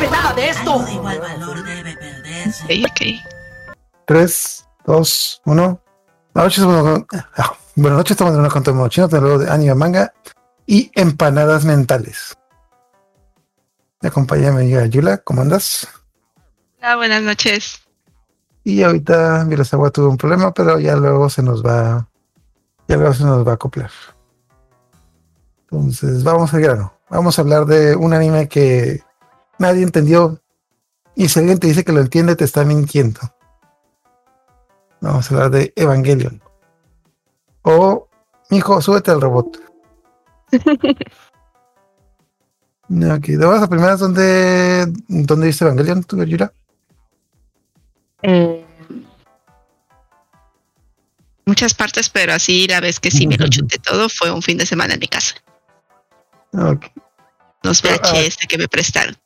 sabe nada de esto. de igual valor debe perderse. Ok, ok. 3, 2, 1. Buenas noches, bueno, ah, buenas noches, estamos en una contenido chino, luego de anime, manga y empanadas mentales. Me acompaña mi amiga Yula, ¿cómo andas? Ah, buenas noches. Y ahorita Virasawa tuvo un problema, pero ya luego se nos va, ya luego se nos va a acoplar. Entonces, vamos al grano. Vamos a hablar de un anime que nadie entendió. Y si alguien te dice que lo entiende, te está mintiendo. Vamos a hablar de Evangelion. O, mijo, súbete al robot. ok, de las primeras, ¿dónde, ¿dónde dice Evangelion, tú, Yura? Eh, muchas partes, pero así la vez que sí me lo chuté todo fue un fin de semana en mi casa. Ok. Los Ah, ah. VHS que me prestaron,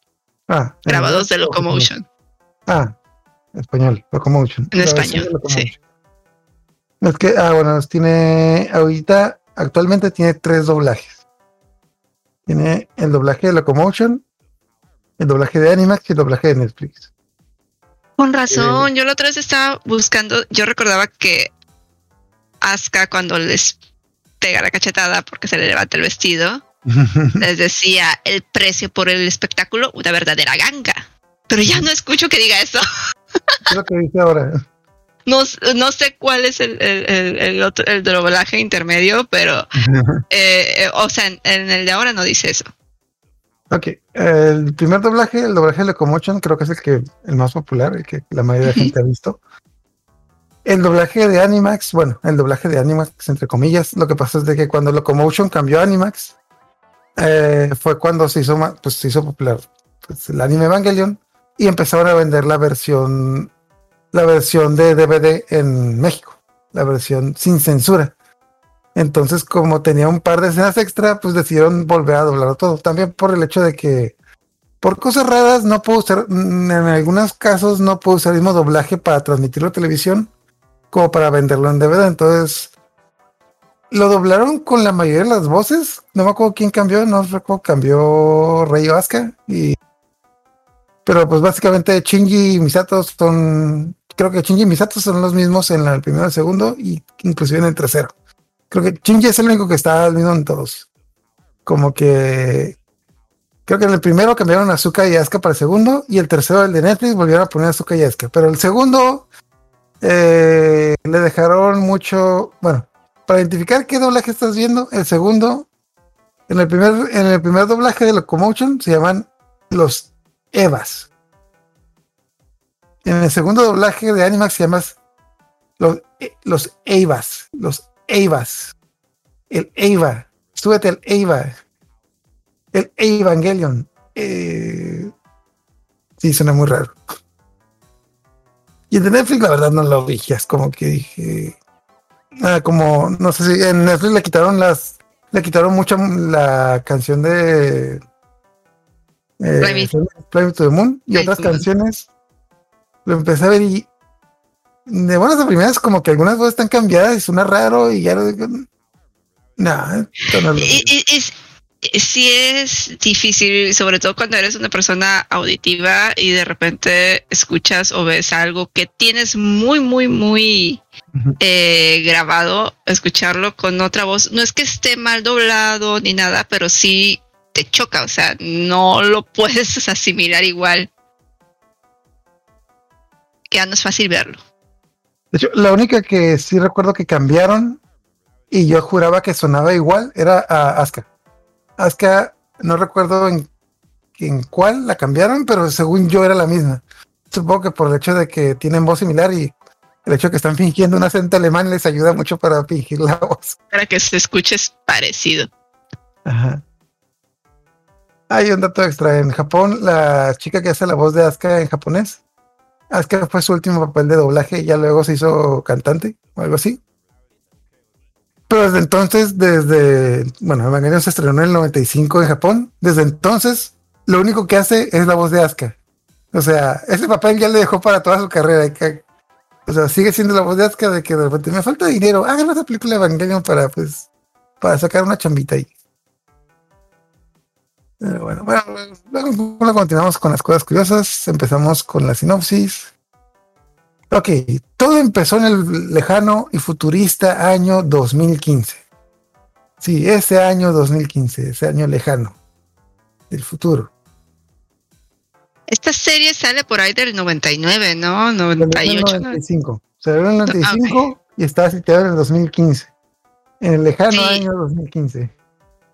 Ah, grabados de Locomotion. Ah, español, Locomotion. En español, Locomotion. Es que, ah, bueno, tiene, ahorita, actualmente tiene tres doblajes. Tiene el doblaje de Locomotion, el doblaje de Animax y el doblaje de Netflix. Con razón, yo la otra vez estaba buscando, yo recordaba que Asuka cuando les pega la cachetada porque se le levanta el vestido, les decía el precio por el espectáculo, una verdadera ganga. Pero ya no escucho que diga eso. es lo que dice ahora. No, sé cuál es el, el, el, el otro, el doblaje intermedio, pero, eh, eh, o sea, en, en el de ahora no dice eso. ok, el primer doblaje, el doblaje de Locomotion, creo que es el que el más popular, el que la mayoría de gente ha visto. El doblaje de Animax, bueno, el doblaje de Animax, entre comillas, lo que pasa es de que cuando Locomotion cambió a Animax, eh, fue cuando se hizo, pues, popular pues, el anime Evangelion y empezaron a vender la versión, la versión de DVD en México, la versión sin censura. Entonces, como tenía un par de escenas extra, pues decidieron volver a doblarlo todo. También por el hecho de que, por cosas raras, no puedo usar, mm, en algunos casos, no puedo usar el mismo doblaje para transmitirlo a televisión como para venderlo en DVD. Entonces, lo doblaron con la mayoría de las voces. No me acuerdo quién cambió, no recuerdo, cambió Rey Asuka. Y, pero pues básicamente Shinji y Misato son, creo que Shinji y Misato son los mismos en el primero y el segundo, y inclusive en el tercero. Creo que Shinji es el único que está al mismo en todos. Como que creo que en el primero cambiaron Azuka y Asuka para el segundo, y el tercero, el de Netflix, volvieron a poner Azuka y Asuka. Pero el segundo eh, le dejaron mucho, bueno, para identificar qué doblaje estás viendo, el segundo, en el primer, en el primer doblaje de Locomotion se llaman los Evas. En el segundo doblaje de Animax se llaman los, eh, los Evas, los Evas, el Eva, súbete al Eva, el Evangelion. Eh, sí, suena muy raro. Y el de Netflix, la verdad, no lo vi. Es como que dije. Ah, como, no sé si en Netflix le quitaron las. Le quitaron mucho la canción de. Eh, Me to the Moon y otras canciones. Lo empecé a ver y. De buenas a primeras, como que algunas voces están cambiadas y suena raro y ya lo digo. Nah, no lo- Y, y- y s- y sí es difícil, sobre todo cuando eres una persona auditiva y de repente escuchas o ves algo que tienes muy, muy, muy Eh, grabado, escucharlo con otra voz. No es que esté mal doblado ni nada, pero sí te choca, o sea, no lo puedes asimilar igual. Ya no es fácil verlo. De hecho, la única que sí recuerdo que cambiaron y yo juraba que sonaba igual era a Asuka. Asuka, no recuerdo en, en cuál la cambiaron, pero según yo era la misma. Supongo que por el hecho de que tienen voz similar y el hecho de que están fingiendo un acento alemán les ayuda mucho para fingir la voz. Para que se escuches parecido. Ajá. Hay un dato extra. En Japón, la chica que hace la voz de Asuka en japonés, Asuka fue su último papel de doblaje y ya luego se hizo cantante o algo así. Pero desde entonces, desde, bueno, Evangelion se estrenó en el 95 en Japón, desde entonces lo único que hace es la voz de Asuka. O sea, ese papel ya le dejó para toda su carrera. que- O sea, sigue siendo la voz de Asuka de que de repente me falta dinero, hagan otra película de Evangelion para, pues, para sacar una chambita ahí. bueno, bueno, luego continuamos con las cosas curiosas. Empezamos con la sinopsis. Ok, todo empezó en el lejano y futurista año 2015. Sí, ese año 2015, ese año lejano, el futuro. Esta serie sale por ahí del 99, ¿no? 98. 95. Salió en el 95 ah, y está situado en el 2015. En el lejano año 2015.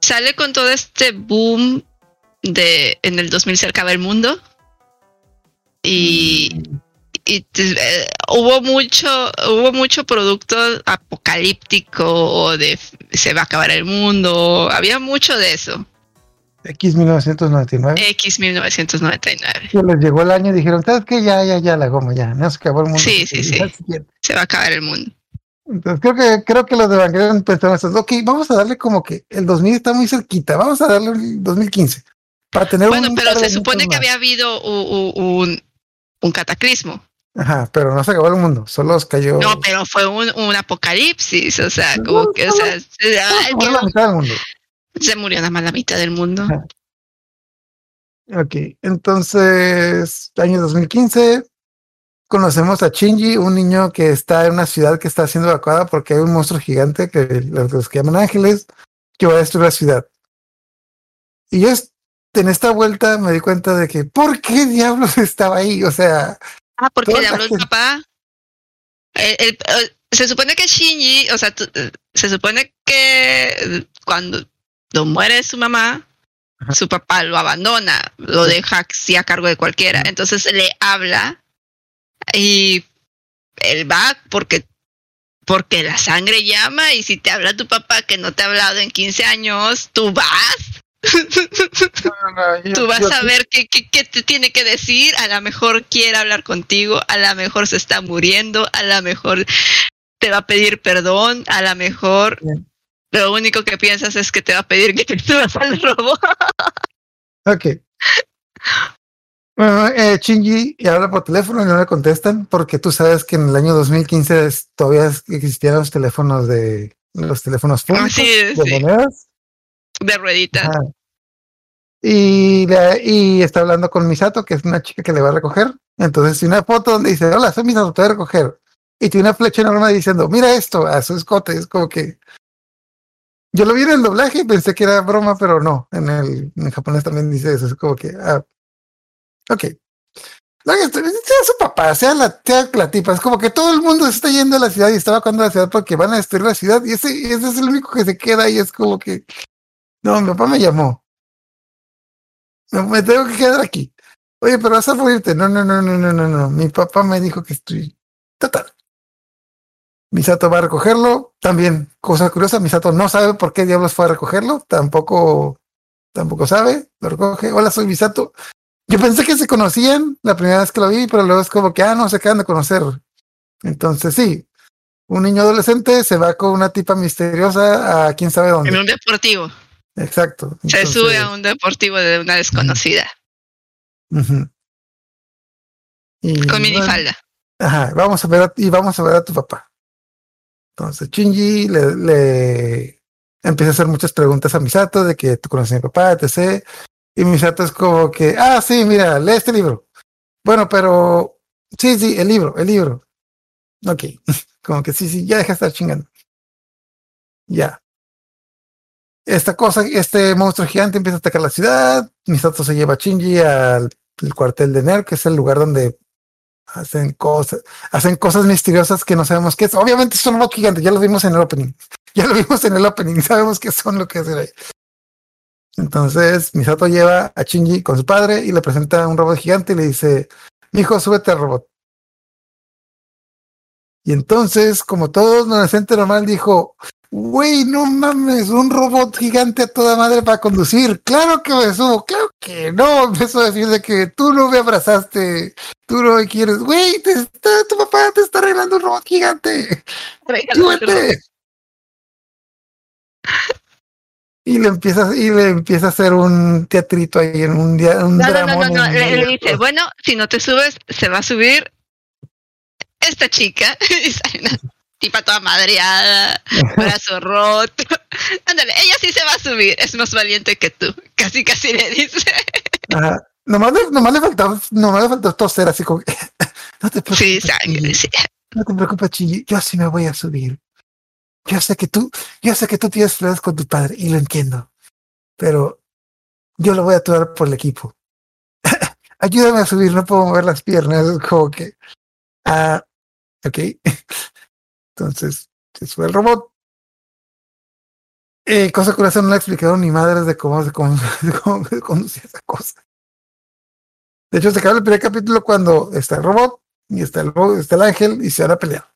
Sale con todo este boom de en el 2000 se acaba el mundo. Y, y eh, hubo mucho hubo mucho producto apocalíptico o de se va a acabar el mundo. Había mucho de eso. X 1999. X 1999. Y les llegó el año y dijeron, ¿sabes qué? Ya, ya, ya, la goma, ya. No se acabó el mundo. Sí, sí, sí. Se va a acabar el mundo. Entonces creo que creo que los de Evangelion pensaron eso. Ok, vamos a darle como que el 2000 está muy cerquita. Vamos a darle el 2015. Para tener bueno, pero se supone que había habido un, un, cataclismo. Ajá, pero no se acabó el mundo, solo os cayó. No, pero fue un, un apocalipsis, o sea, como que, o sea, se, la mitad del mundo. Se murió nada más la mitad del mundo. Ok, entonces, año 2015, conocemos a Shinji, un niño que está en una ciudad que está siendo evacuada porque hay un monstruo gigante que los que llaman ángeles que va a destruir la ciudad. Y yo en esta vuelta me di cuenta de que, ¿por qué diablos estaba ahí? O sea. Ah, porque le habló el papá. se supone que Shinji, o sea, se supone que cuando muere su mamá, su papá lo abandona, lo deja a cargo de cualquiera. Entonces le habla y él va porque porque la sangre llama y si te habla tu papá que no te ha hablado en 15 años, tú vas. tú vas a ver qué, qué, te tiene que decir, a lo mejor quiere hablar contigo, a lo mejor se está muriendo, a lo mejor te va a pedir perdón, a lo mejor lo único que piensas es que te va a pedir que te subas al robot. ok. Bueno, eh, Shinji habla por teléfono y no le contestan porque tú sabes que en el año 2015 todavía existían los teléfonos de los teléfonos públicos de monedas. De rueditas. Y, y está hablando con Misato, que es una chica que le va a recoger. Entonces, tiene una foto donde dice, hola, soy Misato, te voy a recoger. Y tiene una flecha enorme diciendo, mira esto, a su escote. Es como que... Yo lo vi en el doblaje y pensé que era broma, pero no. En el, en japonés también dice eso. Es como que, ah, Ok. sea su papá, sea la, sea la tipa. Es como que todo el mundo está yendo a la ciudad y está evacuando la ciudad porque van a destruir la ciudad. Y ese, ese es el único que se queda y es como que. No, mi papá me llamó. Me, tengo que quedar aquí. Oye, pero vas a morirte. No, no, no, no, no, no, no. Mi papá me dijo que estoy. Total. Misato va a recogerlo. También, cosa curiosa, Misato no sabe por qué diablos fue a recogerlo. Tampoco, tampoco sabe. Lo recoge. Hola, soy Misato. Yo pensé que se conocían la primera vez que lo vi, pero luego es como que, ah, no, se acaban de conocer. Entonces, sí, un niño adolescente se va con una tipa misteriosa a quién sabe dónde. En un deportivo. Exacto. se sube a un deportivo de una desconocida. y, con minifalda. ajá, vamos a ver y vamos a ver a tu papá. Entonces, Shinji le, le empieza a hacer muchas preguntas a Misato de que tú conoces a mi papá, etc. Y Misato es como que, ah, sí, mira, lee este libro. Bueno, pero sí, sí, el libro, el libro. Ok, como que sí, sí, ya deja de estar chingando. Ya. Esta cosa, este monstruo gigante empieza a atacar la ciudad. Misato se lleva a Shinji al cuartel de Ner, que es el lugar donde hacen cosas, hacen cosas misteriosas que no sabemos qué es. Obviamente son robot gigantes, ya lo vimos en el opening. Ya lo vimos en el opening, sabemos qué son lo que hacen ahí. Entonces Misato lleva a Shinji con su padre y le presenta un robot gigante y le dice, hijo, súbete al robot. Y entonces, como todo adolescente normal, dijo, güey, no mames, un robot gigante a toda madre para conducir. Claro que me subo, claro que no. Empezó a decir de que tú no me abrazaste, tú no me quieres. Güey, tu papá te está arreglando un robot gigante. Súbete y le empieza y le empieza a hacer un teatrito ahí en un día un no, no, no, no, le, dice bueno si no te subes se va a subir esta chica tipa toda madreada brazo roto Ándale, ella sí se va a subir, es más valiente que tú. Casi, casi le dice. Ajá. Nomás le, nomás le faltaba, nomás le faltó toser así como que, no te preocupes. Sí, sangre, sí. No te preocupes, Chilli, yo sí me voy a subir. Yo sé que tú, yo sé que tú tienes problemas con tu padre y lo entiendo, pero yo lo voy a actuar por el equipo. Ayúdame a subir, no puedo mover las piernas, como que, ah, ok. Entonces, se sube el robot. Eh, cosa curiosa, no le explicaron ni madres de cómo se cómo, cómo se conducía esa cosa. De hecho, se acaba el primer capítulo cuando está el robot y está el, está el ángel y se van a pelear.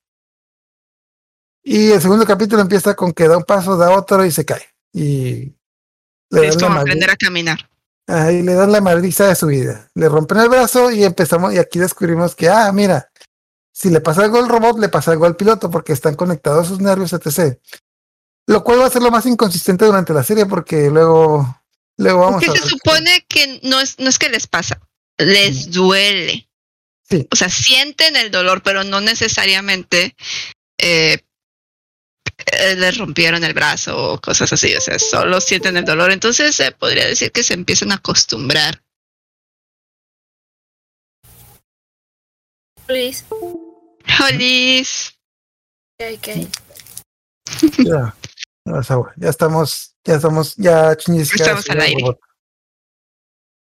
Y el segundo capítulo empieza con que da un paso, da otro y se cae. Y le Es como aprender a caminar. Ahí le dan la madriza de su vida. Le rompen el brazo y empezamos, y aquí descubrimos que, ah, mira, si le pasa algo al robot, le pasa algo al piloto porque están conectados sus nervios, etc. Lo cual va a ser lo más inconsistente durante la serie porque luego, luego vamos Porque a se ver que- supone que no es, no es que les pasa, les duele. Sí. O sea, sienten el dolor, pero no necesariamente eh, eh, les rompieron el brazo o cosas así. O sea, solo sienten el dolor. Entonces se podría decir que se empiezan a acostumbrar. Luis. Jolis. ¿Qué hay, Ya, estamos, ya estamos, ya Shinji se Estamos subió al aire. robot.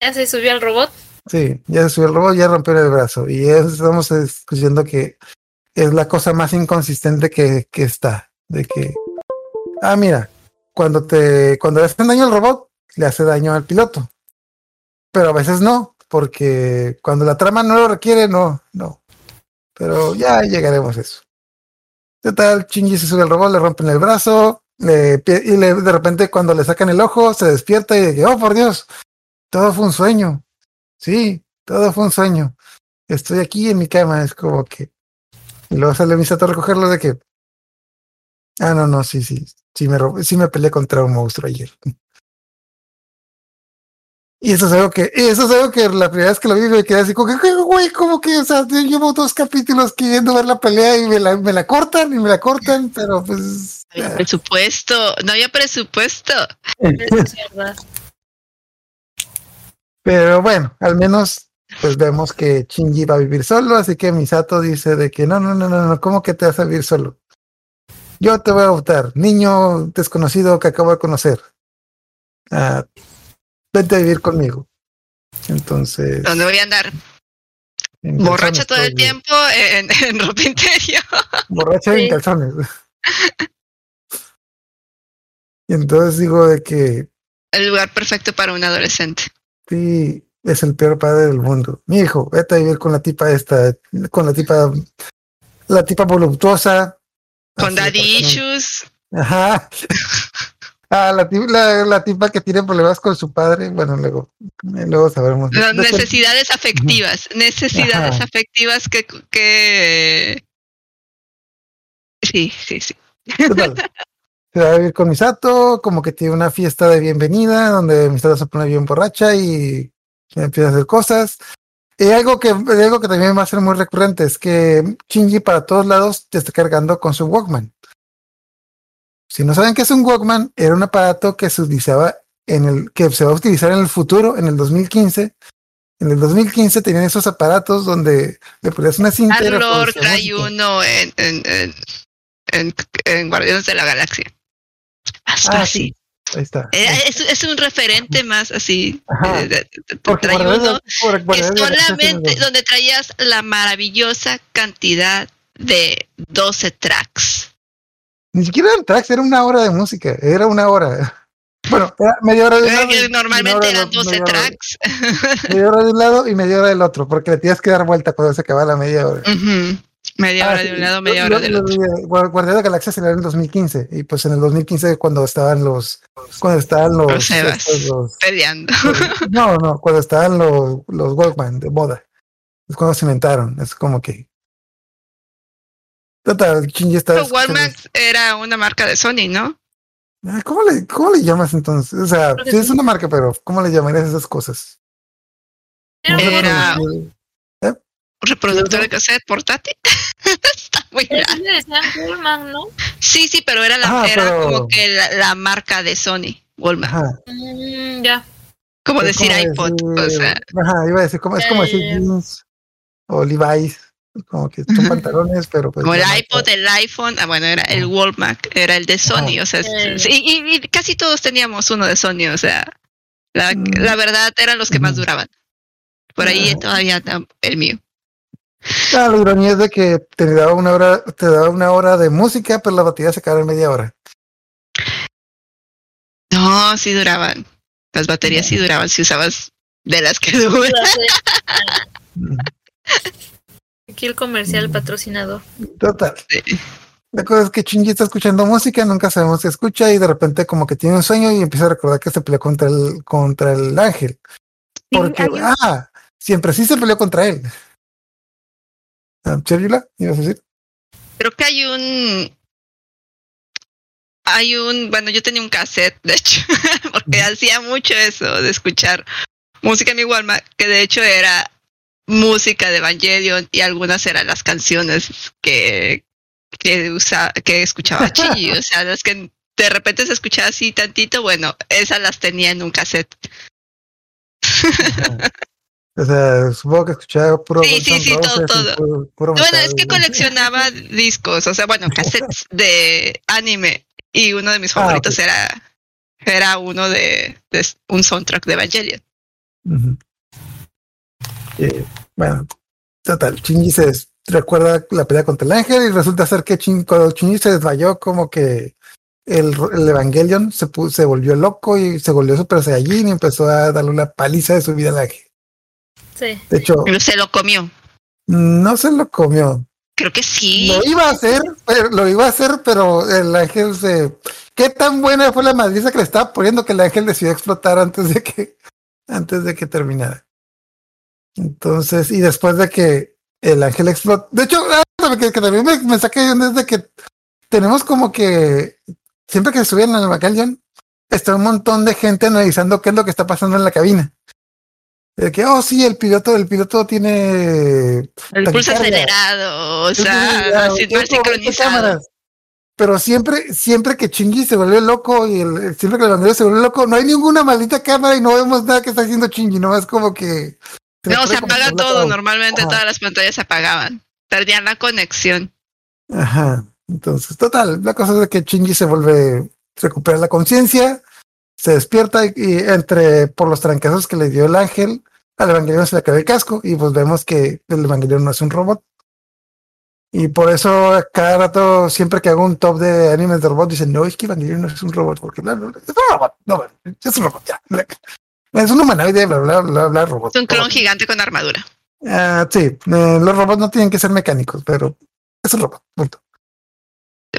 ¿Ya se subió al robot? Sí, ya se subió el robot, ya rompió el brazo. Y eso estamos discutiendo que es la cosa más inconsistente que, que está. De que, ah, mira, cuando te, cuando le hacen daño al robot, le hace daño al piloto. Pero a veces no, porque cuando la trama no lo requiere, no, no. Pero ya llegaremos a eso. Total, Shinji se sube al robot, le rompen el brazo, le, y le- de repente cuando le sacan el ojo, se despierta y dice, oh, por Dios, todo fue un sueño. Sí, todo fue un sueño. Estoy aquí en mi cama, es como que. Y luego sale Misato a recogerlo de que. Ah, no, no, sí, sí. Sí me, sí me peleé contra un monstruo ayer. Y eso es algo que, eso es algo que la primera vez que lo vi me quedé así como que, "¿Qué, güey, como que, o sea, yo llevo dos capítulos queriendo ver la pelea y me la, me la cortan y me la cortan, pero pues. No había presupuesto. No había presupuesto. Eso es verdad. Pero bueno, al menos pues vemos que Shinji va a vivir solo, así que Misato dice de que no, no, no, no, no, ¿cómo que te vas a vivir solo? Yo te voy a adoptar, niño desconocido que acabo de conocer. Ah, vente a vivir conmigo. Entonces. ¿Dónde voy a andar? en Borracha todo el tiempo en, en ropa interior. Borracha en Sí. calzones. y entonces digo de que El lugar perfecto para un adolescente. sí, es el peor padre del mundo. Mi hijo, vete a vivir con la tipa esta, con la tipa, la tipa voluptuosa. Con daddy issues. Ajá. Ah, la, la, la tipa que tiene problemas con su padre. Bueno, luego, luego sabremos. De- necesidades afectivas. Necesidades Ajá. afectivas que, que. Sí, sí, sí. total. Se va a vivir con Misato, como que tiene una fiesta de bienvenida donde Misato se pone bien borracha y empieza a hacer cosas. Y algo que, algo que también va a ser muy recurrente es que Shinji para todos lados te está cargando con su Walkman. Si no saben qué es un Walkman, era un aparato que se utilizaba en el, que se va a utilizar en el futuro, en el 2015. En el 2015 tenían esos aparatos donde le ponías una cinta. Arlor trae uno en, en, en, en, en Guardianes de la Galaxia. Hasta Ah, así. sí. Ahí está. Eh, Es, es un referente más así. Ajá. eh, de- de- de- Porque trae uno por- que solamente donde traías la maravillosa cantidad de 12 tracks. Ni siquiera eran tracks, era una hora de música, era una hora. Bueno, era media hora de un lado. Normalmente eran otro, 12 media hora- tracks. Media hora de un lado y media hora del otro, porque le tienes que dar vuelta cuando se acaba la media hora. Media Ah, hora sí, de un lado, media yo- hora del otro. yo- Guar- Guardián de la Galaxia salió en el 2015, y pues en el 2015 cuando estaban los, cuando estaban los, Los estos, los- Peleando. no, no, cuando estaban los, los Walkman de moda, es cuando se inventaron, es como que. Total, Shinji está. Pero Walmart era una marca de Sony, ¿no? Ah, ¿Cómo le, ¿Cómo le llamas entonces? O sea, sí es una marca, pero ¿cómo le llamarías esas cosas? Era Un reproductor de cassette portátil. Está muy Pullman, ¿no? Sí, sí, pero era, la, Ah, era pero- como que la, la marca de Sony, Walmart. Mm, ya. Como Es decir como iPod. O sea, Ajá, iba a decir, como, es como decir Eh. jeans o Levi's, como que son Ujú. pantalones, pero pues. como el iPod, el iPhone, ah, bueno, era el Walmart, era el de Sony, o sea, Eh. y, y casi todos teníamos uno de Sony, o sea, la, Mm. la verdad eran los que más duraban. Por ahí Ah. todavía está el mío. Ah, la ironía es de que te daba una hora, te daba una hora de música, pero la batería se acababa en media hora. No, sí duraban. Las baterías sí duraban si usabas de las que duran. Aquí el comercial Mm. patrocinador. Total. La cosa es que Shinji está escuchando música, nunca sabemos qué escucha y de repente como que tiene un sueño y empieza a recordar que se peleó contra el, contra el ángel. Porque, ah, siempre sí se peleó contra él. Ah, ¿Cherila? ¿Ibas a decir? Creo que hay un. Hay un. Bueno, yo tenía un cassette, de hecho, porque hacía mucho eso de escuchar música en mi Walmart, que de hecho era música de Evangelion y algunas eran las canciones que, que, usa, que escuchaba Chi. o sea, las que de repente se escuchaba así tantito, bueno, esas las tenía en un cassette. O sea, supongo que escuchaba puro Sí, sí, sí, todo, todo. Puro, puro Bueno, es que coleccionaba discos, o sea, bueno, cassettes de anime. Y uno de mis Ah, favoritos era, era uno de, de un soundtrack de Evangelion. Eh, bueno, total, Shinji se recuerda la pelea contra el ángel y resulta ser que Shin- cuando Shinji se desmayó, como que el, el Evangelion se, se volvió loco y se volvió Super Saiyajin y empezó a darle una paliza de su vida al ángel. Sí. De hecho, Pero se lo comió. no se lo comió. Creo que sí. Lo iba a hacer, pero lo iba a hacer, pero el ángel se. ¿Qué tan buena fue la madriza que le estaba poniendo que el ángel decidió explotar antes de que, antes de que terminara? Entonces, y después de que el ángel explotó. De hecho, ah, que, que también me, me saqué de onda es de que tenemos como que siempre que subían al Evangelion, está un montón de gente analizando qué es lo que está pasando en la cabina. De que, oh, sí, el piloto, el piloto tiene el pulso acelerado, o sea, ya, así tiene mal como 20 sincronizado. Pero siempre, siempre que Chingy se vuelve loco y el, siempre que el bandero se vuelve loco, no hay ninguna maldita cámara y no vemos nada que está haciendo Chingy, no es como que. No, se apaga todo. Normalmente Ajá. todas las pantallas se apagaban. Perdían la conexión. Ajá. Entonces, total, la cosa es que Chingy se vuelve, recupera la conciencia, se despierta y, y entre por los trancazos que le dio el ángel, al Evangelion se le cae el casco y pues vemos que el Evangelion no es un robot. Y por eso cada rato, siempre que hago un top de animes de robot, dicen, no, es que Evangelion no es un robot, porque bla, es un robot, no, es un robot, ya. Es un humanoide, bla, bla, bla, bla, robot. Es un clon robot. gigante con armadura. Ah, sí, eh, los robots no tienen que ser mecánicos, pero es un robot, punto.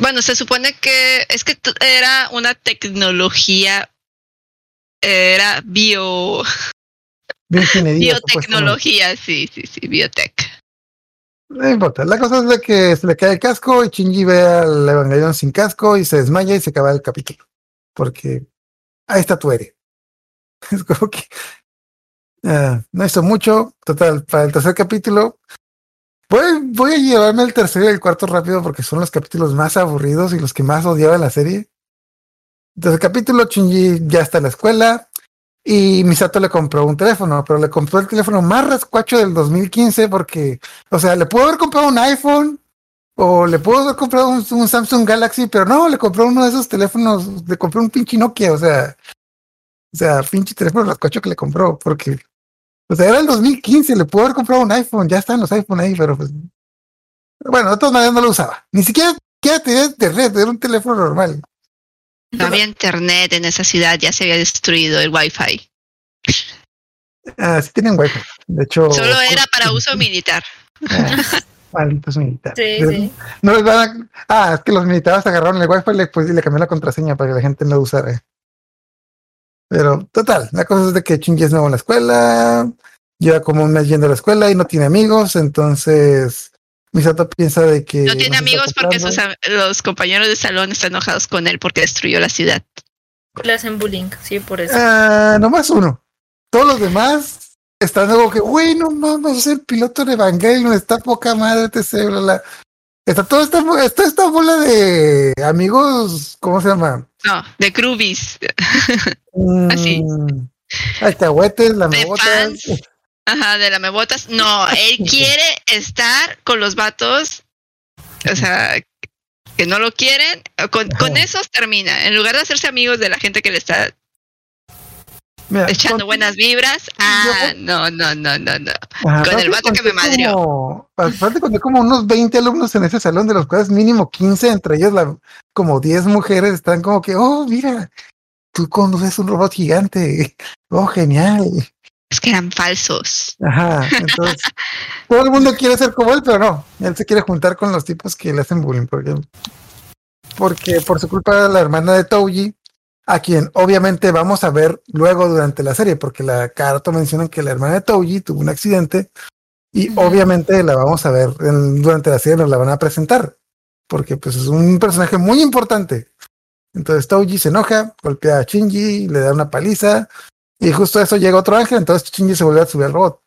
Bueno, se supone que es que era una tecnología, era bio, biotecnología, sí, sí, sí, biotech. No importa. La cosa es de que se le cae el casco y Shinji ve al Evangelion sin casco y se desmaya y se acaba el capítulo. Porque ahí está tu héroe. Es como que ah, no hizo mucho. Total, para el tercer capítulo. Voy, voy a llevarme el tercero y el cuarto rápido porque son los capítulos más aburridos y los que más odiaba la serie. Entonces, el capítulo, Shinji ya está en la escuela y Misato le compró un teléfono, pero le compró el teléfono más rascuacho del 2015 porque o sea, le pudo haber comprado un iPhone o le pudo haber comprado un, un Samsung Galaxy, pero no, le compró uno de esos teléfonos, le compró un pinche Nokia, o sea, o sea, pinche teléfono rascuacho que le compró, porque, o sea, era el 2015, le pudo haber comprado un iPhone, ya están los iPhone ahí, pero pues, bueno, de todas maneras no lo usaba, ni siquiera, siquiera tenía internet, era un teléfono normal. No había internet en esa ciudad, ya se había destruido el wifi. Ah, sí tienen Wi-Fi, de hecho. Solo era para uso militar. Ah, malditos militares. Sí, sí. No les van a... Ah, es que los militares agarraron el wifi y le, pues, y le cambió la contraseña para que la gente no lo usara. Pero, total, la cosa es de que Shinji es nuevo en la escuela, lleva como un mes yendo a la escuela y no tiene amigos, entonces Misato piensa de que... No tiene amigos porque sus, los compañeros de salón están enojados con él porque destruyó la ciudad. Le hacen bullying, sí, por eso. Ah, nomás uno. Todos los demás están como que, güey, no mames, es el piloto de Evangelion, está poca madre, etc. Bla, bla. Está toda esta, está esta bola de amigos, ¿cómo se llama? No, de Groovies. Así. Alcahuetes, la. Ajá, de la mebotas. No, él quiere estar con los vatos. O sea, que no lo quieren. Con, con esos termina. En lugar de hacerse amigos de la gente que le está Mira, echando con- buenas vibras. Ah, no, no, no, no, no. Ajá, con el vato que me madrió. Aparte conté como unos 20 alumnos en ese salón, de los cuales mínimo 15, entre ellos la, como 10 mujeres, están como que, oh, mira, tú conoces un robot gigante. Oh, genial. Es que eran falsos. Ajá, entonces todo el mundo quiere ser como él, pero no, él se quiere juntar con los tipos que le hacen bullying, porque, porque por su culpa la hermana de Touji, a quien obviamente vamos a ver luego durante la serie, porque la carta menciona que la hermana de Touji tuvo un accidente y obviamente la vamos a ver en- durante la serie, nos la van a presentar, porque pues es un personaje muy importante. Entonces Touji se enoja, golpea a Shinji, le da una paliza, y justo a eso llega otro ángel, entonces Shinji se vuelve a subir al robot.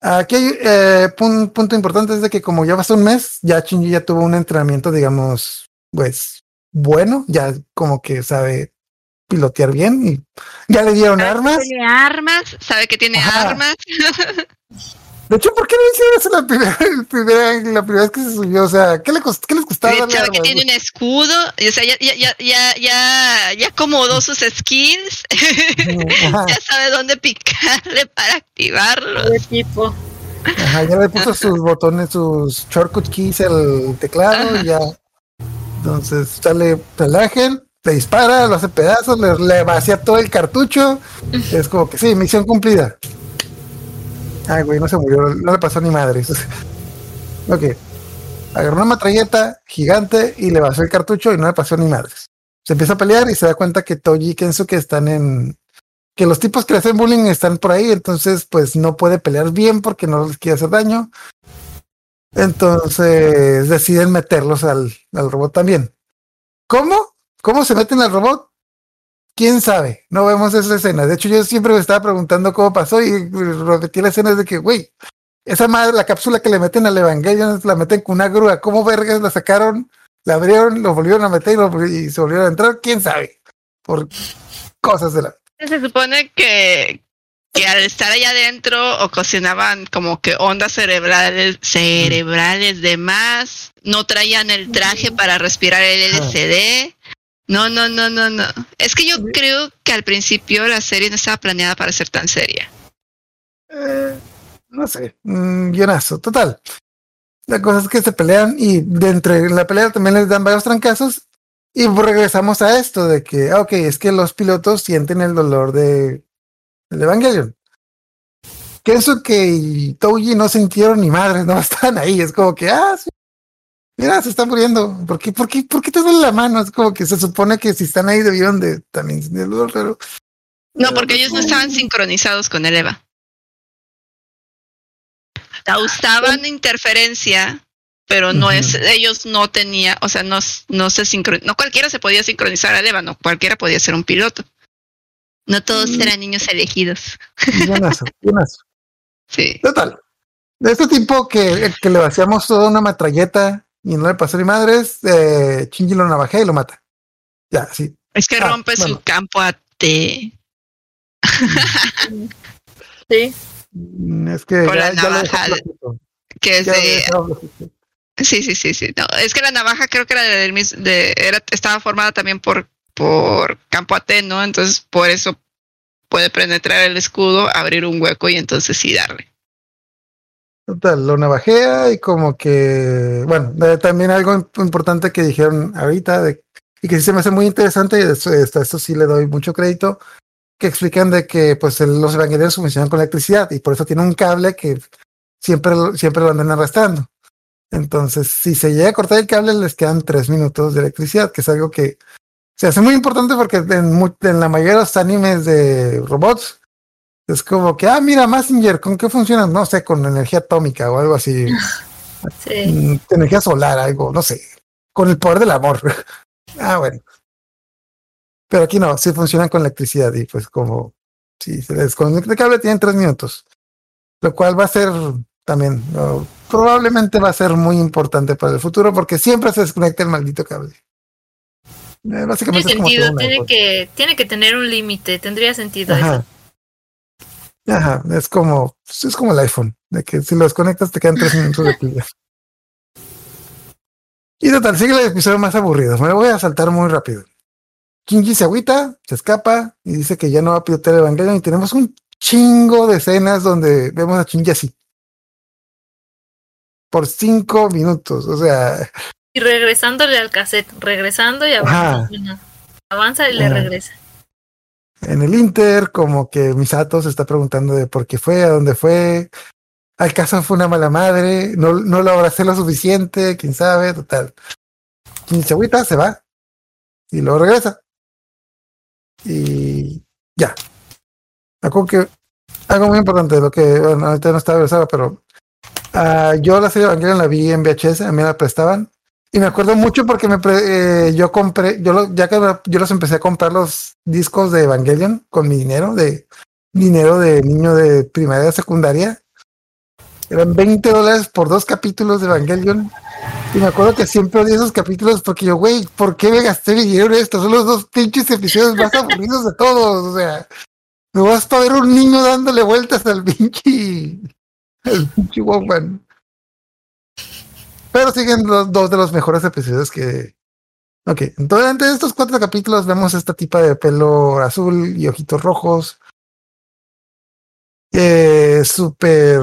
Aquí hay eh, un punto importante es de que como ya pasó un mes, ya Shinji ya tuvo un entrenamiento, digamos, pues bueno, ya como que sabe pilotear bien y ya le dieron armas. Tiene armas, sabe que tiene Ajá. armas. De hecho, ¿por qué no hicieron eso la primera, el primera- la primera vez que se subió? O sea, ¿qué le, cost- qué les costaba darle sabe que tiene un escudo. y, O sea, ya, ya, ya, ya, ya, ya acomodó sus skills. Ya sabe dónde picarle para activarlo. De tipo. ajá, ya le puso sus botones, sus shortcut keys al teclado y ya. Entonces sale el ángel, le dispara, lo hace pedazos, le, le vacía todo el cartucho. Es como que sí, misión cumplida. Ay, güey, no se murió, no le pasó ni madre. ok. Agarró una matralleta gigante y le vació el cartucho y no le pasó ni madres. Se empieza a pelear y se da cuenta que Toji y Kensuke están en. que los tipos que hacen bullying están por ahí, entonces pues no puede pelear bien porque no les quiere hacer daño. Entonces deciden meterlos al, al robot también. ¿Cómo? ¿Cómo se meten al robot? ¿Quién sabe? No vemos esa escena. De hecho, yo siempre me estaba preguntando cómo pasó y repetí la escena de que, güey, esa madre, la cápsula que le meten al Evangelion, la meten con una grúa. ¿Cómo vergas la sacaron? La abrieron, lo volvieron a meter y, se volvieron a entrar. ¿Quién sabe? Por cosas de la... Se supone que, que al estar allá adentro ocasionaban como que ondas cerebrales, cerebrales de más, no traían el traje para respirar el LCD. No, no, no, no, no. Es que yo creo que al principio la serie no estaba planeada para ser tan seria. Eh, no sé, un guionazo, total. La cosa es que se pelean y de entre la pelea también les dan varios trancazos y regresamos a esto de que, ok, es que los pilotos sienten el dolor de del Evangelion. Kensuke y Touji no sintieron ni madres, no estaban ahí, es como que, ah, sí, mira, se están muriendo, ¿por qué, por qué, por qué te duele la mano? Es como que se supone que si están ahí debieron de también sentir el dolor, pero... No, porque ellos no estaban sincronizados con el Eva. Causaban interferencia, pero no es, ellos no tenían, o sea, no, no se sincron, no cualquiera se podía sincronizar al Eva, no cualquiera podía ser un piloto. No todos Mm. eran niños elegidos. Sí. Total. De este tipo que, que le vaciamos toda una matralleta y no le pasó ni madres, eh, Shinji lo navajea y lo mata. Ya, sí. Es que Ah, rompe bueno. su campo a T. Sí. Mm, Es que Con ya, la navaja de- Que es de. Sí, sí, sí, sí. No, es que la navaja creo que era del mis- de, era, estaba formada también por, por campo AT, ¿no? Entonces, por eso puede penetrar el escudo, abrir un hueco y entonces sí darle. Total, lo navajea y como que, bueno, eh, también algo imp- importante que dijeron ahorita y que sí se me hace muy interesante y esto, esto, sí le doy mucho crédito, que explican de que pues los evangelios funcionan con electricidad y por eso tiene un cable que siempre, siempre lo andan arrastrando. Entonces, si se llega a cortar el cable, les quedan tres minutos de electricidad, que es algo que se hace muy importante porque en, la mayoría de los animes de robots es como que, ah, mira, Massinger, ¿con qué funciona? No sé, con energía atómica o algo así, Sí. mm, energía solar, algo, no sé, con el poder del amor. ah, bueno. Pero aquí no, sí funcionan con electricidad y pues como si se les desconecta el cable tienen tres minutos, lo cual va a ser también. no, probablemente va a ser muy importante para el futuro porque siempre se desconecta el maldito cable. Eh, Tiene es sentido, tiene que, tiene que tener un límite, tendría sentido Ajá. eso. Ajá, es como, es como el iPhone, de que si lo desconectas te quedan tres minutos de pila. Y total, sigue el episodio más aburrido. Me lo voy a saltar muy rápido. Shinji se agüita, se escapa y dice que ya no va a pilotar el Evangelion y tenemos un chingo de escenas donde vemos a Shinji así. Por cinco minutos, o sea, Y regresándole al cassette, regresando y avanza. Avanza y le regresa. en el Inter, como que Misato se está preguntando de por qué fue, a dónde fue. Al caso fue una mala madre, no, no lo abracé lo suficiente, quién sabe, total. Shinji se agüita, se va y luego regresa. Y ya. Acuerdo que algo muy importante lo que, bueno, ahorita no estaba versado, pero ah, yo la serie Evangelion la vi en VHS, a mí la prestaban. Y me acuerdo mucho porque me pre- eh, yo compré, yo lo- ya que yo los empecé a comprar los discos de Evangelion con mi dinero, de dinero de niño de primaria, secundaria. Eran 20 dólares por dos capítulos de Evangelion. Y me acuerdo que siempre odié esos capítulos porque yo, güey, ¿por qué me gasté mi dinero en esto? Son los dos pinches episodios más aburridos de todos. O sea, no vas para ver un niño dándole vueltas al pinche, al pinche Walkman. Pero siguen los dos de los mejores episodios que. Ok, entonces entre estos cuatro capítulos vemos esta tipa de pelo azul y ojitos rojos. Eh, súper,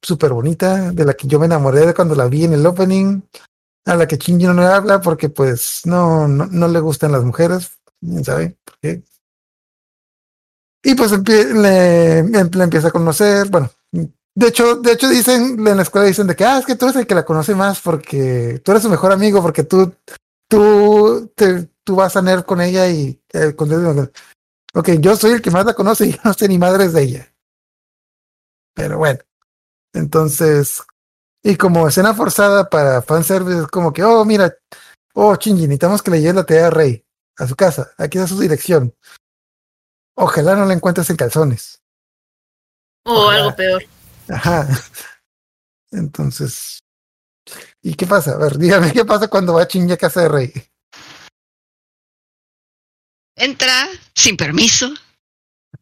súper bonita, de la que yo me enamoré de cuando la vi en el opening. A la que Shinji no le habla porque, pues, no, no, no le gustan las mujeres. ¿Quién sabe por qué? Y pues le, le empieza a conocer. Bueno, de hecho, de hecho dicen, en la escuela dicen de que, ah, es que tú eres el que la conoce más porque tú eres su mejor amigo, porque tú, tú, te, tú vas a nerd con ella y eh, con Ok, yo soy el que más la conoce y yo no sé ni madres de ella. Pero bueno, entonces, y como escena forzada para fanservice, es como que, oh, mira, oh, Shinji, necesitamos que le lleves la tarea a Rey a su casa, aquí está su dirección. Ojalá no la encuentres en calzones. O Ojalá. algo peor. Ajá. Entonces, ¿y qué pasa? A ver, dígame qué pasa cuando va a casa de Rey. Entra sin permiso.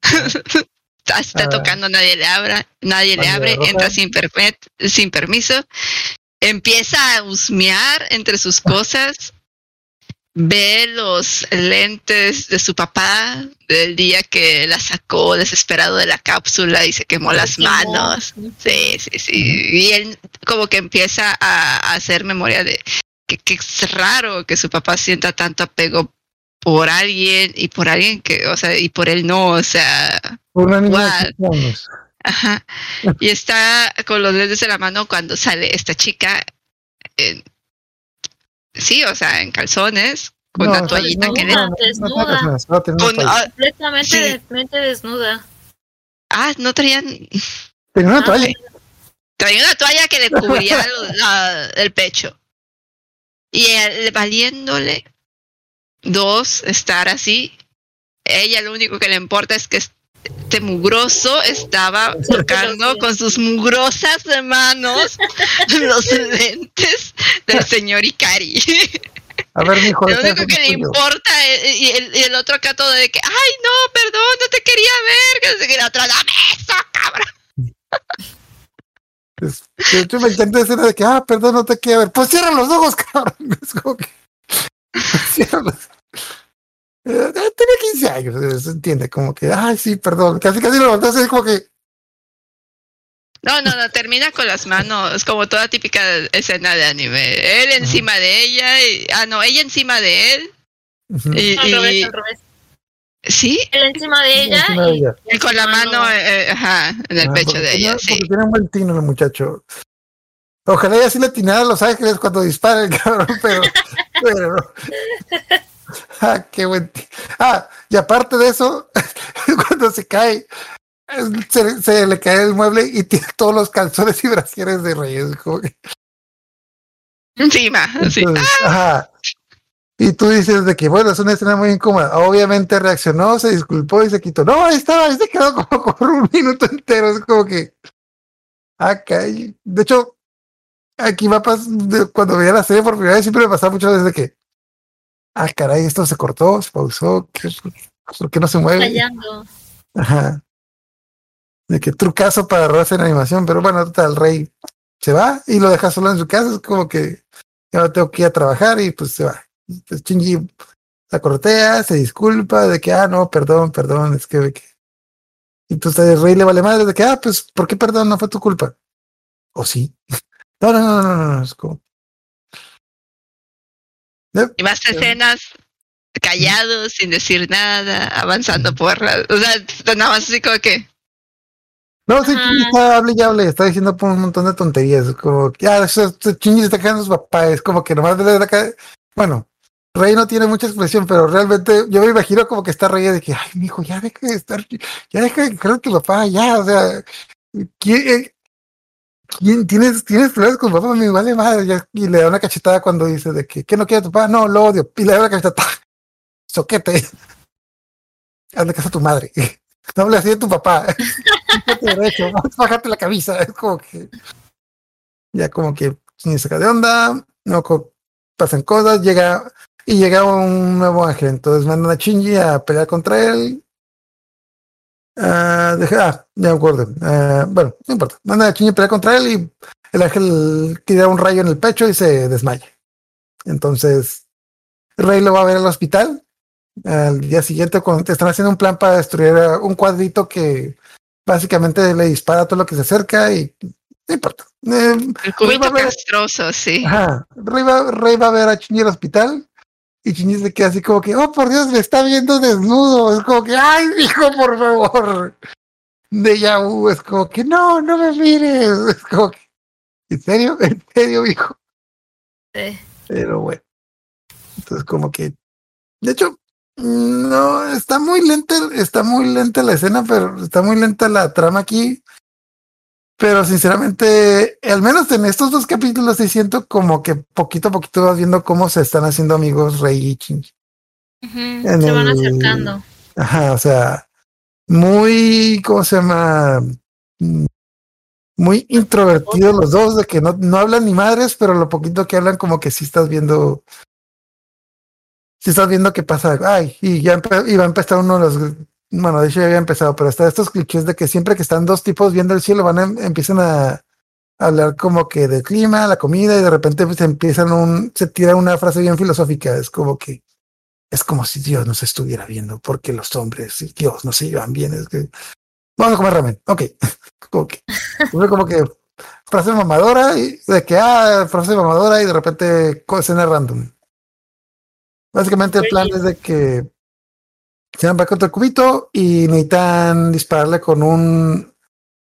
está Ah. tocando, nadie le abra, nadie le abre, roja. entra sin, sin permiso. Empieza a husmear entre sus cosas. Ve los lentes de su papá del día que la sacó desesperado de la cápsula y se quemó las quemó. manos. Sí, sí, sí. Y él como que empieza a, hacer memoria de que, que es raro que su papá sienta tanto apego por alguien y por alguien que, o sea, y por él no, o sea, Por una niña What? de 15 años. ajá. Y está con los dedos de la mano cuando sale esta chica, en- sí, o sea, en calzones, con No, una sale- toallita no, que le... no, Desnuda. con- ah, Completamente Sí. desnuda. ah, no traían, Tenía una ah, toalla. traía una toalla que le cubría la- el pecho. Y él, valiéndole dos estar así, ella lo único que le importa es que este mugroso estaba tocando con sus mugrosas manos los lentes del señor Ikari. A ver, mijo, Lo este único que le importa es- y el, y el otro acá todo de que, ay no, perdón, no te quería ver, que no qué, la otra, dame eso, cabrón. Hecho, me encanta esa escena de que, ah, perdón, no te quiero ver. Pues cierra los ojos, cabrón. Es como que. Cierra los. Eh, tenía 15 años, eh, se entiende, como que, ay, sí, perdón. Casi, casi lo levantas, es como que. No, no, no, termina con las manos, como toda típica escena de anime. Él encima de ella, y, ah, no, ella encima de él, y, Al revés, y- al revés. sí, Él encima de ella encima de y ella. y con la mano, eh, ajá, en el Ah, pecho de tiene- ella, Porque sí. tiene un buen tino el muchacho. Ojalá ella sí le atinara a los ángeles cuando dispara el cabrón, pero. pero no. Ah, qué buen. Ah, y aparte de eso, cuando se cae, se, se le cae el mueble y tiene todos los calzones y brasieres de Reyes. que- Encima, sí. entonces, ajá. Y tú dices de que, bueno, es una escena muy incómoda. Obviamente reaccionó, se disculpó y se quitó. No, ahí estaba, ahí se quedó como por un minuto entero. Es como que. Acá, y- de hecho, aquí va cuando veía la serie por primera vez, siempre me pasaba muchas veces de que, ah, caray, esto se cortó, se pausó, ¿qué, ¿por qué no se mueve? Fallando. Ajá. De que trucazo para errores en animación, pero bueno, total, el rey se va y lo deja solo en su casa, es como que ya no tengo que ir a trabajar y pues se va. Entonces Shinji la cortea, se disculpa de que, ah, no, perdón, perdón, es que... que- Y entonces el rey le vale madre de que, ah, pues, ¿por qué perdón? No fue tu culpa. ¿O sí? No, no, no, no, no, no, es como... Y más escenas callados, sin decir nada, avanzando por la... O sea, nada más así como que... No, sí, está hable y hable, está diciendo por un montón de tonterías, como, que, ah, eso- eso- Shinji se está quedando su papá, es como que nomás le da ca- bueno, Rey no tiene mucha expresión, pero realmente yo me imagino como que está Rey de que, ay, mijo, ya deja de estar, ya deja de creer que tu papá, ya, o sea, ¿quién, eh, tienes, tienes problemas con papá? Me madre, y le da una cachetada cuando dice de que, ¿qué no quiere tu papá? No, lo odio, y le da una cachetada, soquete, hazle caso a tu madre, no hable así de tu papá. Derecho, bájate la camisa. Es como que ya como que se saca de onda, no pasan cosas, llega y llega un nuevo ángel. Entonces mandan a Shinji a pelear contra él. Ah, deja, ah, ya me acuerdo. Ah, bueno, no importa. Mandan a Shinji a pelear contra él y el ángel tira un rayo en el pecho y se desmaya. Entonces, Rey lo va a ver al hospital. Al día siguiente, cuando te están haciendo un plan para destruir un cuadrito que básicamente le dispara a todo lo que se acerca y no importa. Eh, El cubito castroso, sí. ajá. Rey, va, Rey va a ver a Shinji al hospital y Shinji se queda así como que, oh por Dios, me está viendo desnudo. Es como que, ay, hijo, por favor. De vu, es como que, no, no me mires. Es como que, ¿en serio? ¿En serio, hijo? Sí. Pero bueno. Entonces, como que. De hecho, no, está muy lenta, está muy lenta la escena, pero está muy lenta la trama aquí. Pero sinceramente, al menos en estos dos capítulos sí siento como que poquito a poquito vas viendo cómo se están haciendo amigos Rey y. Ujú, En Se van acercando. Ajá, o sea, muy, ¿cómo se llama? Mm, Muy introvertidos los dos, de que no, no hablan ni madres, pero lo poquito que hablan, como que sí estás viendo. Sí estás viendo qué pasa. Ay, y ya y va a empezar uno de los. Bueno, de hecho ya había empezado, pero está estos clichés de que siempre que están dos tipos viendo el cielo, van a, em- empiezan a hablar como que del clima, la comida, y de repente pues, empiezan un. Se tira una frase bien filosófica. Es como que es como si Dios nos estuviera viendo, porque los hombres y Dios no se llevan bien. Es que vamos a comer ramen. Ok. Como que, como que frase mamadora y de que ah, frase mamadora y de repente escena random. Básicamente el plan es de que se van para contra el cubito y necesitan dispararle con un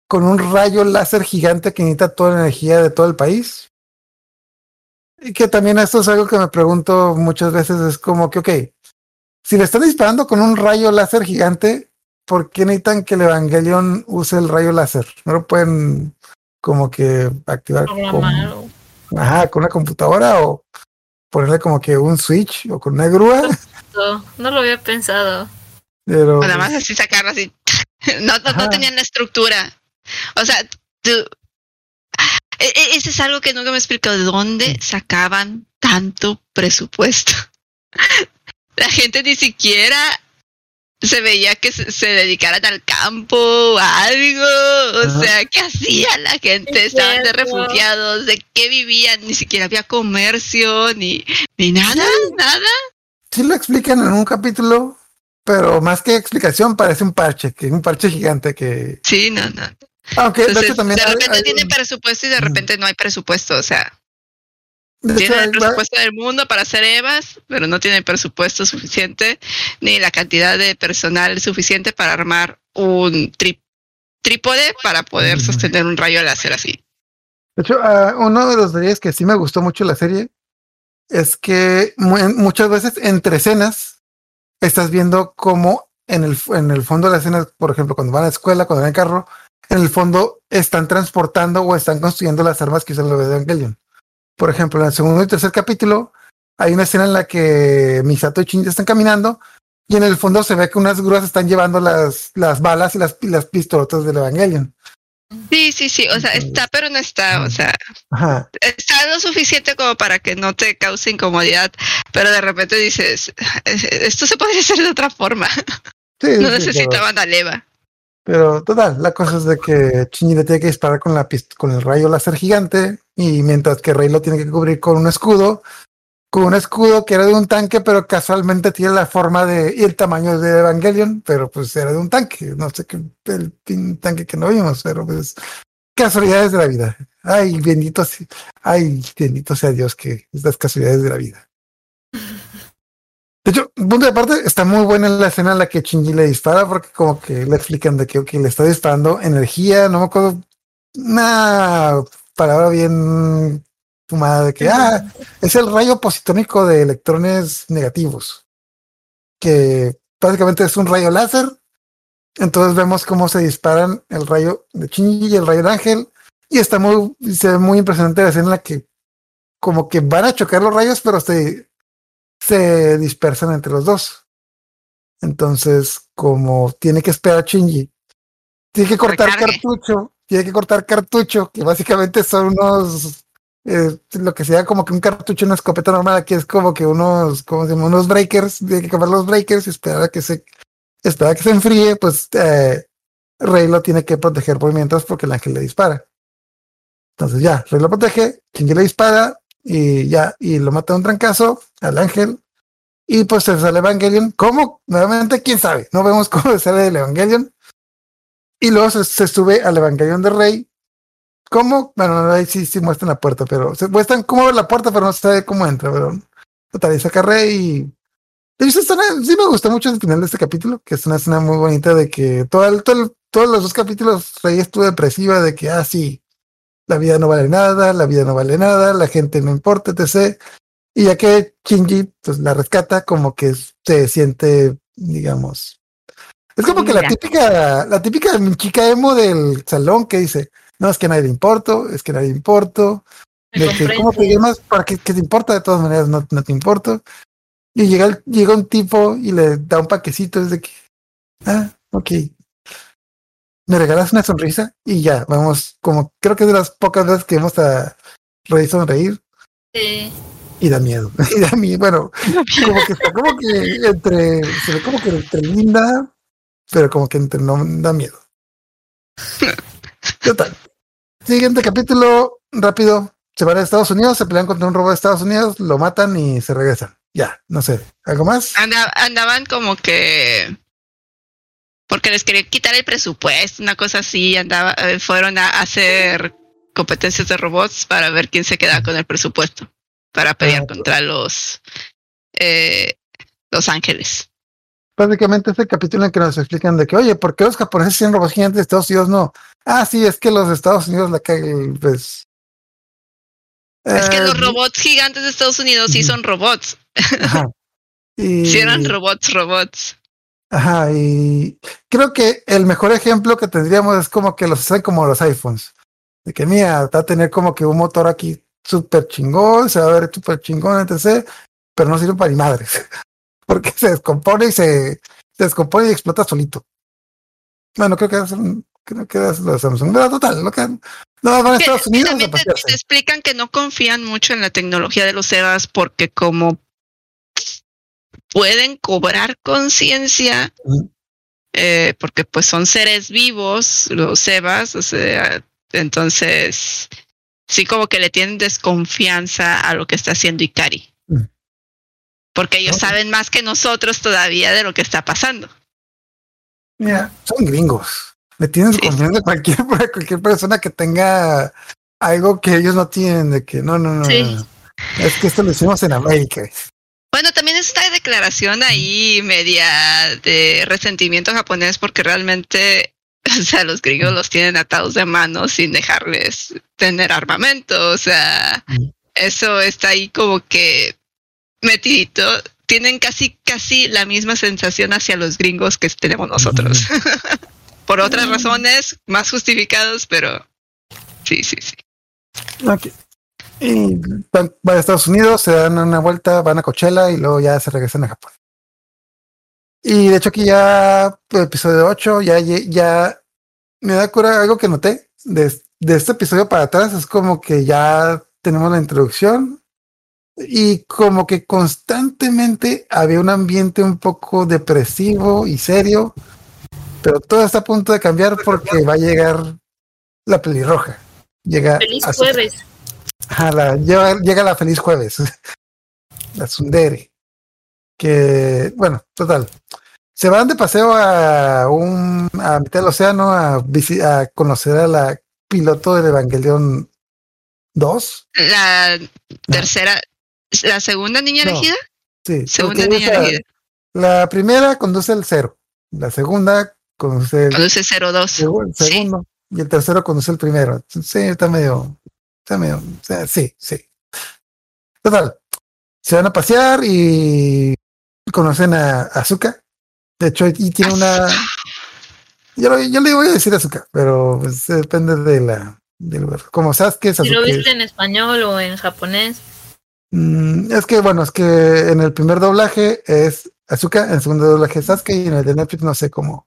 con un rayo láser gigante que necesita toda la energía de todo el país. Y que también esto es algo que me pregunto muchas veces, es como que, ok, si le están disparando con un rayo láser gigante, ¿por qué necesitan que el Evangelion use el rayo láser? ¿No lo pueden como que activar con, ajá, con una computadora o ponerle como que un switch o con una grúa? No, no lo había pensado. Pero O nada más así sacarlo así. No, no, no tenían la estructura. O sea, tú. E- e- Ese es algo que nunca me he explicado. ¿De dónde sacaban tanto presupuesto? La gente ni siquiera se veía que se, dedicaran al campo o algo. O Ajá. sea, ¿qué hacía la gente? Es Estaban de refugiados, ¿de qué vivían? Ni siquiera había comercio, ni, ni nada, nada. Sí lo explican en un capítulo, pero más que explicación parece un parche, que un parche gigante que Sí, no, no. aunque de hecho también de hay- repente hay tiene un- presupuesto y de repente no hay presupuesto. O sea, de hecho, el hay va- presupuesto del mundo para hacer Evas, pero no tiene el presupuesto suficiente ni la cantidad de personal suficiente para armar un tri- trípode para poder sostener un rayo láser así. De hecho, ah, uno de los detalles que sí me gustó mucho la serie es que mu- muchas veces entre escenas estás viendo cómo en el, en el fondo de la escena, por ejemplo, cuando van a la escuela, cuando van en carro, en el fondo están transportando o están construyendo las armas que usan los de Evangelion. Por ejemplo, en el segundo y tercer capítulo hay una escena en la que Misato y Shinji están caminando y en el fondo se ve que unas grúas están llevando las, las balas y las, las pistolotas del Evangelion. Sí, sí, sí. O sea, está, pero no está. O sea, Ajá. está lo suficiente como para que no te cause incomodidad. Pero de repente dices, esto se podría hacer de otra forma. Sí, No sí, necesitaban a Leva. Pero total, la cosa es de que le tiene que disparar con la con el rayo láser gigante y mientras que Rey lo tiene que cubrir con un escudo, con un escudo que era de un tanque, pero casualmente tiene la forma de y el tamaño de Evangelion, pero pues era de un tanque, no sé qué el pin tanque que no vimos, pero pues casualidades de la vida. Ay, bendito, ay, bendito sea Dios que estas casualidades de la vida. De hecho, punto de aparte, está muy buena la escena en la que Shinji le dispara, porque como que le explican de que ok, le está disparando energía, no me acuerdo, una palabra bien fumada de que ah, es el rayo positónico de electrones negativos, que básicamente es un rayo láser. Entonces vemos cómo se disparan el rayo de Shinji y el rayo de Ángel, y está muy, se ve muy impresionante la escena en la que como que van a chocar los rayos, pero se se dispersan entre los dos. Entonces, como tiene que esperar Shinji, tiene que cortar Recargue. cartucho, tiene que cortar cartucho, que básicamente son unos, eh, lo que sea como que un cartucho una escopeta normal, aquí es como que unos, ¿cómo se? Unos breakers, tiene que cambiar los breakers y esperar a que se, esperar que se enfríe, pues eh, Rey lo tiene que proteger por mientras porque el ángel le dispara. Entonces ya, Rey lo protege, Shinji le dispara, y ya, y lo mata de un trancazo al ángel. Y pues se sale Evangelion. ¿Cómo? Nuevamente, quién sabe. No vemos cómo sale el Evangelion. Y luego se, se sube al Evangelion de Rey. ¿Cómo? Bueno, no, ahí sí, sí muestran la puerta, pero se muestran cómo abre la puerta, pero no se sabe cómo entra. Pero total, y saca Rey y. de hecho, escena- sí me gustó mucho el final de este capítulo, que es una escena muy bonita de que todo el- todo el- todos los dos capítulos Rey estuvo depresiva de que, ah, sí, la vida no vale nada, la vida no vale nada, la gente no importa, etc. Y ya que Shinji pues la rescata, como que se siente, digamos. Es como que la típica, la típica chica emo del salón que dice, no, es que nadie le importo, es que nadie le importo, de que cómo te llamas, para que, que te importa, de todas maneras no, no te importo. Y llega, el- llega un tipo y le da un paquecito, es de que, ah, ok. Me regalas una sonrisa y ya, vamos, como creo que es de las pocas veces que vamos a reír sonreír Sí. y da miedo. Y da miedo, bueno, como que está como que entre, se ve como que entre linda, pero como que entre no da miedo. Total. Siguiente capítulo, rápido. Se van a Estados Unidos, se pelean contra un robot de Estados Unidos, lo matan y se regresan. Ya, no sé. ¿Algo más? Anda- andaban como que porque les quería quitar el presupuesto, una cosa así, andaba, eh, fueron a hacer competencias de robots para ver quién se queda con el presupuesto, para pelear Ah, contra los eh, los ángeles. Básicamente es el capítulo en que nos explican de que, oye, ¿por qué los japoneses tienen robots gigantes de Estados Unidos no? Ah, sí, es que los Estados Unidos la cagan, pues. es que Eh, los robots gigantes de Estados Unidos sí son robots, Ajá. Y, sí eran robots, robots. Ajá, y creo que el mejor ejemplo que tendríamos es como que los hacen como los iPhones. De que mira, va a tener como que un motor aquí súper chingón, se va a ver súper chingón, etc. Pero no sirve para ni madres. Porque se descompone y se, se descompone y explota solito. Bueno, creo que es, un- creo que lo de Samsung. Pero total, lo que no van a Estados Unidos también te, explican que no confían mucho en la tecnología de los EVAs porque como pueden cobrar conciencia, eh, porque pues son seres vivos los EVAs, o sea, entonces sí como que le tienen desconfianza a lo que está haciendo Ikari. Porque ellos saben más que nosotros todavía de lo que está pasando. Mira, son gringos. Le tienen Sí. confianza a cualquier, a cualquier persona que tenga algo que ellos no tienen, de que no, no, no. Sí. no, no. Es que esto lo hicimos en América. Bueno, también es esta declaración ahí media de resentimiento japonés porque realmente, o sea, los gringos los tienen atados de manos sin dejarles tener armamento, o sea, Mm. eso está ahí como que metidito. Tienen casi, casi la misma sensación hacia los gringos que tenemos nosotros. Por otras razones, más justificados, pero sí, sí, sí. Ok. Y van a Estados Unidos, se dan una vuelta, van a Coachella y luego ya se regresan a Japón. Y de hecho aquí ya, episodio 8, ya, ya me da cura algo que noté. de, de este episodio para atrás es como que ya tenemos la introducción y como que constantemente había un ambiente un poco depresivo y serio, pero todo está a punto de cambiar porque va a llegar la pelirroja. Llega Feliz a su- jueves. La- llega, llega la feliz jueves. la Sundere. Que, bueno, total. Se van de paseo a un a mitad del océano a, a conocer a la piloto del Evangelion 2. La tercera, la segunda niña No. elegida. Sí, Segunda niña elegida. La primera conduce el cero. La segunda conduce el, Conduce 02. segu- el Sí. segundo. Y el tercero conduce el primero. Sí, está medio. Está medio. o sea, sí, sí. Total. Se van a pasear y conocen a Azuka. De hecho, y tiene una. Yo, lo- yo le voy a decir Azuka, pero pues, depende de la, del lugar. Como Sasuke, Si lo viste en español o en japonés. Mm, es que bueno, es que en el primer doblaje es Azuka, en el segundo doblaje es Sasuke y en el de Netflix no sé cómo.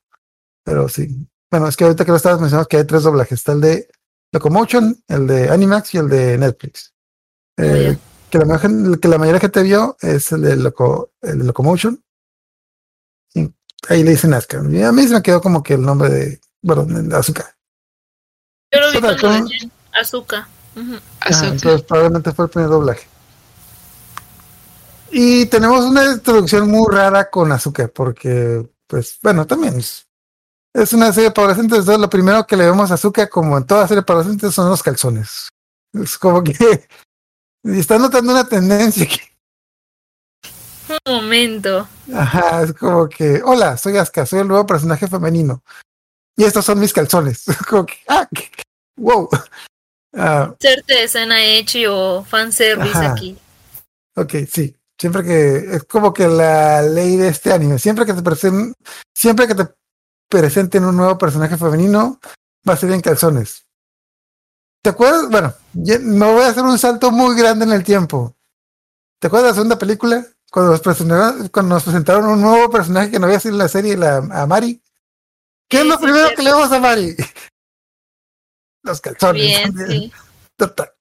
Pero sí. Bueno, es que ahorita que lo estabas mencionando que hay tres doblajes. Está el de Locomotion, el de Animax y el de Netflix. Eh, que, la, mayor- el que la mayoría de gente vio es el de, Loco, el de Locomotion. Y ahí le dicen Asuka. Y a mí se me quedó como que el nombre de, bueno, de Azuka. Yo lo vi decían azúcar. Ah, Azuka. entonces probablemente fue el primer doblaje. Y tenemos una introducción muy rara con Azuka, porque, pues, bueno, también es, es una serie para adolescentes. Entonces, lo primero que le vemos a Azuka, como en toda serie para adolescentes, son los calzones. Es como que está notando una tendencia que, Un momento. ajá, es como que, hola, soy Asuka, soy el nuevo personaje femenino. Y estos son mis calzones. Es como que, ah, que- wow. Ah, Inserte escena hecho o fanservice Ajá. aquí. Ok, sí. Siempre que es como que la ley de este anime, siempre que te presenten, siempre que te presenten un nuevo personaje femenino, va a ser en calzones. ¿Te acuerdas? Bueno, ya- me voy a hacer un salto muy grande en el tiempo. ¿Te acuerdas de la segunda película? Cuando nos presentaron, cuando nos presentaron un nuevo personaje que no había sido en la serie, la, a Mari. ¿Qué es lo primero que le a Mari? Los calzones. Bien, sí. Total.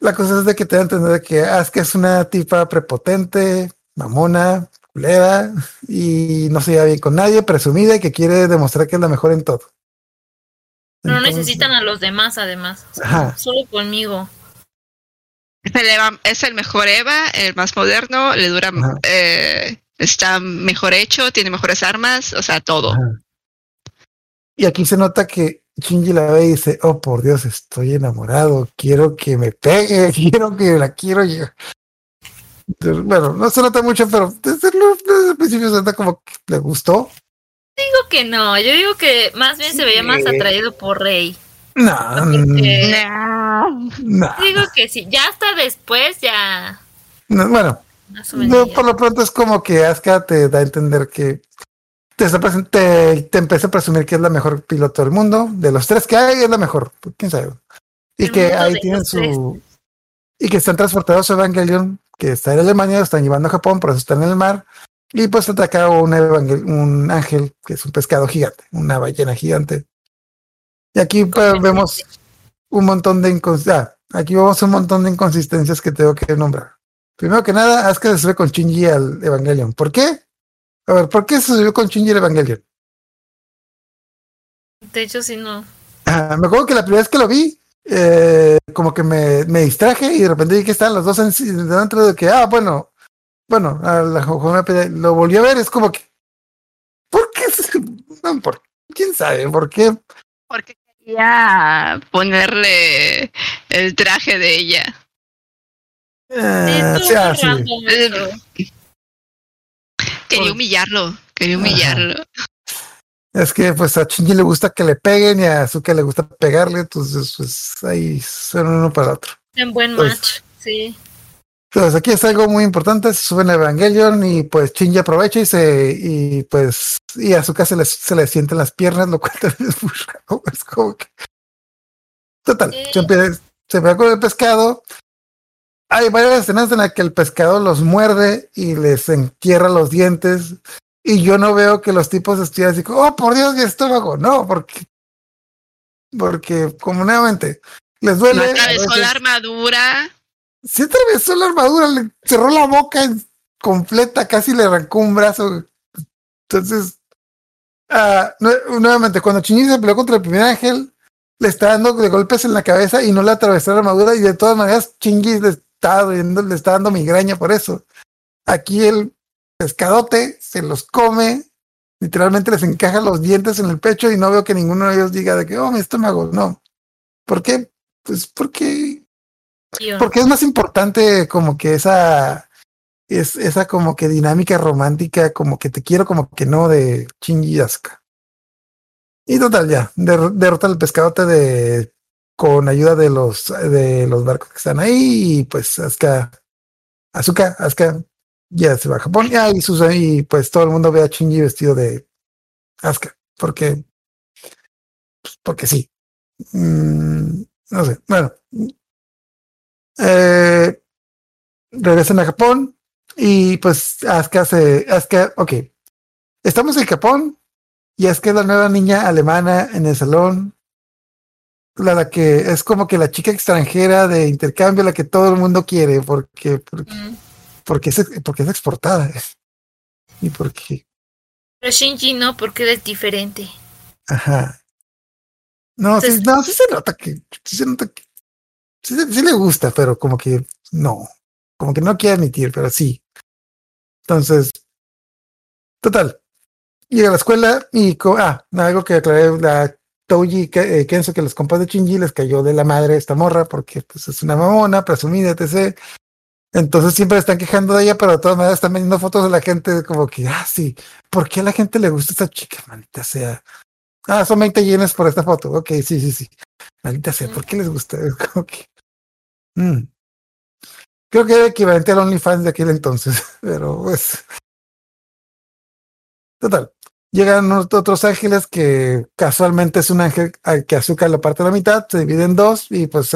La cosa es de que te da a entender que Asuka es una tipa prepotente, mamona, culera, y no se lleva bien con nadie, presumida y que quiere demostrar que es la mejor en todo. No Entonces, necesitan a los demás, además. Ajá. Solo conmigo. Es el, Eva- es el mejor Eva, el más moderno, le dura, eh, está mejor hecho, tiene mejores armas, o sea, todo. Ajá. Y aquí se nota que Shinji la ve y dice, oh por Dios, estoy enamorado, quiero que me pegue, quiero que la quiero llegar. Bueno, no se nota mucho, pero desde el, desde el principio se nota como que le gustó. Digo que no, yo digo que más bien se veía más atraído por Rey. No, Porque- no, Digo que sí, ya hasta después ya. no, bueno, No, por lo pronto es como que Asuka te da a entender que te, te, te empieza a presumir que es la mejor piloto del mundo. De los tres que hay, es la mejor. ¿Quién sabe? Y El que ahí tienen su... Y que están transportados a Evangelion, que está en Alemania, lo están llevando a Japón, por eso están en el mar. Y pues ataca a un, evangel- un ángel, que es un pescado gigante, una ballena gigante. Y aquí pues, vemos un montón de inconsistencias. aquí vemos un montón de inconsistencias que tengo que nombrar. Primero que nada, Asuka se sube con Shinji al Evangelion. ¿Por qué? A ver, ¿por qué se subió con Shinji al Evangelion? De hecho, sí, no. Ah, me acuerdo que la primera vez que lo vi, eh, como que me, me distraje y de repente vi que estaban los dos en, dentro de que, ah, bueno, bueno, a la lo volví a ver, es como que, ¿por qué? no, por- ¿Quién sabe? ¿Por qué? Porque quería ponerle el traje de ella. Eh, Sí, ah, sí. Quería humillarlo, quería Ajá. humillarlo. Es que pues a Shinji le gusta que le peguen y a Azuka le gusta pegarle, entonces pues ahí son uno para otro. En buen Pues- match, sí. Entonces aquí es algo muy importante, se suben a Evangelion y pues Shinji aprovecha y se y pues y a Azuka se le, se le sienten las piernas, lo cual también es muy raro, es como que total, Sí. se empieza, se ve con el pescado. Hay varias escenas en las que el pescado los muerde y les entierra los dientes y yo no veo que los tipos estuvieran así, como, oh por Dios, mi estómago, no, porque porque como nuevamente les duele. No atravesó la armadura. Sí atravesó la armadura, le cerró la boca completa, casi le arrancó un brazo. Entonces, ah, nue- nuevamente, cuando Shinji se peleó contra el primer ángel, le está dando de golpes en la cabeza y no le atravesó la armadura y de todas maneras Shinji le está, dando- le está dando migraña por eso. Aquí el pescadote se los come, literalmente les encaja los dientes en el pecho y no veo que ninguno de ellos diga de que, oh, mi estómago, no. ¿Por qué? Pues porque porque es más importante como que esa es esa como que dinámica romántica, como que te quiero, como que no de Shinji y Asuka. Y total, ya, der- derrota al pescadote de con ayuda de los de los barcos que están ahí, y pues Asuka, Asuka, Asuka ya se va a Japón, ya, y, sus, y pues todo el mundo ve a Shinji vestido de Asuka, porque pues, porque sí. Mm, no sé, bueno, eh, regresan a Japón y pues Asuka se, Asuka, ok, estamos en Japón y Asuka es la nueva niña alemana en el salón, la, la que es como que la chica extranjera de intercambio, la que todo el mundo quiere porque, porque. Porque es, porque es exportada y porque, Pero Shinji no, porque él es diferente. ajá. No, sí, no, sí se nota que, sí se nota que, sí, le gusta, pero como que no, como que no quiere admitir, pero sí. Entonces, total, llega a la escuela y, ah, algo que aclaré, la Touji Ke- eh, Kenzo, que los compas de Shinji les cayó de la madre esta morra porque pues es una mamona, presumida, etc. Entonces siempre están quejando de ella, pero de todas maneras están vendiendo fotos de la gente como que, ah, sí, ¿por qué a la gente le gusta esta chica, manita sea? Ah, son 20 yenes por esta foto. Ok, sí, sí, sí. Maldita sea, ¿por qué les gusta? Es como que. Mm. Creo que era equivalente al OnlyFans de aquel entonces, pero pues. Total. Llegan otros ángeles que casualmente es un ángel al que Azúcar lo parte a la mitad, se divide en dos y pues.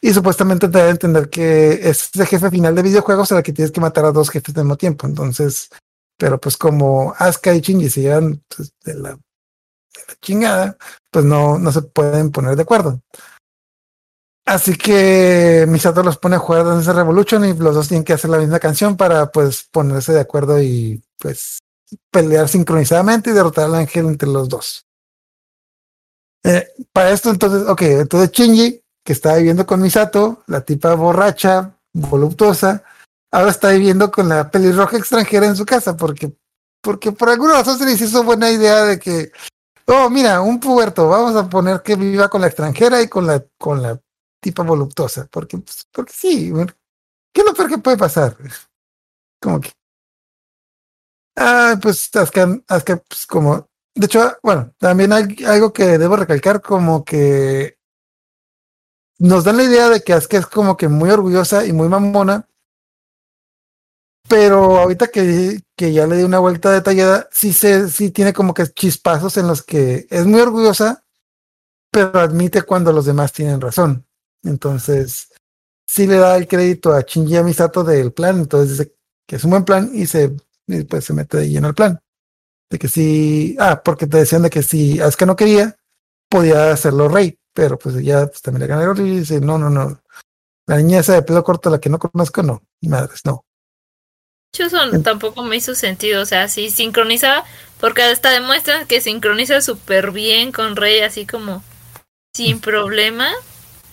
Y supuestamente te a entender que es el jefe final de videojuegos a la que tienes que matar a dos jefes al mismo tiempo. Entonces, pero pues como Asuka y Shinji se llevan pues, de la chingada, pues no, no se pueden poner de acuerdo. Así que Misato los pone a jugar Dance Revolution y los dos tienen que hacer la misma canción para pues ponerse de acuerdo y pues pelear sincronizadamente y derrotar al ángel entre los dos. Eh, para esto entonces, ok, entonces Shinji, que está viviendo con Misato, la tipa borracha, voluptuosa, ahora está viviendo con la pelirroja extranjera en su casa porque porque por alguna razón se les hizo buena idea de que Oh, mira, un puberto, vamos a poner que viva con la extranjera y con la, con la tipa voluptuosa, porque, pues, porque sí, ¿qué es lo peor que puede pasar? Como que. Ah, pues, Asuka, Asuka, pues, como. De hecho, bueno, también hay algo que debo recalcar, como que nos dan la idea de que Asuka es como que muy orgullosa y muy mamona, pero ahorita que, que ya le di una vuelta detallada, sí se, sí tiene como que chispazos en los que es muy orgullosa, pero admite cuando los demás tienen razón. Entonces, sí le da el crédito a Shinji a Misato del plan, entonces dice que es un buen plan y se, pues se mete de lleno al plan. De que sí, ah, porque te decían de que si Asuka no quería, podía hacerlo rey, pero pues ya pues, también le ganaron y dice, no, no, no. La niña esa de pelo corto, la que no conozco, no, madres, no. Eso tampoco me hizo sentido. O sea, sí sincronizaba, porque hasta demuestran que sincroniza súper bien con Rey, así como sin problema.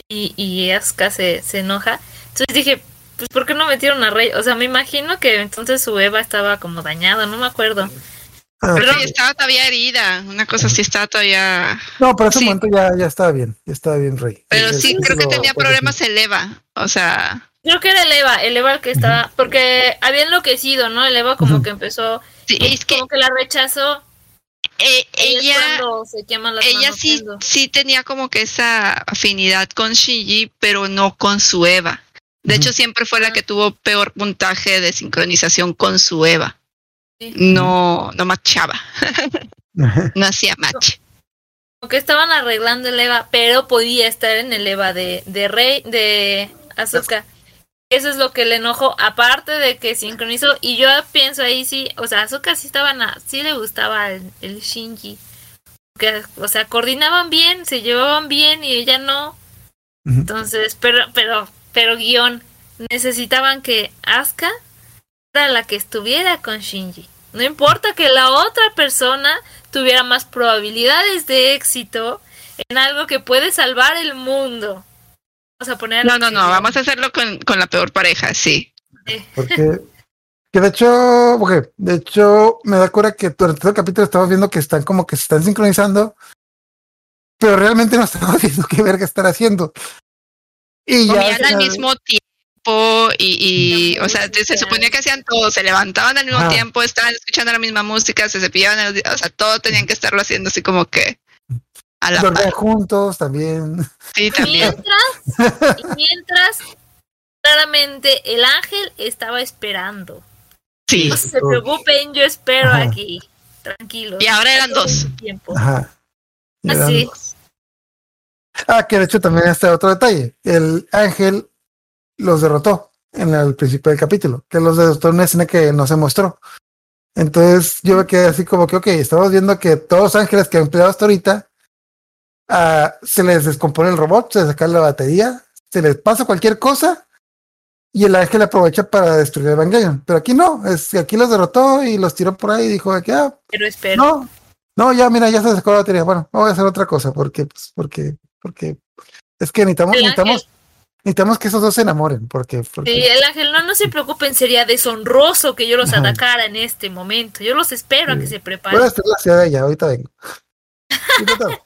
Y, y Asuka se, se enoja. Entonces dije, pues, ¿por qué no metieron a Rey? O sea, me imagino que entonces su Eva estaba como dañada, no me acuerdo. Ah, Pero ok. estaba todavía herida. Una cosa así estaba todavía. No, pero ese Sí. momento ya, ya estaba bien, ya estaba bien, Rey. Pero sí, creo que tenía problemas el Eva. O sea, Creo que era el Eva, el Eva el que estaba, porque había enloquecido, ¿no? El Eva como que empezó, sí, es que como que la rechazó. eh, es ella, se las ella manos sí, viendo. sí tenía como que esa afinidad con Shinji, pero no con su Eva. De hecho, siempre fue la que tuvo peor puntaje de sincronización con su Eva. No, no machaba, no hacía match. Como que estaban arreglando el Eva, pero podía estar en el Eva de, de Rey, de Asuka. Eso es lo que le enojó, aparte de que sincronizó. Y yo pienso ahí sí, o sea, Asuka sí estaba, na- sí le gustaba el, el Shinji. que, o sea, coordinaban bien, se llevaban bien y ella no. Entonces, pero, pero, pero guion, necesitaban que Asuka la que estuviera con Shinji. No importa que la otra persona tuviera más probabilidades de éxito en algo que puede salvar el mundo. Vamos a poner No, no, no, vamos a hacerlo con, con la peor pareja, sí. Porque, que de hecho, de hecho me da cura que durante todo el capítulo estamos viendo que están como que se están sincronizando, pero realmente no estamos viendo qué verga están haciendo. Y ya Comían al mismo tiempo y, y, o sea, se suponía que hacían todo, se levantaban al mismo tiempo, estaban escuchando la misma música, se cepillaban, el- o sea, todo tenían que estarlo haciendo así como que a la par. juntos también. Sí, también. Mientras, y mientras, claramente el ángel estaba esperando. Sí. No se preocupen, yo espero Ajá. aquí. Tranquilo. Y ahora eran dos. Tiempo. Ajá. Eran Así. dos. Ah, que de hecho también está otro detalle. El ángel los derrotó en el principio del capítulo, que los derrotó en una escena que no se mostró. Entonces yo me quedé así como que, ok, estamos viendo que todos los ángeles que han empleado hasta ahorita, ah, se les descompone el robot, se les saca la batería, se les pasa cualquier cosa y el ángel aprovecha para destruir el Evangelion. Pero aquí no, es que aquí los derrotó y los tiró por ahí y dijo que, ah, Pero espero. no, no, ya mira, ya se sacó la batería. Bueno, voy a hacer otra cosa porque, pues, porque, porque es que necesitamos, necesitamos, necesitamos que esos dos se enamoren, porque, porque Sí, el ángel, no, no se preocupen, sería deshonroso que yo los Ajá. atacara en este momento. Yo los espero a que se voy a preparen. destruir la ciudad de ella, ahorita vengo.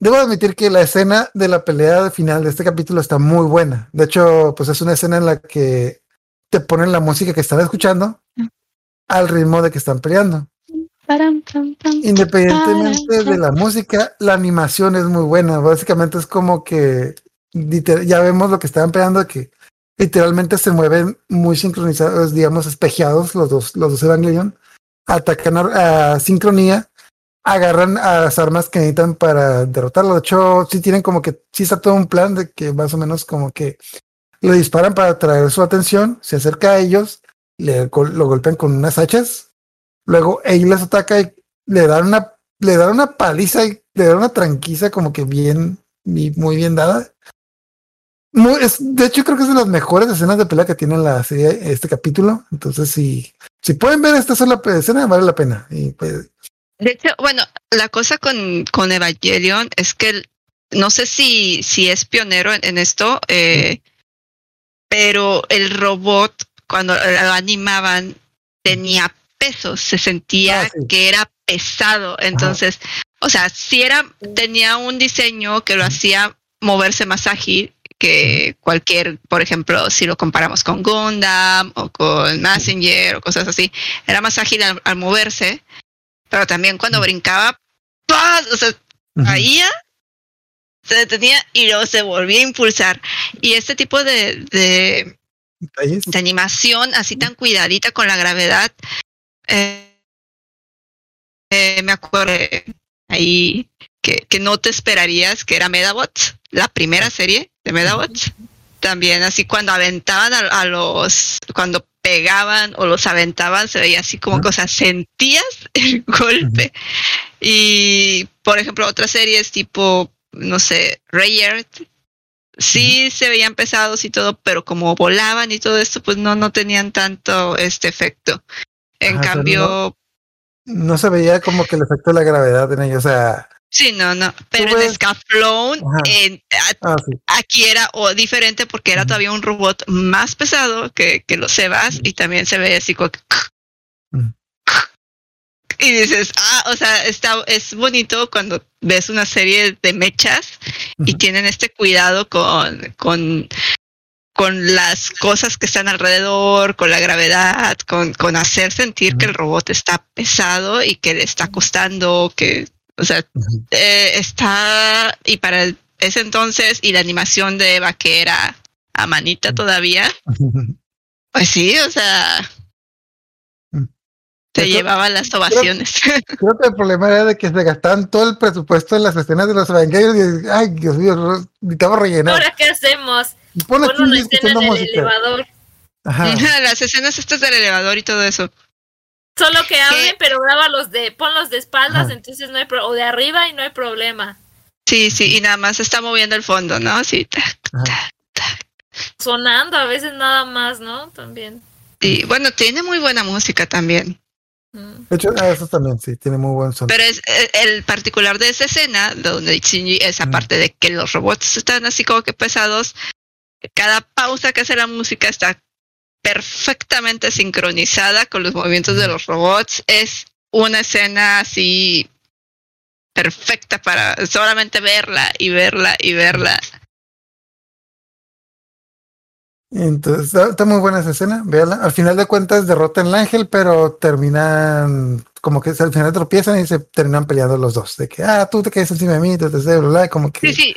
Debo admitir que la escena de la pelea final de este capítulo está muy buena. De hecho, pues es una escena en la que te ponen la música que están escuchando al ritmo de que están peleando. Independientemente de la música, la animación es muy buena. Básicamente es como que ya vemos lo que estaban peleando, que literalmente se mueven muy sincronizados, digamos, espejeados los dos, los dos Evangelion, atacan a, sincronía, agarran a las armas que necesitan para derrotarlo. De hecho, sí tienen como que, sí está todo un plan de que más o menos como que le disparan para atraer su atención, se acerca a ellos, lo golpean con unas hachas, luego él les ataca y le dan una, le dan una paliza y le dan una tranquiza como que bien, muy bien dada. Muy- es, de hecho, creo que es de las mejores escenas de pelea que tiene la serie este capítulo. Entonces, si, si pueden ver esta sola escena, vale la pena. Y pues, De hecho, bueno, la cosa con, con Evangelion es que el- no sé si, si es pionero en, en esto, eh, pero el robot, cuando lo animaban, tenía peso, se sentía Ah, sí. que era pesado. Entonces, o sea, si era, tenía un diseño que lo hacía moverse más ágil que cualquier, por ejemplo, si lo comparamos con Gundam o con Messenger o cosas así, era más ágil al, al moverse, pero también cuando brincaba, ¡paz! o sea, caía, se detenía y luego se volvía a impulsar. Y este tipo de, de, animación así tan cuidadita con la gravedad, eh, eh, me acuerdo ahí que, que no te esperarías que era Medabots, la primera serie de Medabots. También así cuando aventaban a, a los, cuando pegaban o los aventaban, se veía así como cosas, sentías el golpe. Y por ejemplo, otras series tipo, no sé, Rayard, sí se veían pesados y todo, pero como volaban y todo esto, pues no, no tenían tanto este efecto. En Ajá, cambio, No se veía como que el efecto de la gravedad en ellos. O sea, sí, no, no. Pero en a- ah, sí. aquí era o diferente porque era todavía un robot más pesado que, que los Sebas y también se ve así como y dices, ah, o sea, está, es bonito cuando ves una serie de mechas y tienen este cuidado con, con, con las cosas que están alrededor, con la gravedad, con, con hacer sentir que el robot está pesado y que le está costando, que, o sea, eh, está, y para el- ese entonces, y la animación de Eva que era a manita todavía, pues sí, o sea, Mm. te Creo- llevaba las ovaciones. Creo que el problema era de que se gastaban todo el presupuesto en las escenas de los Evangelion y ay, Dios mío, necesitamos rellenar. ¿Ahora qué hacemos? Pon una escena escuchando en el música. elevador. Ajá. las escenas estas del elevador y todo eso. Solo que hablen, pero grábalos de, ponlos de espaldas, entonces no hay pro o de arriba y no hay problema. Sí, sí, y nada más está moviendo el fondo, ¿no? Sí, tac, tac, tac. Sonando a veces nada más, ¿no? También. Y bueno, tiene muy buena música también. Mm. De hecho, ah, eso también sí, tiene muy buen sonido. Pero es eh, el particular de esa escena, donde Shinji, esa Mm. parte de que los robots están así como que pesados, cada pausa que hace la música está perfectamente sincronizada con los movimientos de los robots. Es una escena así perfecta para solamente verla y verla y verla. Entonces, está, muy buena esa escena, véala. Al final de cuentas derrotan al ángel, pero terminan como que al final tropiezan y se terminan peleando los dos. De que, ah, tú te caes encima de mí, te bla, bla, como que. Sí, sí.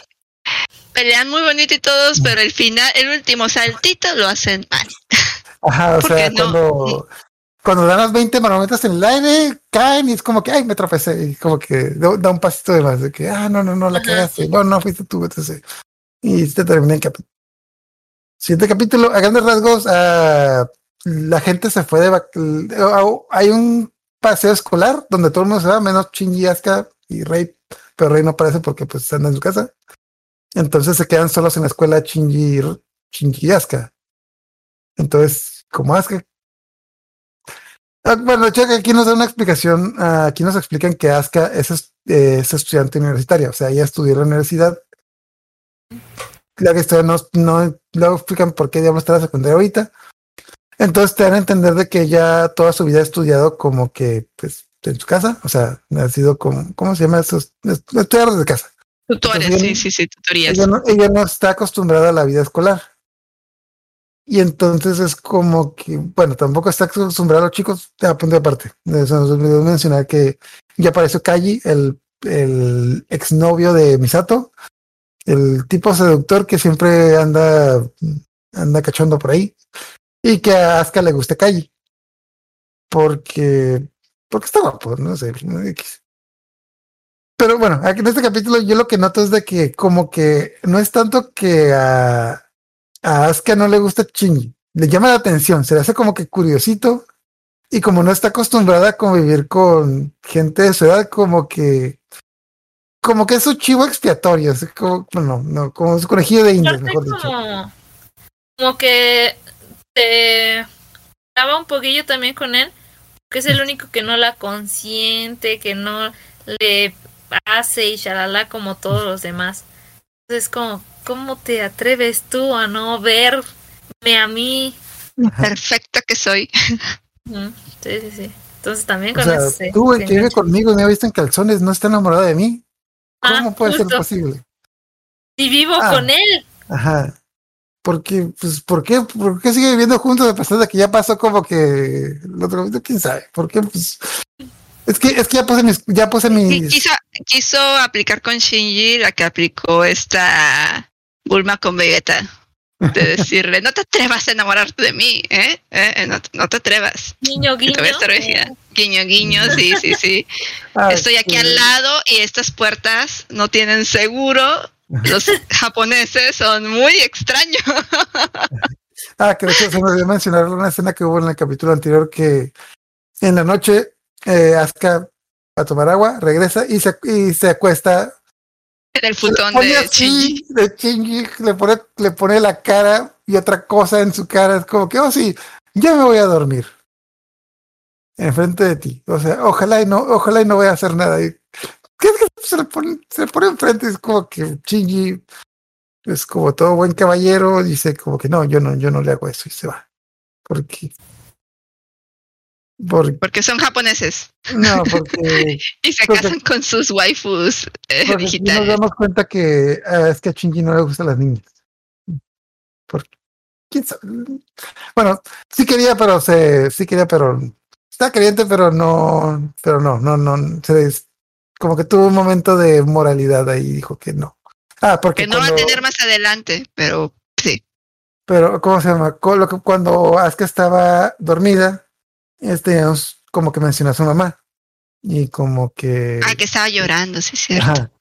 Pelean muy bonito y todos, pero el final, el último saltito lo hacen mal. Ajá, o sea, no- cuando, cuando dan las 20 marometas en el aire, caen y es como que, ay, me tropecé. Y como que da, un pasito de más, de que, ah, no, no, no, la cagaste. No, no, fuiste tú, etc. Y se termina el capítulo. Siguiente capítulo, a grandes rasgos, ah, la gente se fue de vac- hay un paseo escolar donde todo el mundo se va, menos Shinji, Asuka y Rey, pero Rey no aparece porque pues anda en su casa. Entonces se quedan solos en la escuela Shinji, Shinji y Asuka. Entonces, como Asuka. Ah, bueno, checa, aquí nos da una explicación, ah, aquí nos explican que es, es, eh, es estudiante universitaria, o sea, ella estudió en la universidad. La que historia no, no, luego explican por qué diablos está en la secundaria ahorita. Entonces te dan a entender de que ella toda su vida ha estudiado como que, pues, en su casa, o sea, ha sido como, ¿cómo se llama eso? Estudiar desde casa. Tutores, Entonces, sí, sí, sí, tutorías. Ella no, ella no está acostumbrada a la vida escolar. Y entonces es como que, bueno, tampoco está acostumbrada a los chicos, a punto de aparte. Eso nos olvidó mencionar que ya apareció Kaji, el, el exnovio de Misato, el tipo seductor que siempre anda, anda cachondo por ahí, y que a Asuka le gusta Kaji. Porque, porque está guapo, no sé. Pero bueno, aquí en este capítulo yo lo que noto es de que como que no es tanto que a, a Asuka no le gusta Shinji, le llama la atención, se le hace como que curiosito y como no está acostumbrada a convivir con gente de su edad, como que como que es su chivo expiatorio, como, bueno, no, como su conejillo de indias, mejor dicho. como, como que te daba un poquillo también con él, que es el único que no la consiente, que no le hace y shalala como todos los demás. Entonces como, ¿cómo te atreves tú a no verme a mí? Perfecta que soy. Sí, sí, sí. Entonces también O con sea, eso se- tú, el se que vive engancha. conmigo y me ha visto en calzones, no está enamorado de mí. ¿Cómo Ah, puede ser posible? Y vivo Ah. con él. Ajá. Porque, pues, ¿por qué? ¿Por qué sigue viviendo juntos a pesar de que ya pasó como que el otro? ¿Quién sabe? ¿Por qué? Pues, es que, es que ya puse mis, ya puse mis, quiso, quiso aplicar con Shinji la que aplicó esta Bulma con Vegeta. De decirle, no te atrevas a enamorarte de mí, ¿eh? ¿Eh? No, no te atrevas. Guiño, Que guiño. te voy a estar vigilando. Guiño, guiño, sí, sí, sí. Estoy aquí sí. al lado y estas puertas no tienen seguro. Los japoneses son muy extraños. Ah, que de hecho se me olvidó mencionar una escena que hubo en el capítulo anterior que en la noche eh, Asuka va a tomar agua, regresa y se, y se acuesta. En el futón de así, Shinji. de Shinji, le pone, le pone la cara y otra cosa en su cara. Es como que, oh sí, ya me voy a dormir. Enfrente de ti. O sea, ojalá y no, ojalá y no voy a hacer nada. Y, ¿Qué es que se le pone, se le pone enfrente? Es como que Shinji es como todo buen caballero, dice como que no, yo no, yo no le hago eso y se va. Porque, porque Porque son japoneses no, porque, y se Porque- casan con sus waifus eh, aquí nos digitales. damos cuenta que ah, es que a Shinji no le gustan las niñas. Porque, quién sabe. Bueno, sí quería, pero se, sí quería, pero está creyente, pero no, pero no, no, no, se como que tuvo un momento de moralidad ahí y dijo que no. Ah, porque Que no va a tener más adelante, pero sí. Pero, ¿cómo se llama? Cuando Asuka estaba dormida, este como que mencionó a su mamá. Y como que. Ah, que estaba llorando, sí, es cierto. Ajá.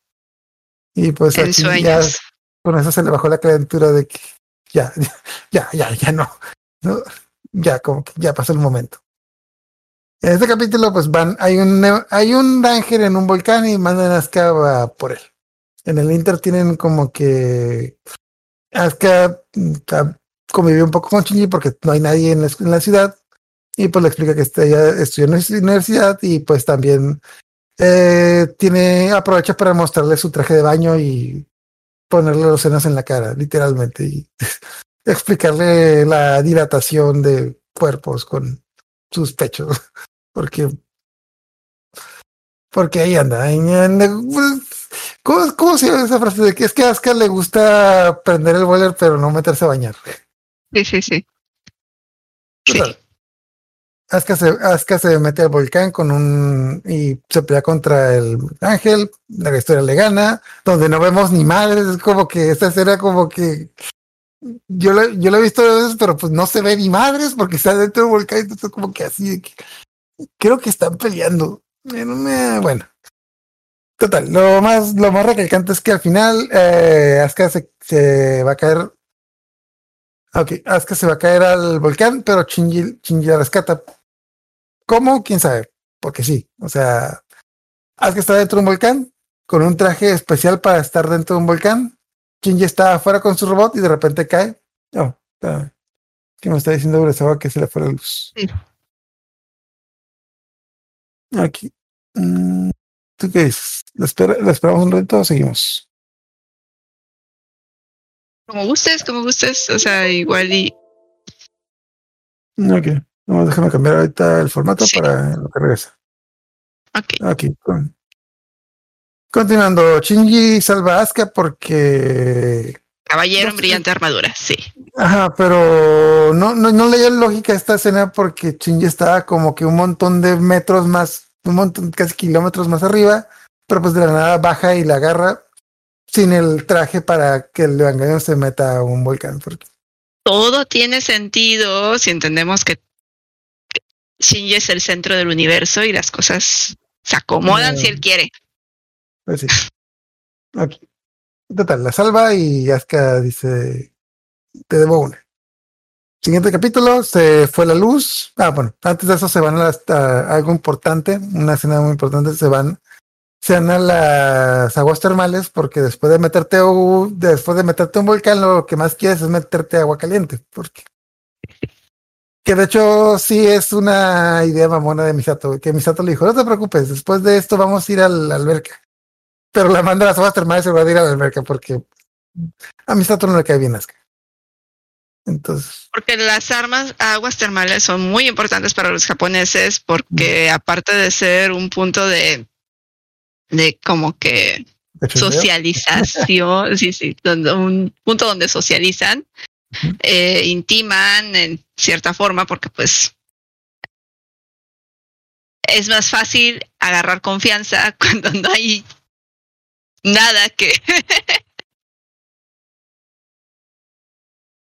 Y pues En aquí ya sueños. con eso se le bajó la calentura de que ya, ya, ya, ya no. No, Ya, como que ya pasó el momento. En este capítulo, pues van, hay un, hay un ángel en un volcán y mandan a Asuka a por él. En el Inter tienen como que Asuka mm, convivió un poco con Shinji porque no hay nadie en la, en la ciudad y pues le explica que está, ella estudió en la universidad y pues también eh, tiene aprovecha para mostrarle su traje de baño y ponerle los senos en la cara, literalmente, y explicarle la dilatación de cuerpos con sus pechos, porque porque ahí anda. ahí anda, ¿Cómo, cómo se llama esa frase de que es que a Asuka le gusta prender el boiler pero no meterse a bañar? Sí, sí, sí. Sí. Asuka se, Asuka se mete al volcán con un y se pelea contra el ángel, la historia le gana, donde no vemos ni madres, es como que esta escena como que yo lo, yo lo he visto veces, pero pues no se ve ni madres porque está dentro del volcán, entonces como que así que creo que están peleando. Bueno. Total, lo más, lo más recalcante es que al final eh, se va a caer. Ok, Asuka se va a caer al volcán, pero Shinji, Shinji la rescata. ¿Cómo? ¿Quién sabe? Porque sí. O sea, Asuka está dentro de un volcán con un traje especial para estar dentro de un volcán. Shinji está afuera con su robot y de repente cae. No, espérame. ¿Qué me está diciendo Urasawa que se le fue la luz? Sí. Aquí. Mm, ¿Tú qué dices? ¿La, espera- la esperamos un ratito o seguimos? Como gustes, como gustes. O sea, igual y. Ok. No, déjame cambiar ahorita el formato Sí. para lo que regresa. Ok. Aquí. con- Continuando, Shinji salva a Asuka porque. Caballero en brillante armadura, sí. Ajá, pero no, no, no leía lógica esta escena porque Shinji estaba como que un montón de metros más, un montón, casi kilómetros más arriba, pero pues de la nada baja y la agarra sin el traje para que el Evangelion se meta a un volcán. Porque Todo tiene sentido si entendemos que Shinji es el centro del universo y las cosas se acomodan si él quiere. Pues sí. Total, la salva y Asuka dice, te debo una. Siguiente capítulo, se fue la luz. Ah, bueno, antes de eso se van hasta algo importante, una escena muy importante, se van, se van a las aguas termales porque después de meterte a un, después de meterte a un volcán, lo que más quieres es meterte a agua caliente, porque que de hecho sí es una idea mamona de Misato, que Misato le dijo, no te preocupes, después de esto vamos a ir a la alberca. Pero la manda a las aguas termales se va a ir a la alberca porque a Misato no le cae bien Asuka. Entonces, Porque las armas, aguas termales son muy importantes para los japoneses porque aparte de ser un punto de, de como que socialización, sí, sí, un punto donde socializan. Eh, intiman en cierta forma, porque pues es más fácil agarrar confianza cuando no hay nada que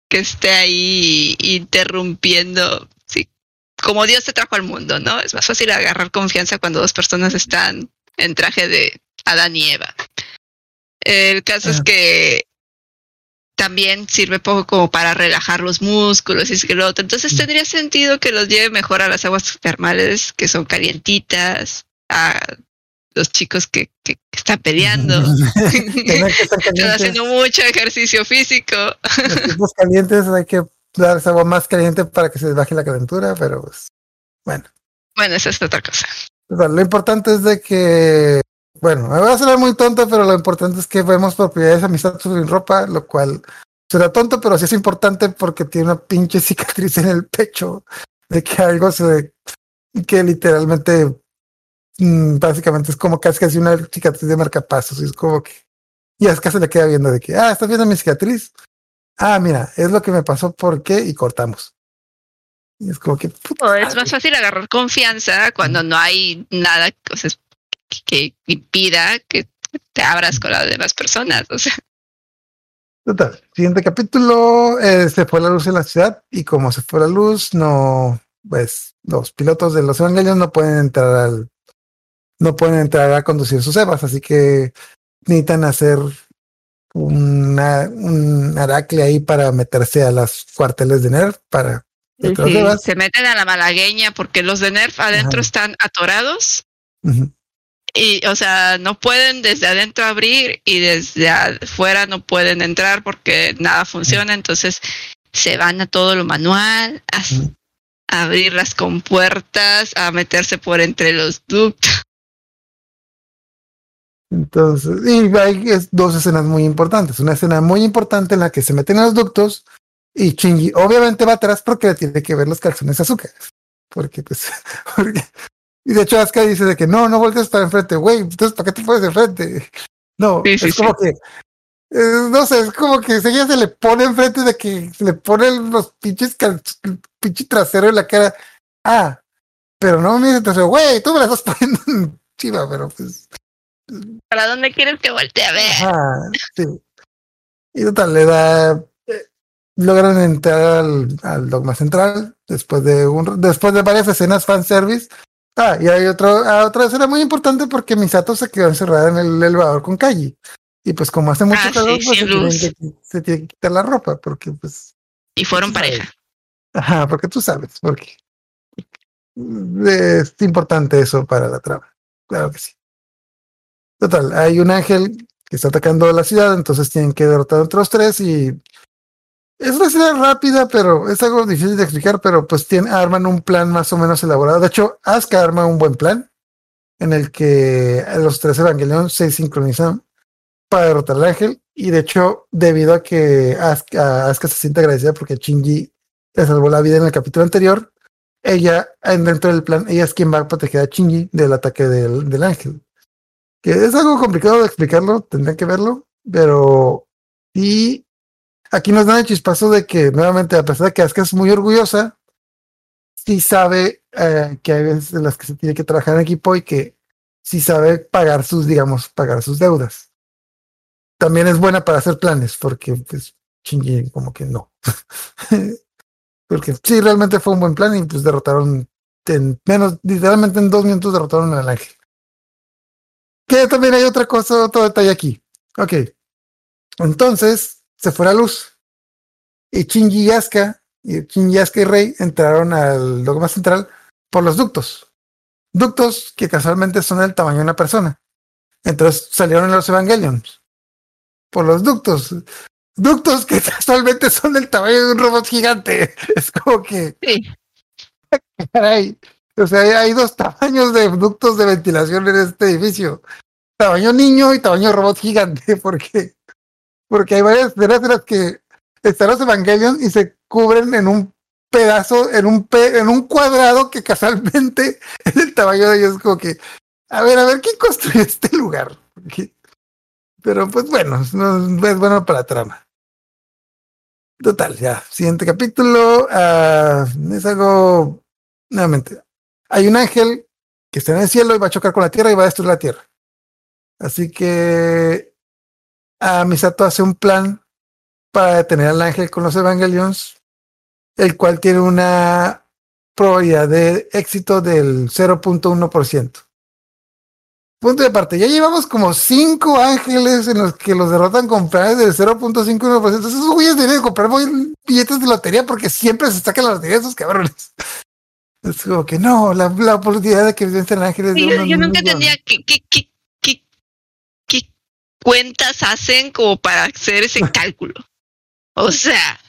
que esté ahí interrumpiendo, sí, como Dios te trajo al mundo, ¿no? Es más fácil agarrar confianza cuando dos personas están en traje de Adán y Eva. El caso es que también sirve poco como para relajar los músculos y es que lo otro. Entonces Mm. tendría sentido que los lleve mejor a las aguas termales, que son calientitas, a los chicos que, que están peleando, que están haciendo mucho ejercicio físico. los calientes hay que dar esa agua más caliente para que se baje la calentura, pero pues, bueno. Bueno, esa es otra cosa. Lo importante es de que, bueno, me voy a sonar muy tonto, pero lo importante es que vemos propiedades amistad sin ropa, lo cual será tonto, pero sí es importante porque tiene una pinche cicatriz en el pecho de que algo se, que literalmente, mm, básicamente es como casi casi una cicatriz de marcapasos, y es como que, y a Asuka se le queda viendo de que, ah, ¿estás viendo mi cicatriz? Ah, mira, es lo que me pasó, ¿por qué? Y cortamos. Y es como que, puta es más fácil agarrar confianza cuando no hay nada o sea, que impida que te abras con las demás personas. O sea, Total. Siguiente capítulo. eh, se fue la luz en la ciudad y como se fue la luz, no, pues los pilotos de los evangelios no pueden entrar al, no pueden entrar a conducir sus evas, así que necesitan hacer una, un aracle ahí para meterse a los cuarteles de NERV para Sí, se meten a la malagueña porque los de Nerf adentro Ajá. están atorados Ujú. Y, o sea, no pueden desde adentro abrir y desde afuera no pueden entrar porque nada funciona. Entonces se van a todo lo manual, a, a abrir las compuertas, a meterse por entre los ductos. Entonces, y hay dos escenas muy importantes. Una escena muy importante en la que se meten en los ductos y Shinji obviamente va atrás porque le tiene que ver los calzones a Asuka. Porque, pues, porque- y de hecho Asuka dice de que no, no voltees para enfrente, güey, entonces ¿para qué te pones de frente? No, Sí, sí, es como que, no sé, es como que ella se le pone enfrente de que se le ponen los pinches pinche trasero en la cara. Ah, pero no me dice trasero, güey, tú me la estás poniendo en chiva, pero pues. ¿Para dónde quieres que voltee a ver? Ajá, sí. Y total, le da. eh, logran entrar al, al dogma central después de un, después de varias escenas fanservice. Ah, y hay otro, ah, otra escena muy importante porque Misato se quedó encerrada en el elevador con Kaji. Y pues como hace mucho Ah, calor, sí, pues se luz. que, se tiene que quitar la ropa, porque pues. Y fueron sabes. pareja. Ajá, porque tú sabes, porque es importante eso para la trama. Claro que sí. Total, hay un ángel que está atacando la ciudad, entonces tienen que derrotar a otros tres y es una escena rápida, pero es algo difícil de explicar, pero pues tienen, arman un plan más o menos elaborado. De hecho, Asuka arma un buen plan en el que los tres evangelios se sincronizan para derrotar al ángel y de hecho, debido a que Asuka, Asuka se siente agradecida porque Shinji le salvó la vida en el capítulo anterior, ella, en- dentro del plan, ella es quien va a proteger a Shinji del ataque del, del ángel. Que es algo complicado de explicarlo, tendrían que verlo, pero y aquí nos dan el chispazo de que nuevamente, a pesar de que Asuka es muy orgullosa, sí sabe eh, que hay veces en las que se tiene que trabajar en equipo y que sí sabe pagar sus, digamos, pagar sus deudas. También es buena para hacer planes, porque pues Shinji como que no. porque sí, realmente fue un buen plan y pues derrotaron en menos, literalmente en dos minutos derrotaron al ángel. Que también hay otra cosa, otro detalle aquí. Ok. Entonces, se fue la luz. Y Shinji y Asuka, y Shinji, Asuka y Rey entraron al dogma central por los ductos. Ductos que casualmente son del tamaño de una persona. Entonces salieron los Evangelions. Por los ductos. Ductos que casualmente son del tamaño de un robot gigante. Es como que, Sí. caray. O sea, hay- hay dos tamaños de ductos de ventilación en este edificio. Tamaño niño y tamaño robot gigante. Porque, porque hay varias escenas en las que están los Evangelion y se cubren en un pedazo, en un, en un cuadrado que casualmente es el tamaño de ellos. Como que, a ver, a ver, ¿quién construyó este lugar? Pero pues bueno, no, es bueno para la trama. Total, ya. Siguiente capítulo. ah, es algo. Nuevamente. Hay un ángel que está en el cielo y va a chocar con la tierra y va a destruir la tierra. Así que. Ah, Misato hace un plan para detener al ángel con los Evangelions, el cual tiene una probabilidad de éxito del 0.1%. Punto de parte, ya llevamos como cinco ángeles en los que los derrotan con planes del 0.51%. Esos güeyes deben comprar muy- billetes de lotería porque siempre se sacan la lotería esos cabrones. Es como que no, la, la oportunidad de que vencen ángeles. de Sí, yo, uno yo un nunca entendía qué, qué, qué cuentas hacen como para hacer ese cálculo. O sea,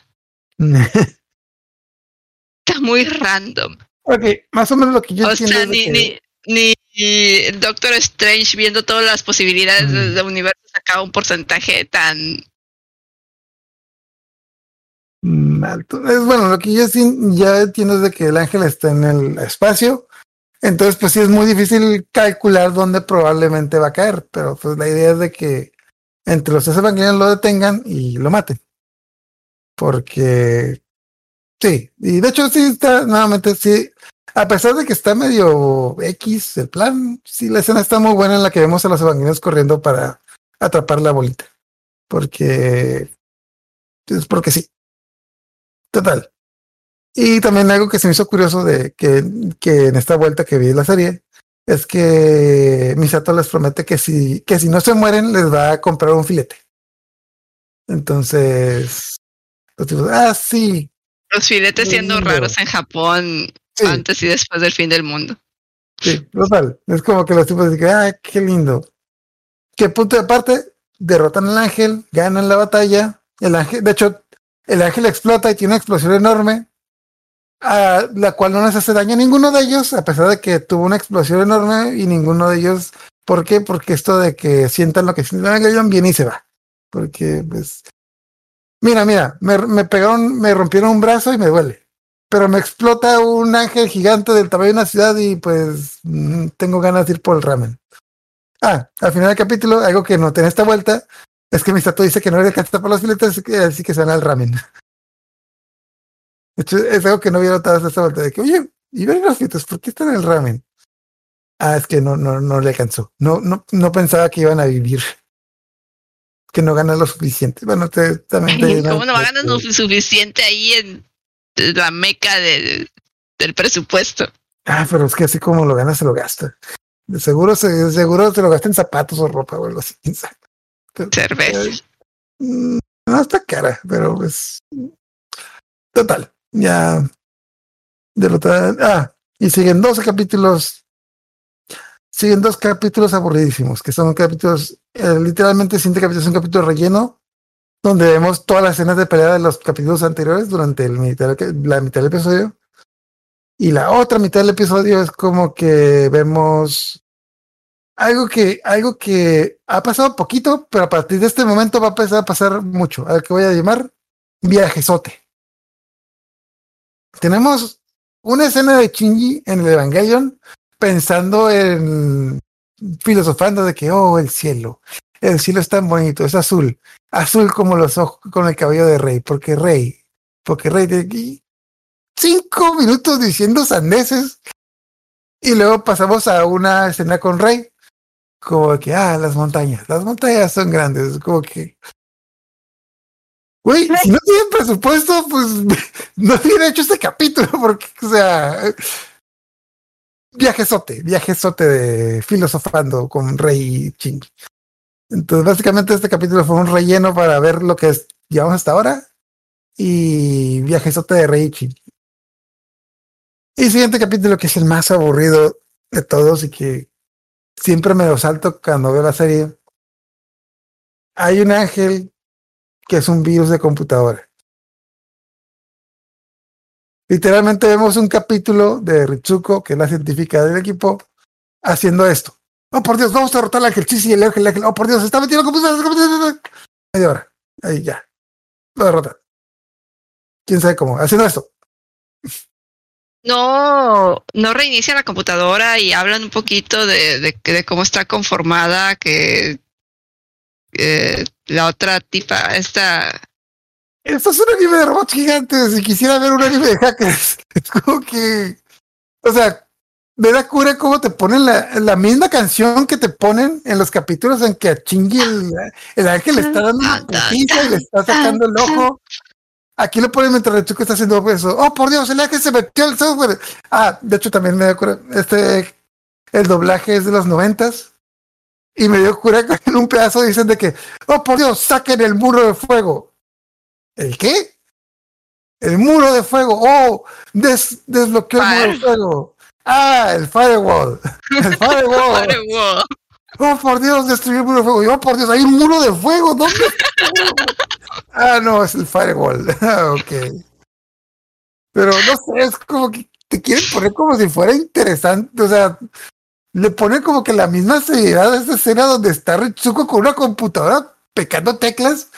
está muy random. ok, más o menos lo que yo O entiendo sea, ni, ni, ni Doctor Strange viendo todas las posibilidades Mm. del universo sacaba un porcentaje tan... Mm, alto. Es bueno, lo que yo sí ya entiendo es de que el ángel está en el espacio. Entonces, pues sí es muy difícil calcular dónde probablemente va a caer. Pero pues la idea es de que entre los tres evangelios lo detengan y lo maten. Porque sí, y de hecho sí está, nuevamente sí, a pesar de que está medio X el plan, sí la escena está muy buena en la que vemos a los evangelios corriendo para atrapar la bolita. Porque es porque sí. Total. Y también algo que se me hizo curioso de que, que en esta vuelta que vi la serie es que Misato les promete que si, que si no se mueren les va a comprar un filete. Entonces, los tipos, ah, sí, Los filetes siendo Lindo. raros en Japón Sí. antes y después del fin del mundo. Sí, total. Es como que los tipos dicen, ay, qué lindo. Que punto de parte, derrotan al ángel, ganan la batalla. El ángel, de hecho, el ángel explota y tiene una explosión enorme, la cual no les hace daño a ninguno de ellos, a pesar de que tuvo una explosión enorme y ninguno de ellos. ¿Por qué? Porque esto de que sientan lo que sienten el avión viene y se va. Porque, pues. Mira, mira, me, me pegaron, me rompieron un brazo y me duele pero me explota un ángel gigante del tamaño de una ciudad y pues mm, tengo ganas de ir por el ramen. Ah, al final del capítulo, algo que noté en esta vuelta es que mi estatua dice que no era cantata por los filetes, así que se van al ramen. De hecho, es algo que no había notado hasta esta vuelta, de que, oye, ¿y ven los filetes? ¿Por qué están en el ramen? Ah, es que no, no, no le alcanzó. No, no, no pensaba que iban a vivir. Que no ganan lo suficiente. Bueno, te, también te- ¿Cómo no va a ganar lo suficiente ahí en la meca del, del presupuesto? Ah, pero es que así como lo gana, se lo gasta. De seguro se, seguro se lo gasta en zapatos o ropa o algo así. Pero, Cerveza. mm, no está cara, pero pues. Total, ya. Derrotada. Ah, y siguen 12 capítulos. Siguen dos capítulos aburridísimos, que son capítulos. eh, literalmente, el siguiente capítulo es un capítulo relleno, donde vemos todas las escenas de pelea de los capítulos anteriores durante el mitad, la mitad del episodio. Y la otra mitad del episodio es como que vemos algo que, algo que ha pasado poquito, pero a partir de este momento va a empezar a pasar mucho. A lo que voy a llamar viajesote. Tenemos una escena de Shinji en el Evangelion pensando en filosofando de que, oh, el cielo, el cielo es tan bonito, es azul, azul como los ojos con el cabello de Rey, porque Rey, porque Rey de aquí, cinco minutos diciendo sandeces y luego pasamos a una escena con Rey, como que, ah, las montañas, las montañas son grandes, como que, güey, si no tienen presupuesto, pues no hubiera hecho este capítulo, porque, o sea, viajesote, viajesote de filosofando con Rey y Chingy. Entonces, básicamente este capítulo fue un relleno para ver lo que es, llevamos hasta ahora y viajesote de Rey y Chingy. Y siguiente capítulo que es el más aburrido de todos y que siempre me lo salto cuando veo la serie. Hay un ángel que es un virus de computadora. Literalmente vemos un capítulo de Ritsuko, que es la científica del equipo, haciendo esto. Oh, por Dios, vamos a derrotar al ángel. Sí, sí, el ángel, el ángel. Oh, por Dios, se está metiendo en la computadora. Media hora. Ahí ya. Lo derrota. ¿Quién sabe cómo? Haciendo esto. No, no reinicia la computadora y hablan un poquito de cómo está conformada, que eh, la otra tipa, esta Esto es un anime de robots gigantes. Si quisiera ver un anime de hackers, es como que. O sea, me da cura cómo te ponen la, la misma canción que te ponen en los capítulos en que a Chingy el, el ángel le está dando una putiza y le está sacando el ojo. Aquí lo ponen mientras Retsuko está haciendo eso. Oh, por Dios, el ángel se metió al software. Ah, de hecho, también me da cura. Este, el doblaje es de los noventas. Y me dio cura que en un pedazo dicen de que, oh, por Dios, saquen el muro de fuego. ¿El qué? El muro de fuego. Oh, des, desbloqueó el muro de fuego. Ah, el firewall. El firewall. Firewall. Oh, por Dios, destruyó el muro de fuego. Y, oh, por Dios, hay un muro de fuego. ¿Dónde? ah, no, es el firewall. Ah, ok. Pero no sé, es como que te quieren poner como si fuera interesante. O sea, le ponen como que la misma seriedad a esa escena donde está Ritsuko con una computadora pecando teclas,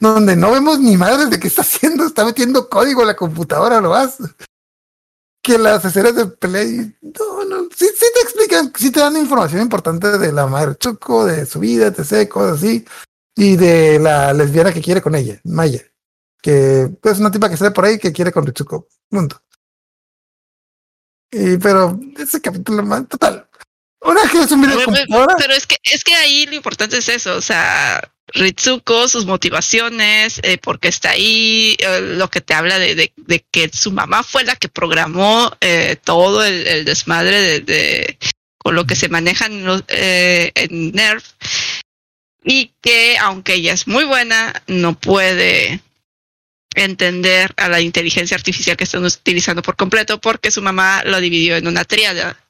donde no vemos ni madres de qué está haciendo, está metiendo código en la computadora, lo vas. Que las escenas de pelea, y- no, no, sí, sí te explican, sí te dan información importante de la madre Ritsuko, de su vida, etc., cosas así, y de la lesbiana que quiere con ella, Maya, que es una tipa que sale por ahí que quiere con Ritsuko, punto. Y, pero ese capítulo, total. Una que es un video de Pero, es que es que ahí lo importante es eso, o sea, Ritsuko, sus motivaciones, eh, porque está ahí, eh, lo que te habla de, de, de que su mamá fue la que programó eh, todo el, el desmadre de, de- con lo que se manejan los, eh, en Nerf y que aunque ella es muy buena, no puede entender a la inteligencia artificial que están utilizando por completo porque su mamá lo dividió en una triada,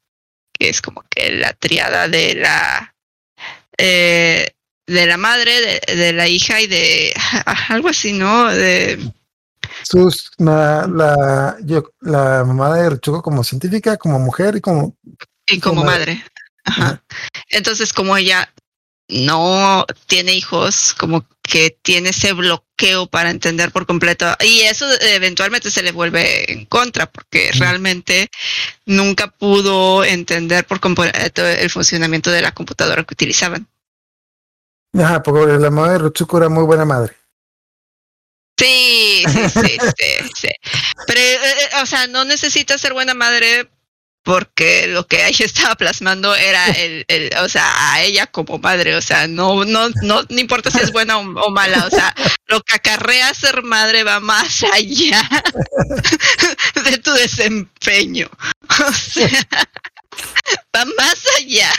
que es como que la triada de la eh, de la madre, de, de, la hija y de algo así, ¿no? De sus la, la, yo, la mamá de Richuko como científica, como mujer y como y como, como madre. madre. Ajá. Entonces, como ella no tiene hijos, como que tiene ese bloqueo para entender por completo. Y eso eventualmente se le vuelve en contra, porque mm. realmente nunca pudo entender por completo el funcionamiento de la computadora que utilizaban. Ajá, porque la madre de Rutsuko era muy buena madre. Sí, sí, sí, sí, sí. Pero, eh, o sea, no necesita ser buena madre porque lo que ella estaba plasmando era el, el, o sea, a ella como madre, o sea, no, no, no, no importa si es buena o, mala, o sea, lo que acarrea ser madre va más allá de tu desempeño, o sea, va más allá.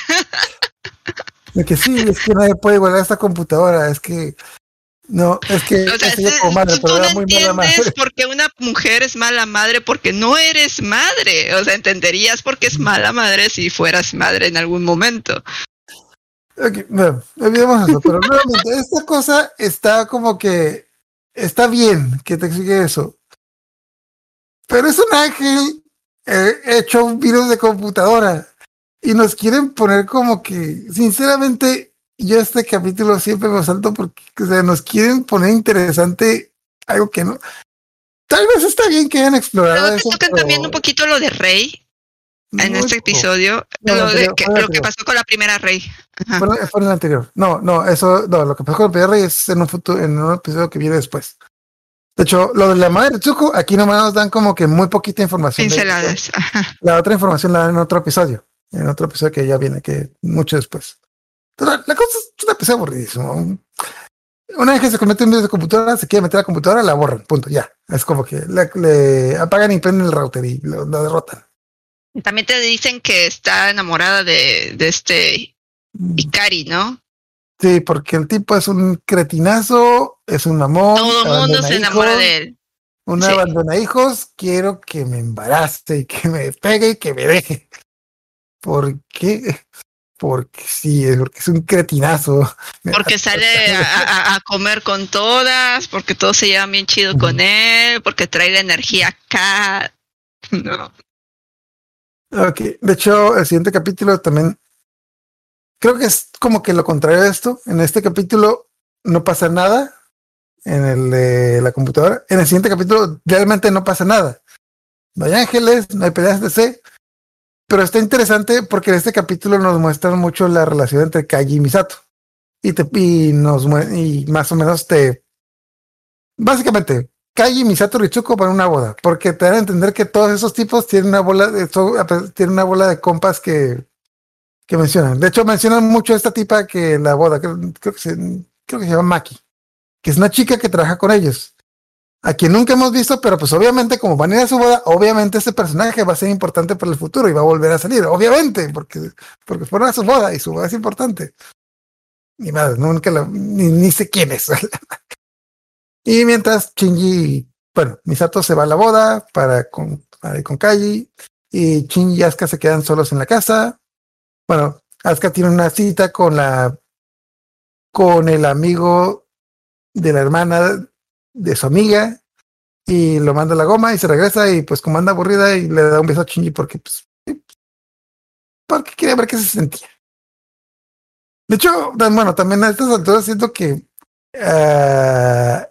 De que sí, es que nadie puede igualar esta computadora, es que no, es que o sea, es como madre, tú no entiendes por qué una mujer es mala madre porque no eres madre. O sea, entenderías por qué es mala madre si fueras madre en algún momento. Okay, bueno, olvidemos eso, pero nuevamente, esta cosa está como que está bien que te explique eso. Pero es un ángel eh, hecho un virus de computadora. Y nos quieren poner como que, sinceramente, yo este capítulo siempre me salto porque o sea, nos quieren poner interesante algo que no. Tal vez está bien que hayan explorado. Pero te tocan pero... también un poquito lo de Rey en este episodio, no, lo, de, que, lo que pasó con la primera Rey. Fue, fue, en el anterior. No, no, eso, no, lo que pasó con la primera Rey es en un futuro, en un episodio que viene después. De hecho, lo de la madre de Tsuko, aquí nomás nos dan como que muy poquita información. Pinceladas. La otra información la dan en otro episodio. En otro episodio que ya viene, que mucho después. La, la cosa es una pesada aburridísima. Una vez que se conecta en video de computadora, se quiere meter a la computadora, la borran, punto, ya. Es como que le, le apagan y prenden el router y lo, lo, derrotan. También te dicen que está enamorada de, de este Ikari, ¿no? Sí, porque el tipo es un cretinazo, es un mamón. Todo el mundo se enamora hijos, de él. Una sí. abandona hijos, quiero que me embarace y que me pegue y que me deje. ¿Por qué? Porque sí, porque es un cretinazo. Porque sale a, comer con todas, porque todos se llevan bien chido con él, porque trae la energía acá. No. Ok, de hecho, el siguiente capítulo también creo que es como que lo contrario de esto. En este capítulo no pasa nada en el de la computadora. En el siguiente capítulo realmente no pasa nada. No hay ángeles, no hay peleas de C, pero está interesante porque en este capítulo nos muestran mucho la relación entre Kaji y Misato. Y, te, y, nos, y más o menos te... Básicamente, Kaji, Misato, Richuko para una boda. Porque te dan a entender que todos esos tipos tienen una bola de, tienen una bola de compas que, que mencionan. De hecho, mencionan mucho a esta tipa que la boda, creo, creo, que se, creo que se llama Maki, que es una chica que trabaja con ellos a quien nunca hemos visto, pero pues obviamente como van a ir a su boda, obviamente ese personaje va a ser importante para el futuro y va a volver a salir, obviamente, porque, porque fueron a su boda y su boda es importante. Ni madre, nunca la, ni, ni sé quién es. y mientras Shinji, bueno, Misato se va a la boda para con, para con Kaji y Shinji y Asuka se quedan solos en la casa. Bueno, Asuka tiene una cita con la con el amigo de la hermana de su amiga y lo manda a la goma y se regresa y pues como anda aburrida y le da un beso a Shinji porque pues porque quería ver qué se sentía. De hecho, bueno, también a estas alturas siento que uh,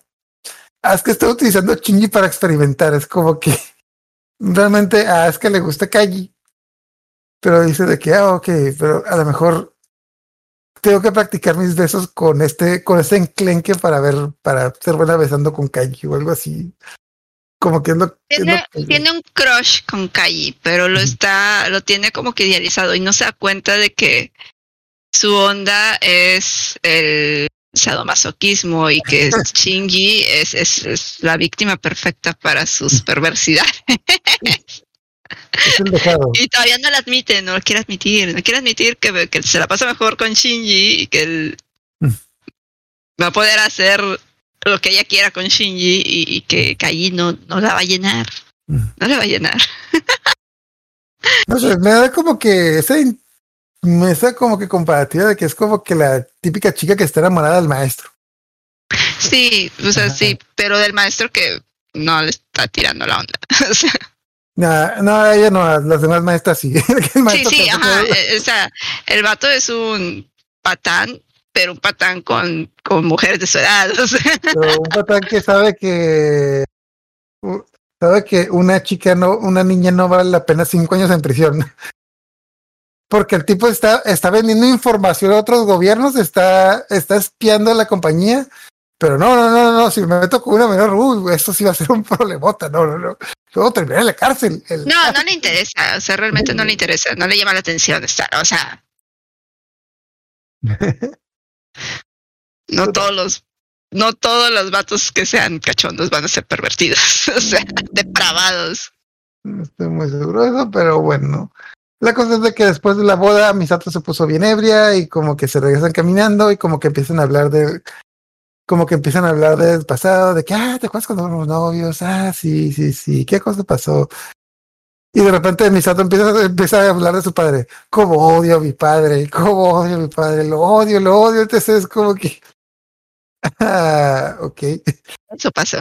Asuka está utilizando Shinji para experimentar. Es como que realmente a Asuka le gusta Kaji, pero dice de que, ah, ok, pero a lo mejor tengo que practicar mis besos con este, con este enclenque para ver, para ser buena besando con Kaji o algo así. Como que es lo, tiene, es lo que... tiene un crush con Kaji, pero lo está, lo tiene como que idealizado y no se da cuenta de que su onda es el sadomasoquismo y que Shinji es, es, es la víctima perfecta para sus perversidades. Y todavía no lo admite, no lo quiere admitir, no quiere admitir que, que se la pasa mejor con Shinji y que él mm. va a poder hacer lo que ella quiera con Shinji y, y que Kai no, no la va a llenar. Mm. No la va a llenar. No sé, me da como que esa me da como que comparativa de que es como que la típica chica que está enamorada del maestro. Sí, o sea, Ajá. sí, pero del maestro que no le está tirando la onda. O sea, No, no, ella no, las demás maestras sí. Sí, sí, ajá. eh, O sea, el vato es un patán, pero un patán con, con mujeres de su edad. O sea, Pero un patán que sabe que sabe que una chica no, una niña no vale la pena cinco años en prisión. Porque el tipo está, está vendiendo información a otros gobiernos, está, está espiando a la compañía, pero no, no, no, no, si me meto con una menor, uy, esto sí va a ser un problemota, no, no, no. Luego terminar en la cárcel. El- no, no le interesa. O sea, realmente no le interesa. No le llama la atención estar. O sea, no todos los, no todos los vatos que sean cachondos van a ser pervertidos. O sea, depravados. No estoy muy seguro de eso, pero bueno. La cosa es de que después de la boda, Misato se puso bien ebria y como que se regresan caminando y como que empiezan a hablar de, como que empiezan a hablar del pasado, de que, ah, ¿te acuerdas cuando éramos novios? Ah, sí, sí, sí, ¿qué cosa pasó? Y de repente Misato empieza, empieza a hablar de su padre. ¿Cómo odio a mi padre? ¿Cómo odio a mi padre? Lo odio, lo odio. Entonces es como que, ah, ok. Eso pasó.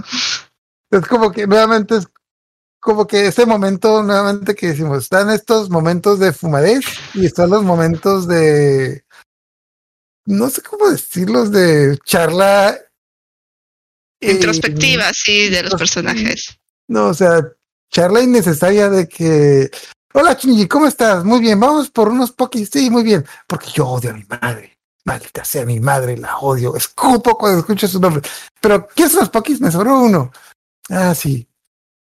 Es como que nuevamente es como que ese momento nuevamente que decimos, están estos momentos de fumadez y están los momentos de no sé cómo decirlos de charla eh, Introspectiva, sí, de los personajes. no, o sea, charla innecesaria de que Hola Chinji, ¿cómo estás? Muy bien, vamos por unos pokis. Sí, muy bien, porque yo odio a mi madre. Maldita sea mi madre, la odio. Escupo cuando escucho su nombre. Pero, ¿qué son los pokis? Me sobró uno. Ah, sí.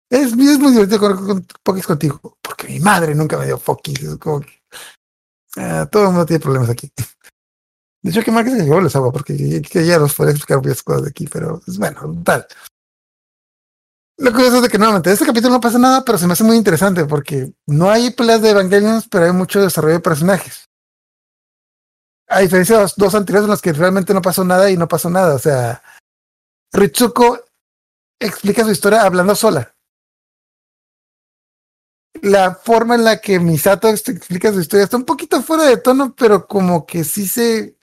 Es, es muy divertido con, con pokis contigo, porque mi madre nunca me dio pokis. Es como que, ah, todo el mundo tiene problemas aquí. De hecho, que marques que yo les hago, porque que ya los podría explicar muchas cosas de aquí, pero es bueno, tal. Lo curioso es de que nuevamente, en este capítulo no pasa nada, pero se me hace muy interesante porque no hay peleas de Evangelions, pero hay mucho desarrollo de personajes. A diferencia de los dos anteriores en los que realmente no pasó nada y no pasó nada. O sea, Ritsuko explica su historia hablando sola. La forma en la que Misato ex- explica su historia está un poquito fuera de tono, pero como que sí se.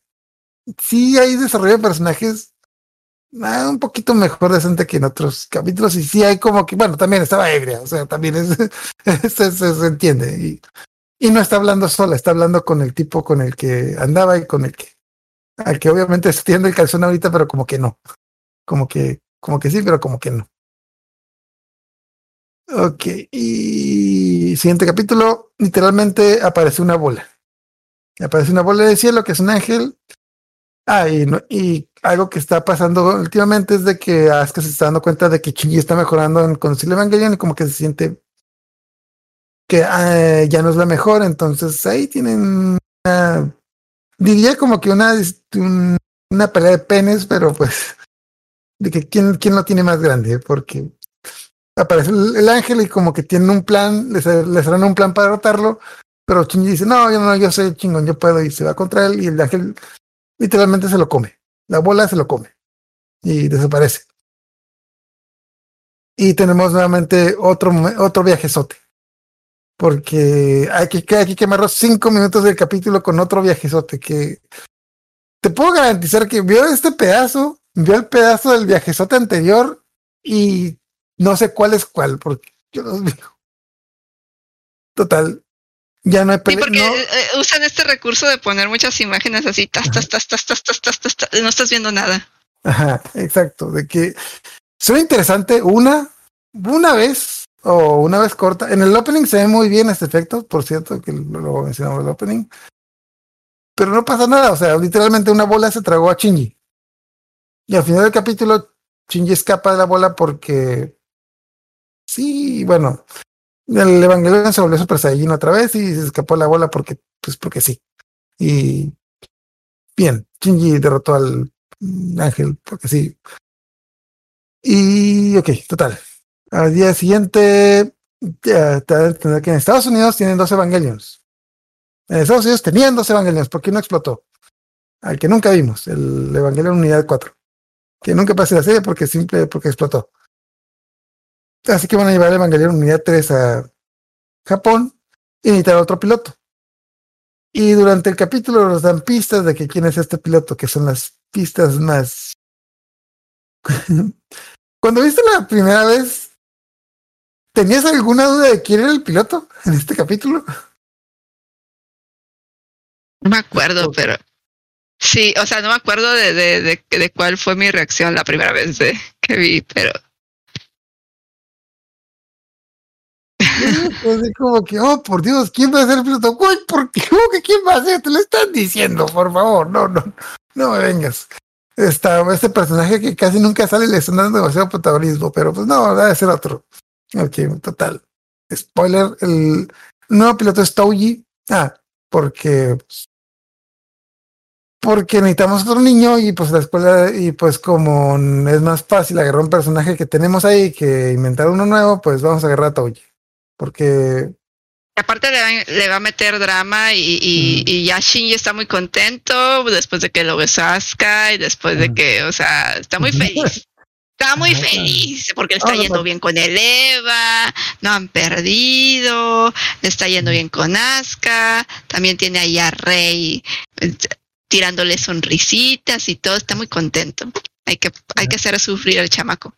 Sí hay desarrollo de personajes ah, un poquito mejor decente que en otros capítulos. Y sí hay como que, bueno, también estaba ebria, o sea, también es, se, se- se entiende. Y, y no está hablando sola, está hablando con el tipo con el que andaba y con el que. Al que obviamente se tiende el calzón ahorita, pero como que no. Como que, como que sí, pero como que no. Ok, y siguiente capítulo, literalmente aparece una bola. Aparece una bola de cielo que es un ángel. Ah, y, no- y algo que está pasando últimamente es de que Asuka se está dando cuenta de que Shinji está mejorando en conducir Evangelion y como que se siente que ah, ya no es la mejor. Entonces ahí tienen una, diría como que una, un- una pelea de penes, pero pues de que quién, quién lo tiene más grande, porque aparece el, el ángel y como que tienen un plan, les, les harán un plan para derrotarlo, pero Shinji dice, no, yo no, yo soy chingón, yo puedo, y se va contra él, y el ángel literalmente se lo come, la bola se lo come, y desaparece. Y tenemos nuevamente otro, otro viajezote, porque hay que, hay que quemar los cinco minutos del capítulo con otro viajezote, que te puedo garantizar que vio este pedazo, vio el pedazo del viajezote anterior, y no sé cuál es cuál, porque yo los digo. Total, ya no hay Sí, pelea. porque no, eh, eh, usan este recurso de poner muchas imágenes así, tas, tas, tas, tas, tas, tas, tas, tas, tas, no estás viendo nada. Ajá, exacto, de que suena interesante una, una vez o una vez corta. En el opening se ve muy bien este efecto, por cierto, que lo, lo mencionamos en el opening. Pero no pasa nada, o sea, literalmente una bola se tragó a Shinji. Y al final del capítulo, Shinji escapa de la bola porque sí, bueno, el Evangelion se volvió Super Saiyajin otra vez y se escapó la bola porque, pues porque sí. Y bien, Shinji derrotó al ángel porque sí. Y ok, total. Al día siguiente, ya, que en Estados Unidos tienen dos Evangelions. En Estados Unidos tenían dos Evangelions, porque uno explotó. Al que nunca vimos, el Evangelion Unidad 4. que nunca pase la serie porque simple, porque explotó. Así que van a llevar el Evangelion Unidad 3 a Japón y necesitar otro piloto. Y durante el capítulo nos dan pistas de que quién es este piloto, que son las pistas más. Cuando viste la primera vez, ¿tenías alguna duda de quién era el piloto en este capítulo? No me acuerdo, pero sí, o sea, no me acuerdo de, de, de, de cuál fue mi reacción la primera vez que vi, pero Así como que, oh, por Dios, ¿quién va a ser piloto? Uy, ¿por qué? ¿Cómo que quién va a ser? Te lo están diciendo, por favor, no, no, no me vengas. Está este personaje que casi nunca sale le están dando demasiado protagonismo, pero pues no, debe ser otro. Ok, total. Spoiler, el nuevo piloto es Touji. Ah, porque pues, porque necesitamos otro niño y pues la escuela y pues como es más fácil agarrar un personaje que tenemos ahí que inventar uno nuevo, pues vamos a agarrar a Touji. Porque aparte le va, le va, a meter drama y, y, y, ya Shinji está muy contento después de que lo besó Asuka y después de que, o sea, está muy feliz. Está muy feliz porque le está yendo bien con el Eva, no han perdido, le está yendo bien con Asuka, también tiene ahí a Rey tirándole sonrisitas y todo, está muy contento. Hay que, hay que hacer sufrir al chamaco.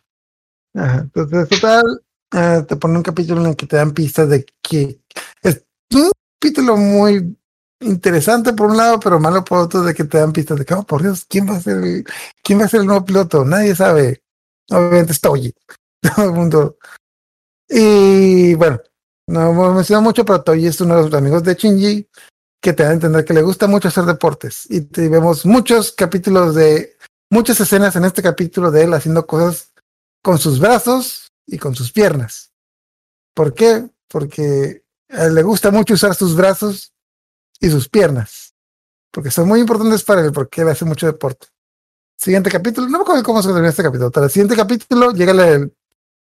Entonces, total, uh, te pone un capítulo en el que te dan pistas de que es un capítulo muy interesante por un lado, pero malo por otro de que te dan pistas de que, oh, por Dios, ¿quién va a ser el, quién va a ser el nuevo piloto? Nadie sabe. Obviamente está Toji. Todo el mundo. Y bueno, no hemos mencionado mucho, pero Toji es uno de los amigos de Shinji que te da a entender que le gusta mucho hacer deportes. Y vemos muchos capítulos de, muchas escenas en este capítulo de él haciendo cosas con sus brazos y con sus piernas. ¿Por qué? Porque a él le gusta mucho usar sus brazos y sus piernas. Porque son muy importantes para él, porque él hace mucho deporte. Siguiente capítulo, no me acuerdo cómo se termina este capítulo, pero el siguiente capítulo llega el,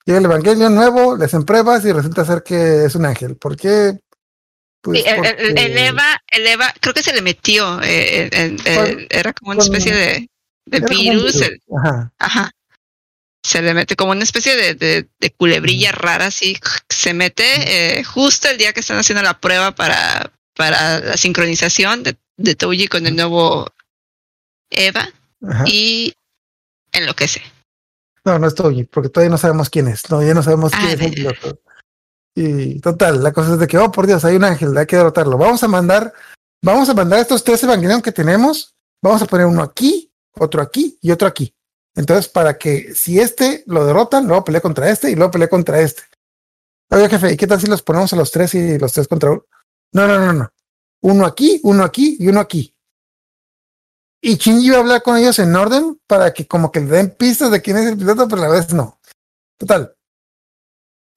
llega el Evangelio nuevo, le hacen pruebas y resulta ser que es un ángel. ¿Por qué? Pues sí, el, el, el, Eva, el Eva, creo que se le metió, eh, el, era como una especie de, de virus. Ajá. ajá. Se le mete como una especie de, de, de culebrilla rara, así, se mete eh, justo el día que están haciendo la prueba para, para la sincronización de, de Touji con el nuevo Eva ajá. y enloquece. No, no es Touji, porque todavía no sabemos quién es, todavía no sabemos quién ah, es el piloto. Y total, la cosa es de que, oh, por Dios, hay un ángel, hay que derrotarlo. Vamos a mandar, vamos a mandar estos tres evangelios que tenemos, vamos a poner uno aquí, otro aquí y otro aquí. Entonces, para que si este lo derrotan, luego pelea contra este y luego pelea contra este. Oye, jefe, ¿y qué tal si los ponemos a los tres y los tres contra uno? No, no, no, no. Uno aquí, uno aquí y uno aquí. Y Shinji va a hablar con ellos en orden para que como que le den pistas de quién es el piloto, pero a la vez no. Total,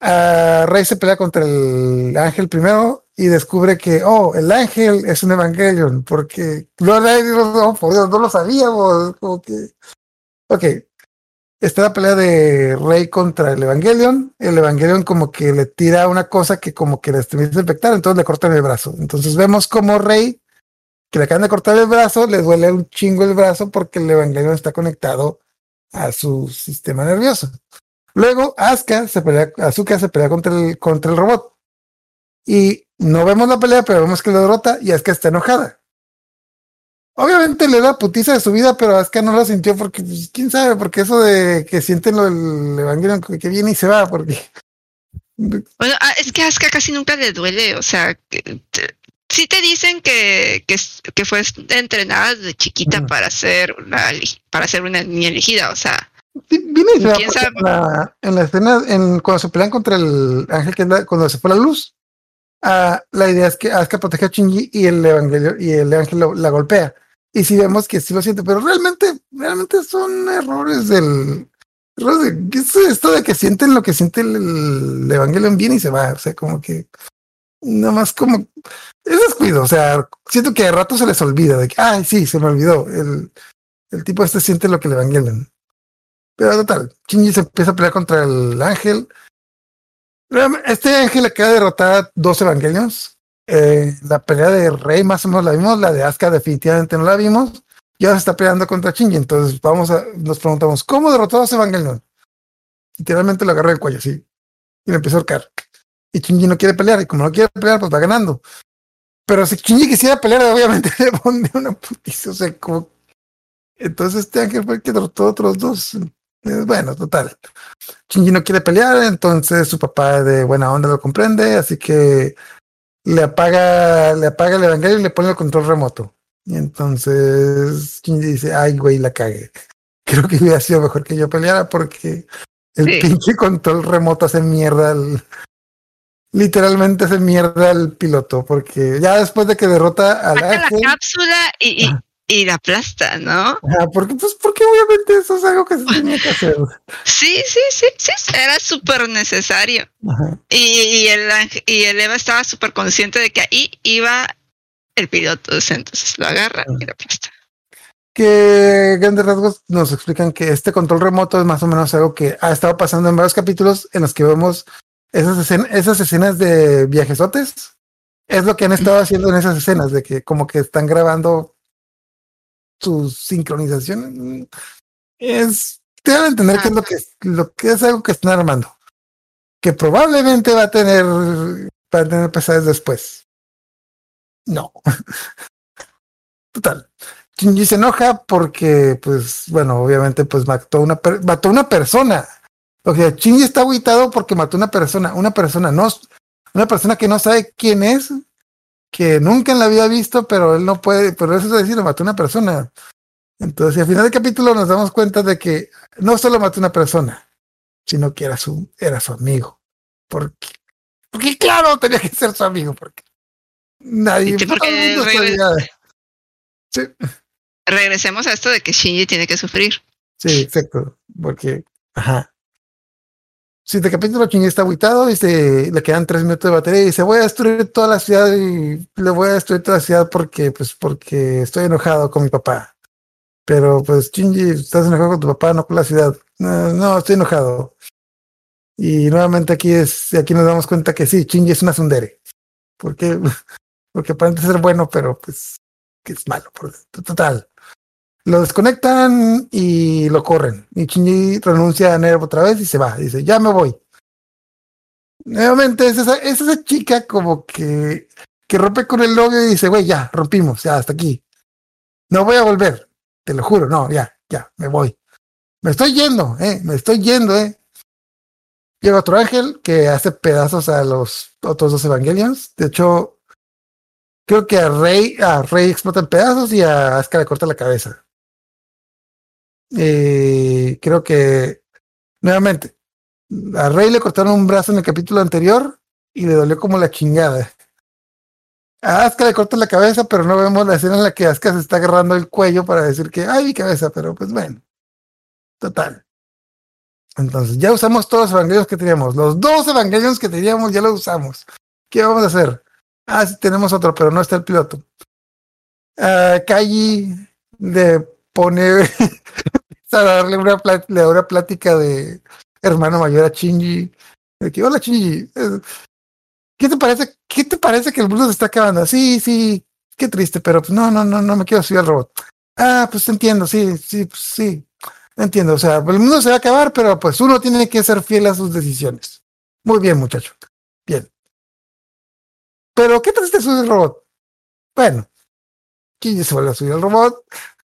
uh, Rey se pelea contra el ángel primero y descubre que, oh, el ángel es un Evangelion, porque no, por Dios, no lo sabíamos. Como que... Ok. Está la pelea de Rey contra el Evangelion. El Evangelion como que le tira una cosa que como que le estremece infectar, entonces le cortan el brazo. Entonces vemos como Rey, que le acaban de cortar el brazo, le duele un chingo el brazo porque el Evangelion está conectado a su sistema nervioso. Luego, Asuka se pelea, Asuka se pelea contra el, contra el robot. Y no vemos la pelea, pero vemos que lo derrota y Asuka está enojada. Obviamente le da putiza de su vida, pero Asuka no lo sintió porque, pues, quién sabe, porque eso de que sienten lo del Evangelion que viene y se va, porque. Bueno, ah, es que a Asuka casi nunca le duele, o sea, que, te, sí te dicen que, que, que fue entrenada desde chiquita uh -huh. para ser una para ser una niña elegida, o sea, Viene y se va en la, en la escena, en, cuando se pelean contra el ángel, que la, cuando se fue la luz, uh, la idea es que Asuka protege a Shinji y el evangelio y el ángel la golpea. Y si vemos que sí lo siente, pero realmente, realmente son errores del. Errores de, ¿qué es esto de que sienten lo que siente el, el evangelio bien y se va? O sea, como que. Nada más como. Es descuido, o sea, siento que de rato se les olvida de que, ay, sí, se me olvidó. El, el tipo este siente lo que le evangelian. Pero total, Shinji se empieza a pelear contra el ángel. Este ángel acaba de derrotar a dos evangelios. Eh, la pelea de Rey más o menos la vimos, la de Asuka definitivamente no la vimos. Y ahora se está peleando contra Shinji. Entonces vamos a, nos preguntamos, ¿cómo derrotó a Evangelion? Literalmente lo agarró el cuello así. Y le empezó a ahorcar. Y Shinji no quiere pelear. Y como no quiere pelear, pues va ganando. Pero si Shinji quisiera pelear, obviamente le pone una putiza. O sea, como... Entonces este ángel fue el que derrotó a otros dos. Bueno, total. Shinji no quiere pelear, entonces su papá de buena onda lo comprende, así que le apaga, le apaga el evangelio y le pone el control remoto. Y entonces Shinji dice, ay, güey, la cagué. Creo que hubiera sido mejor que yo peleara porque el Sí. pinche control remoto hace mierda al... Literalmente hace mierda al piloto, porque ya después de que derrota al Saca la cápsula y. y la aplasta, ¿no? Ajá, porque, pues, porque obviamente eso es algo que se tenía que hacer. Sí, sí, sí, sí, era súper necesario. Ajá. Y, y el y el Eva estaba súper consciente de que ahí iba el piloto, entonces lo agarra y lo aplasta. que grandes rasgos nos explican que este control remoto es más o menos algo que ha estado pasando en varios capítulos en los que vemos esas, esas escenas de viajesotes. Es lo que han estado haciendo en esas escenas, de que como que están grabando su sincronización. Es, te van a entender que es lo que, lo que es algo que están armando. Que probablemente va a tener, va a tener pesadez después. No. Total. Shinji se enoja porque, pues, bueno, obviamente, pues mató una, per- mató una persona. O sea, Shinji está aguitado porque mató una persona, una persona, no, una persona que no sabe quién es, que nunca la vida ha visto, pero él no puede, pero eso es decir, mató una persona. Entonces, al final del capítulo nos damos cuenta de que no solo mató una persona, sino que era su, era su amigo. Porque, porque claro, tenía que ser su amigo, porque nadie, Sí, porque. Sí. Regresemos a esto de que Shinji tiene que sufrir. Sí, exacto. Porque, ajá. Si de capítulo Shinji está aguitado y le quedan tres minutos de batería y dice voy a destruir toda la ciudad y le voy a destruir toda la ciudad porque, pues, porque estoy enojado con mi papá. Pero pues Shinji, estás enojado con tu papá, no con la ciudad. No, no, estoy enojado. Y nuevamente aquí es, aquí nos damos cuenta que sí, Shinji es una sundere. Porque, porque aparenta ser bueno, pero pues que es malo. Por, total. Lo desconectan y lo corren. Y Shinji renuncia a Nerv otra vez y se va. Dice, ya me voy. Nuevamente es esa, es esa chica como que, que rompe con el novio y dice, güey, ya, rompimos, ya, hasta aquí. No voy a volver, te lo juro, no, ya, ya, me voy. Me estoy yendo, eh, me estoy yendo, eh. Llega otro ángel que hace pedazos a los otros dos Evangelions. De hecho, creo que a Rey, a Rey explota en pedazos y a Asuka le corta la cabeza. Eh, creo que nuevamente a Rey le cortaron un brazo en el capítulo anterior y le dolió como la chingada. A Asuka le cortan la cabeza, pero no vemos la escena en la que Asuka se está agarrando el cuello para decir que ay mi cabeza, pero pues bueno. Total. Entonces, ya usamos todos los evangelios que teníamos. Los dos evangelios que teníamos ya los usamos. ¿Qué vamos a hacer? Ah, sí, tenemos otro, pero no está el piloto. Uh, Kaji le pone a darle una, plática de hermano mayor a que, hola Shinji, eh, ¿qué te parece? ¿Qué te parece que el mundo se está acabando? Sí, sí, qué triste, pero pues no, no, no, no me quiero subir al robot. Ah, pues entiendo, sí, sí, pues, sí. Entiendo, o sea, el mundo se va a acabar, pero pues uno tiene que ser fiel a sus decisiones. Muy bien, muchacho. Bien. Pero, ¿qué tal si te subes al robot? Bueno, Shinji se vuelve a subir al robot,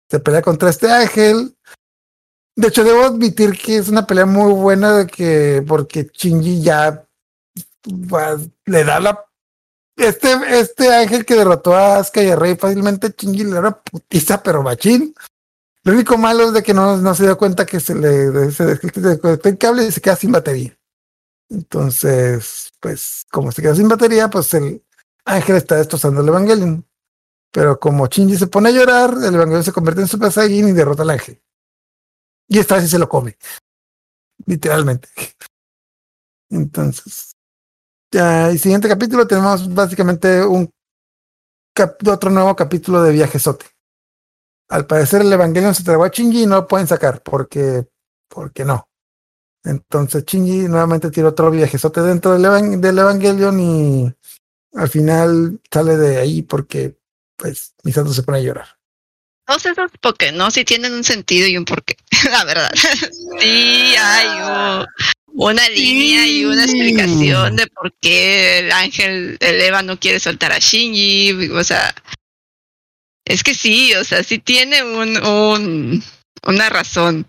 se pelea contra este ángel. De hecho, debo admitir que es una pelea muy buena de que, porque Shinji ya le da la. Este, este ángel que derrotó a Asuka y a Rey fácilmente, Shinji le da una putiza, pero machín. Lo único malo es de que no, no se dio cuenta que se le se desconectó el cable y se queda sin batería. Entonces, pues, como se queda sin batería, pues el ángel está destrozando el Evangelion. Pero como Shinji se pone a llorar, el Evangelion se convierte en Super Saiyan y derrota al ángel. Y esta vez se lo come. Literalmente. Entonces, ya, el siguiente capítulo tenemos básicamente un otro nuevo capítulo de viajesote. Al parecer el Evangelion se trabó a Shinji y no lo pueden sacar porque, porque no. Entonces Shinji nuevamente tira otro viajezote dentro del, evan- del Evangelion y al final sale de ahí porque pues Misato se pone a llorar. Todos esos porque no, sí tienen un sentido y un porqué, la verdad. sí hay un- una línea y una explicación de por qué el ángel, el Eva no quiere soltar a Shinji, o sea, es que sí, o sea, sí tiene un, un una razón,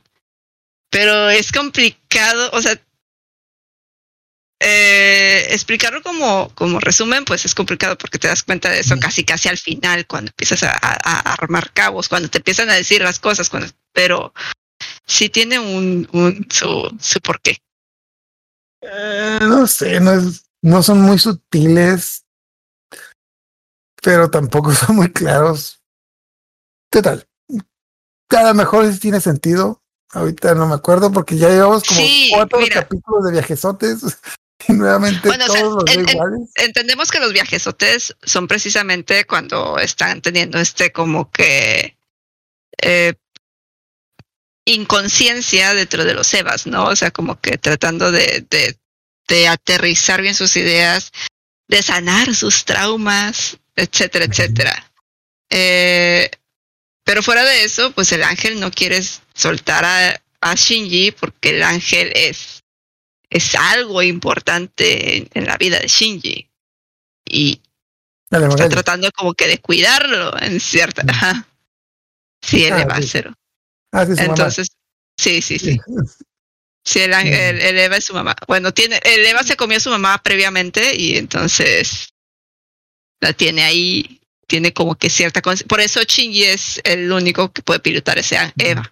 pero es complicado, o sea, eh, explicarlo como, como resumen, pues es complicado porque te das cuenta de eso casi casi al final, cuando empiezas a, a- a armar cabos, cuando te empiezan a decir las cosas, cuando, pero sí tiene un, un su, su porqué. Eh, no sé, no, es, no son muy sutiles, pero tampoco son muy claros. Total. A lo mejor tiene sentido. Ahorita no me acuerdo porque ya llevamos como Sí, cuatro mira. capítulos de viajesotes nuevamente Bueno, o sea, todos los en- veo en- iguales. Entendemos que los viajesotes son precisamente cuando están teniendo este como que eh, inconsciencia dentro de los Evas, ¿no? O sea, como que tratando de, de, de aterrizar bien sus ideas, de sanar sus traumas, etcétera, etcétera. Eh, pero fuera de eso, pues el ángel no quiere soltar a, a Shinji porque el ángel es, es algo importante en, la vida de Shinji. Y Dale, está tratando como que de cuidarlo en cierta. Ajá. Sí, él Ah, sí. Ah, sí, su mamá. Entonces, sí, sí, sí. Sí, el, ángel- el- el Eva es su mamá. Bueno, tiene, el Eva se comió a su mamá previamente y entonces la tiene ahí, tiene como que cierta Por eso Shinji es el único que puede pilotar ese a- Eva.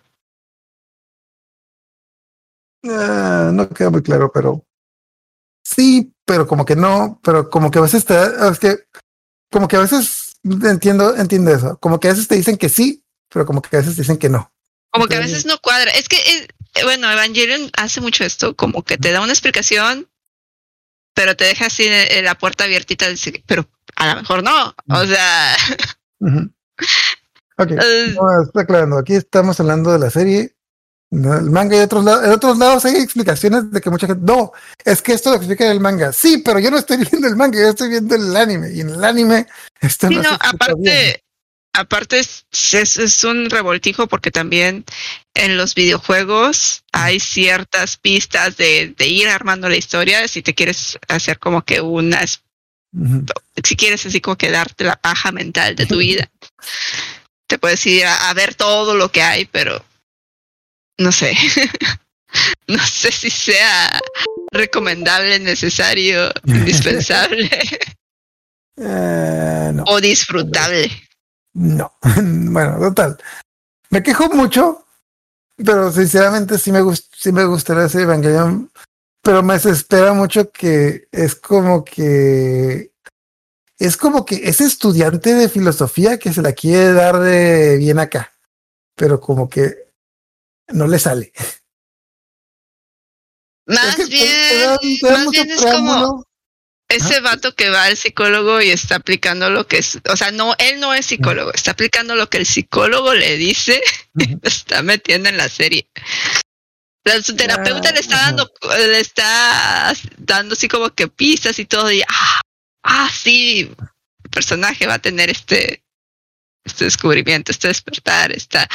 Ah, no queda muy claro, pero sí, pero como que no, pero como que a veces te da- es que como que a veces entiendo, entiendo eso, como que a veces te dicen que sí, pero como que a veces te dicen que no. Como que a veces no cuadra. Es que, eh, bueno, Evangelion hace mucho esto, como que te da una explicación, pero te deja así en la puerta abiertita, pero a lo mejor no. O sea. Ok, eh, no, está aclarando. Aquí estamos hablando de la serie. No, el manga y otros lados, en otros lados hay explicaciones de que mucha gente, no, es que esto lo explica en el manga. Sí, pero yo no estoy viendo el manga, yo estoy viendo el anime. Y en el anime, esto sí, no, explica bien. aparte, aparte es, es, es un revoltijo porque también en los videojuegos hay ciertas pistas de, de ir armando la historia si te quieres hacer como que unas Ujú. si quieres así como que darte la paja mental de tu vida, te puedes ir a, a ver todo lo que hay, pero no sé. no sé si sea recomendable, necesario, indispensable Eh, no. o disfrutable. No, bueno, total. Me quejo mucho, pero sinceramente sí me, gust sí me gustaría ese Evangelion, pero me desespera mucho que es como que es como que ese estudiante de filosofía que se la quiere dar de bien acá, pero como que no le sale. Más Es que te- bien, te te más bien es como ese vato que va al psicólogo y está aplicando lo que es, o sea, no, él no es psicólogo, está aplicando lo que el psicólogo le dice Ujú. lo está metiendo en la serie. La, su terapeuta le está dando, le está dando así como que pistas y todo, y ah, ah, sí, el personaje va a tener este, este descubrimiento, este despertar, esta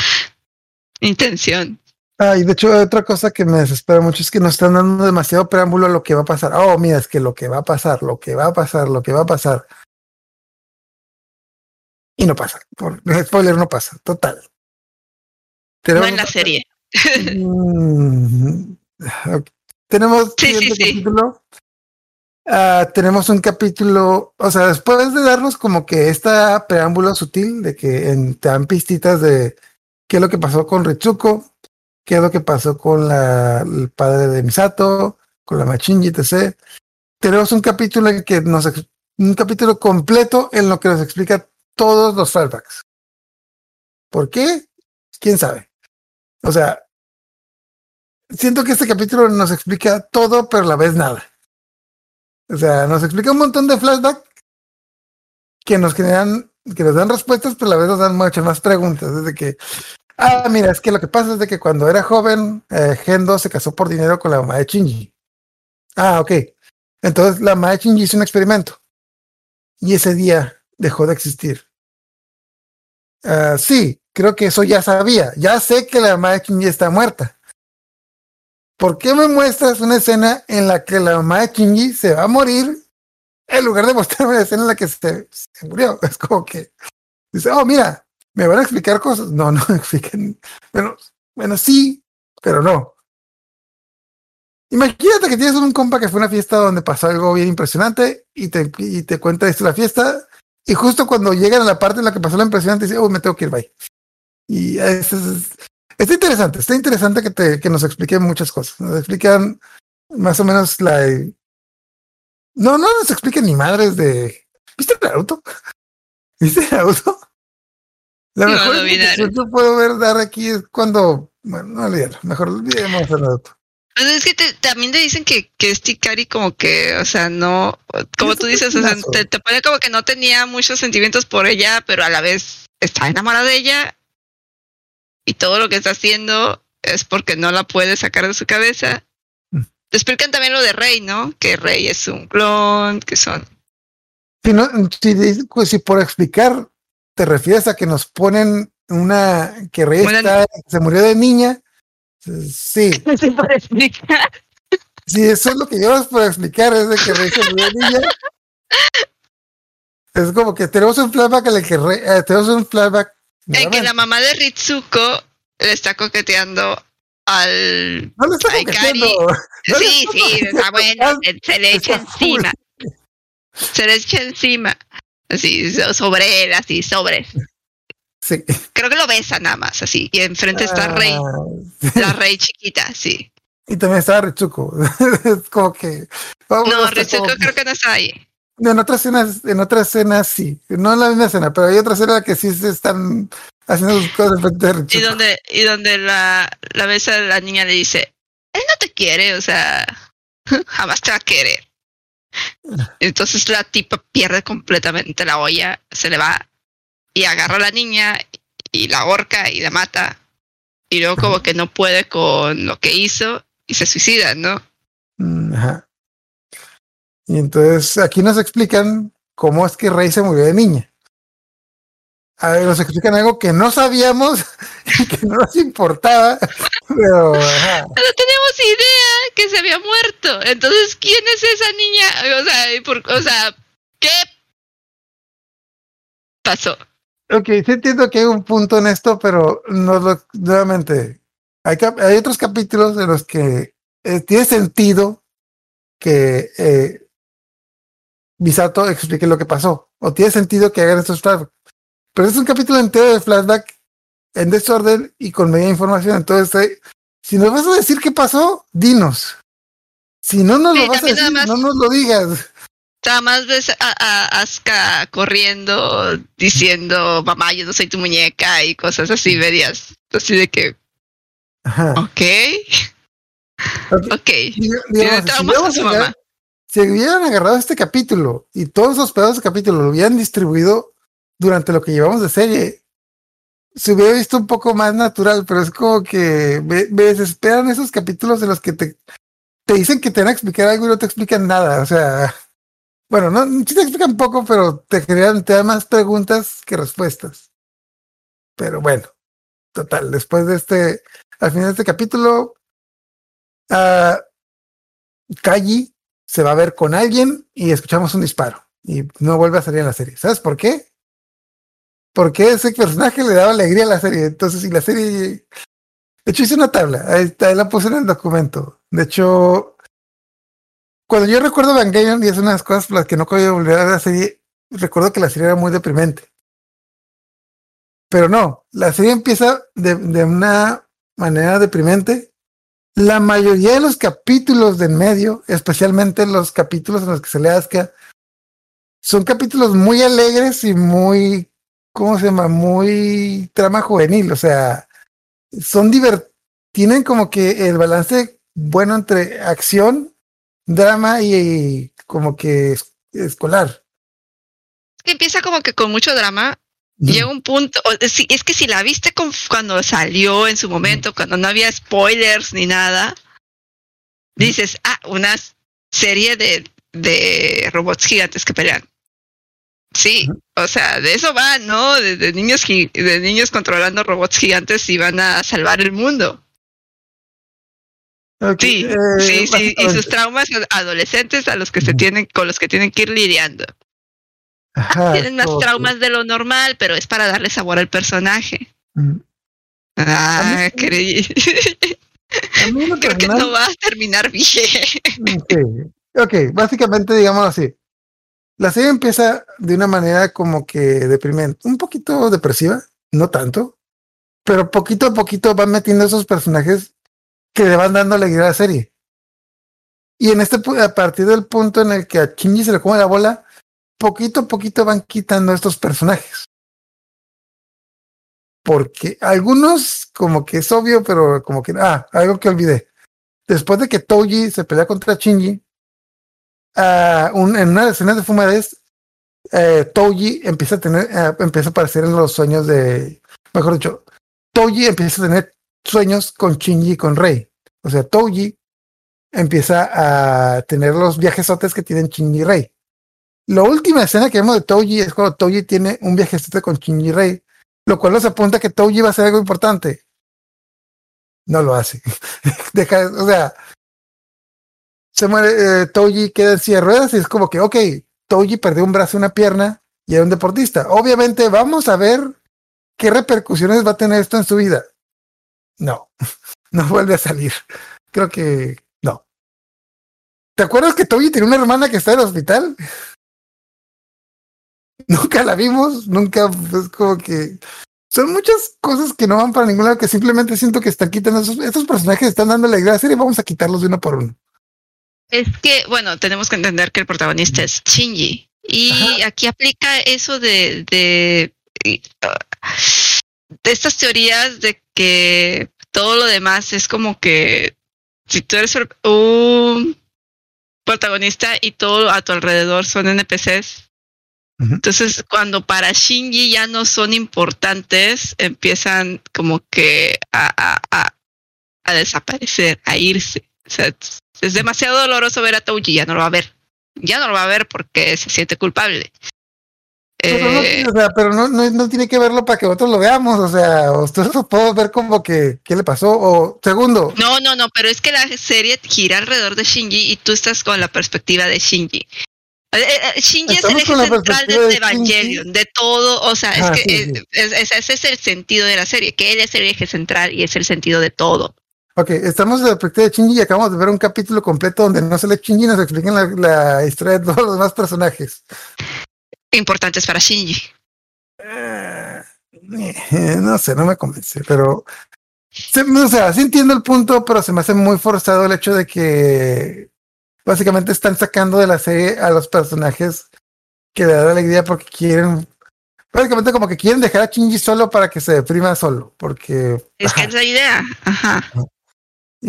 intención. Ah, y de hecho, otra cosa que me desespera mucho es que nos están dando demasiado preámbulo a lo que va a pasar. Oh, mira, es que lo que va a pasar, lo que va a pasar, lo que va a pasar. Y no pasa. Por spoiler, no pasa. Total. No en la serie. Mm, tenemos Sí, sí, siguiente sí. capítulo. Ah, tenemos un capítulo, o sea, después de darnos como que esta preámbulo sutil de que en, te dan pistitas de qué es lo que pasó con Ritsuko, qué es lo que pasó con la, el padre de Misato, con la Machinji, etc. Tenemos un capítulo que nos un capítulo completo en lo que nos explica todos los flashbacks. ¿Por qué? ¿Quién sabe? O sea, siento que este capítulo nos explica todo, pero a la vez nada. O sea, nos explica un montón de flashbacks que nos generan, que nos dan respuestas, pero a la vez nos dan muchas más preguntas. Desde que, ah, mira, es que lo que pasa es de que cuando era joven, eh, Gendo se casó por dinero con la mamá de Shinji. Ah, ok. Entonces la mamá de Shinji hizo un experimento. Y ese día dejó de existir. Ah, sí, creo que eso ya sabía. Ya sé que la mamá de Kinji está muerta. ¿Por qué me muestras una escena en la que la mamá de Kinji se va a morir en lugar de mostrarme la escena en la que se, se murió? Es como que dice, oh, mira, me van a explicar cosas. No, no me explican. Bueno, bueno, sí, pero no. Imagínate que tienes un compa que fue a una fiesta donde pasó algo bien impresionante y te, y te cuenta esto la fiesta. Y justo cuando llegan a la parte en la que pasó lo impresionante, dice, oh, me tengo que ir, bye. Y es, es- está interesante, está interesante que, te, que nos expliquen muchas cosas. Nos explican más o menos la. No, no nos expliquen ni madres de. ¿Viste Naruto? ¿Viste Naruto? La No, mejor explicación que puedo ver dar aquí es cuando. Bueno, no olvídalo, mejor olvidemos a Naruto. O sea, es que te- también te dicen que, que este Ikari como que, o sea, no, como Es tú dices, o sea, te, te pone como que no tenía muchos sentimientos por ella, pero a la vez está enamorado de ella y todo lo que está haciendo es porque no la puede sacar de su cabeza. Mm. Te explican también lo de Rey, ¿no? Que Rey es un clon, que son... Si, no, si, pues, si por explicar te refieres a que nos ponen una que Rey está- se murió de niña, sí, Sí, para explicar. si eso es lo que llevas por explicar, es de que Rey se murió de niña. Es como que tenemos un flashback en el que Rey, eh, tenemos un flashback. En que la mamá de Ritsuko le está coqueteando al... no le está coqueteando. No Sí, está sí, bueno, se, se le echa encima. Se le echa encima. Así, so- sobre él, así, sobre. Sí. Creo que lo besa nada más, así. Y enfrente está Rey, Ah, la Rey chiquita, sí. y también estaba Ritsuko. es como que. No, como- creo que no está ahí. En otras escenas, en otras escenas sí. No en la misma escena, pero hay otras escenas que sí se están haciendo sus cosas frente de Y Ritsuko. donde, y donde la, la besa la niña le dice, él no te quiere, o sea, jamás te va a querer. Entonces la tipa pierde completamente la olla, se le va y agarra a la niña y la ahorca y la mata. Y luego como que no puede con lo que hizo y se suicida, ¿no? Mm, Ajá. Y entonces aquí nos explican cómo es que Rey se murió de niña. A ver, nos explican algo que no sabíamos y que no nos importaba, pero ajá. No teníamos idea que se había muerto. Entonces, ¿quién es esa niña? O sea, por- o sea ¿qué pasó? Ok, sí entiendo que hay un punto en esto, pero no lo, nuevamente, hay otros capítulos en los que eh, tiene sentido que eh, Misato explique lo que pasó, o tiene sentido que hagan estos flashbacks. Pero es un capítulo entero de flashback en desorden y con media información. Entonces, eh, si nos vas a decir qué pasó, dinos. Si no nos Sí, lo vas a decir, más- no nos lo digas. Nada más ves a, a Asuka corriendo diciendo, mamá, yo no soy tu muñeca y cosas así, verías. Así de que, Ajá. ok, Ok. ok. Diga- Tiene digamos, si su si hubieran agarrado este capítulo y todos esos pedazos de capítulo lo hubieran distribuido durante lo que llevamos de serie, se hubiera visto un poco más natural, pero es como que me, desesperan esos capítulos en los que te, te dicen que te van a explicar algo y no te explican nada. O sea, bueno, no, sí te explican poco, pero te crean, te dan más preguntas que respuestas. Pero bueno, total, después de este, al final de este capítulo, Kaji se va a ver con alguien y escuchamos un disparo y no vuelve a salir en la serie. ¿Sabes por qué? Porque ese personaje le daba alegría a la serie. Entonces, si la serie. De hecho, hice una tabla. Ahí, está, la puse en el documento. De hecho, cuando yo recuerdo Evangelion, y es una de las cosas por las que no podía volver a la serie, recuerdo que la serie era muy deprimente. Pero no, la serie empieza de, de una manera deprimente la mayoría de los capítulos de en medio, especialmente los capítulos en los que se le Asuka, son capítulos muy alegres y muy, ¿cómo se llama? Muy trama juvenil, o sea, son divert, tienen como que el balance bueno entre acción, drama y, y como que es- escolar. Es que empieza como que con mucho drama. y Llega un punto, es que si la viste con- cuando salió en su momento, cuando no había spoilers ni nada, dices, ah, una serie de, de robots gigantes que pelean. Sí, o sea, de eso va, ¿no? De, de niños de niños controlando robots gigantes y van a salvar el mundo. Sí, eh, sí, sí, y sus traumas adolescentes a los que se tienen, con los que tienen que ir lidiando. Ajá, Tienen más traumas de lo normal, pero es para darle sabor al personaje. Mm. Ah, creí. Creo que no va a terminar bien. Sí. Ok, básicamente digamos así. La serie empieza de una manera como que deprimente, un poquito depresiva, no tanto, pero poquito a poquito van metiendo esos personajes que le van dando alegría a la serie. Y en este a partir del punto en el que a Shinji se le come la bola, poquito a poquito van quitando estos personajes. Porque algunos como que es obvio, pero como que ah, algo que olvidé después de que Toji se pelea contra Shinji, ah, un- en una escenas de Fumares, eh, Toji empieza a tener, eh, empieza a aparecer en los sueños de, mejor dicho, Toji empieza a tener sueños con Shinji y con Rei. O sea, Toji empieza a tener los viajesotes que tienen Shinji y Rei. La última escena que vemos de Toji es cuando Toji tiene un viajesote con Shinji y Rei, lo cual nos apunta que Toji va a hacer algo importante. No lo hace. Deja, o sea, se muere eh, Toji, queda en de ruedas y es como que, ok, Toji perdió un brazo una pierna y era un deportista. Obviamente vamos a ver qué repercusiones va a tener esto en su vida. No, no vuelve a salir. Creo que no. ¿Te acuerdas que Toji tenía una hermana que está en el hospital? Nunca la vimos, nunca, es como que son muchas cosas que no van para ningún lado, que simplemente siento que están quitando esos, estos personajes, están dando la serie y vamos a quitarlos de uno por uno. Es que, bueno, tenemos que entender que el protagonista es Shinji. Y Ajá. aquí aplica eso de, ah, de estas teorías de que todo lo demás es como que si tú eres un protagonista y todo a tu alrededor son NPCs, entonces cuando para Shinji ya no son importantes, empiezan como que a, a, a, a desaparecer, a irse. O sea, es- demasiado doloroso ver a Touji, ya no lo va a ver. Ya no lo va a ver porque se siente culpable. Pero, no, Eh, o sea, pero no, no, no tiene que verlo para que nosotros lo veamos, o sea, nosotros podemos ver como que qué le pasó. O segundo, no, no, no, pero es que la serie gira alrededor de Shinji y tú estás con la perspectiva de Shinji. Eh, eh, Shinji Estamos es el eje central de de Evangelion, de todo, o sea, Ah, es que sí, eh, sí. es- es- ese es el sentido de la serie, que él es el eje central y es el sentido de todo. Ok, estamos en la perspectiva de Shinji y acabamos de ver un capítulo completo donde no sale Shinji y nos explican la, la historia de todos los demás personajes. Importantes para Shinji. Eh, no sé, no me convence, pero se- o sea, sí entiendo el punto, pero se me hace muy forzado el hecho de que básicamente están sacando de la serie a los personajes que le dan alegría porque quieren, básicamente como que quieren dejar a Shinji solo para que se deprima solo, porque Es que es la idea. Ajá.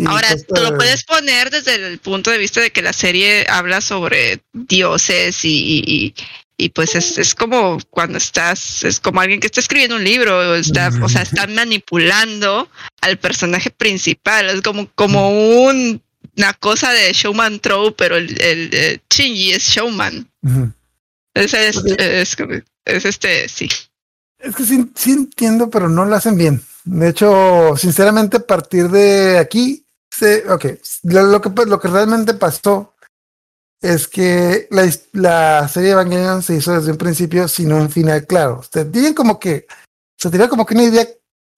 Ahora, pues, tú lo eh, puedes poner desde el punto de vista de que la serie habla sobre dioses y, y, pues es, es como cuando estás, es como alguien que está escribiendo un libro, o, está, o sea, está manipulando al personaje principal, es como, como un, una cosa de showman trope, pero el, el, Shinji es showman. ujú. Es, es, Ok. es, es este, sí. Es que sí, sí entiendo, pero no lo hacen bien. De hecho, sinceramente, a partir de aquí, se, ok, lo, lo que, lo que realmente pasó es que la, la serie Evangelion se hizo desde un principio sin un final claro. O sea, tienen como que, se tenía como que una idea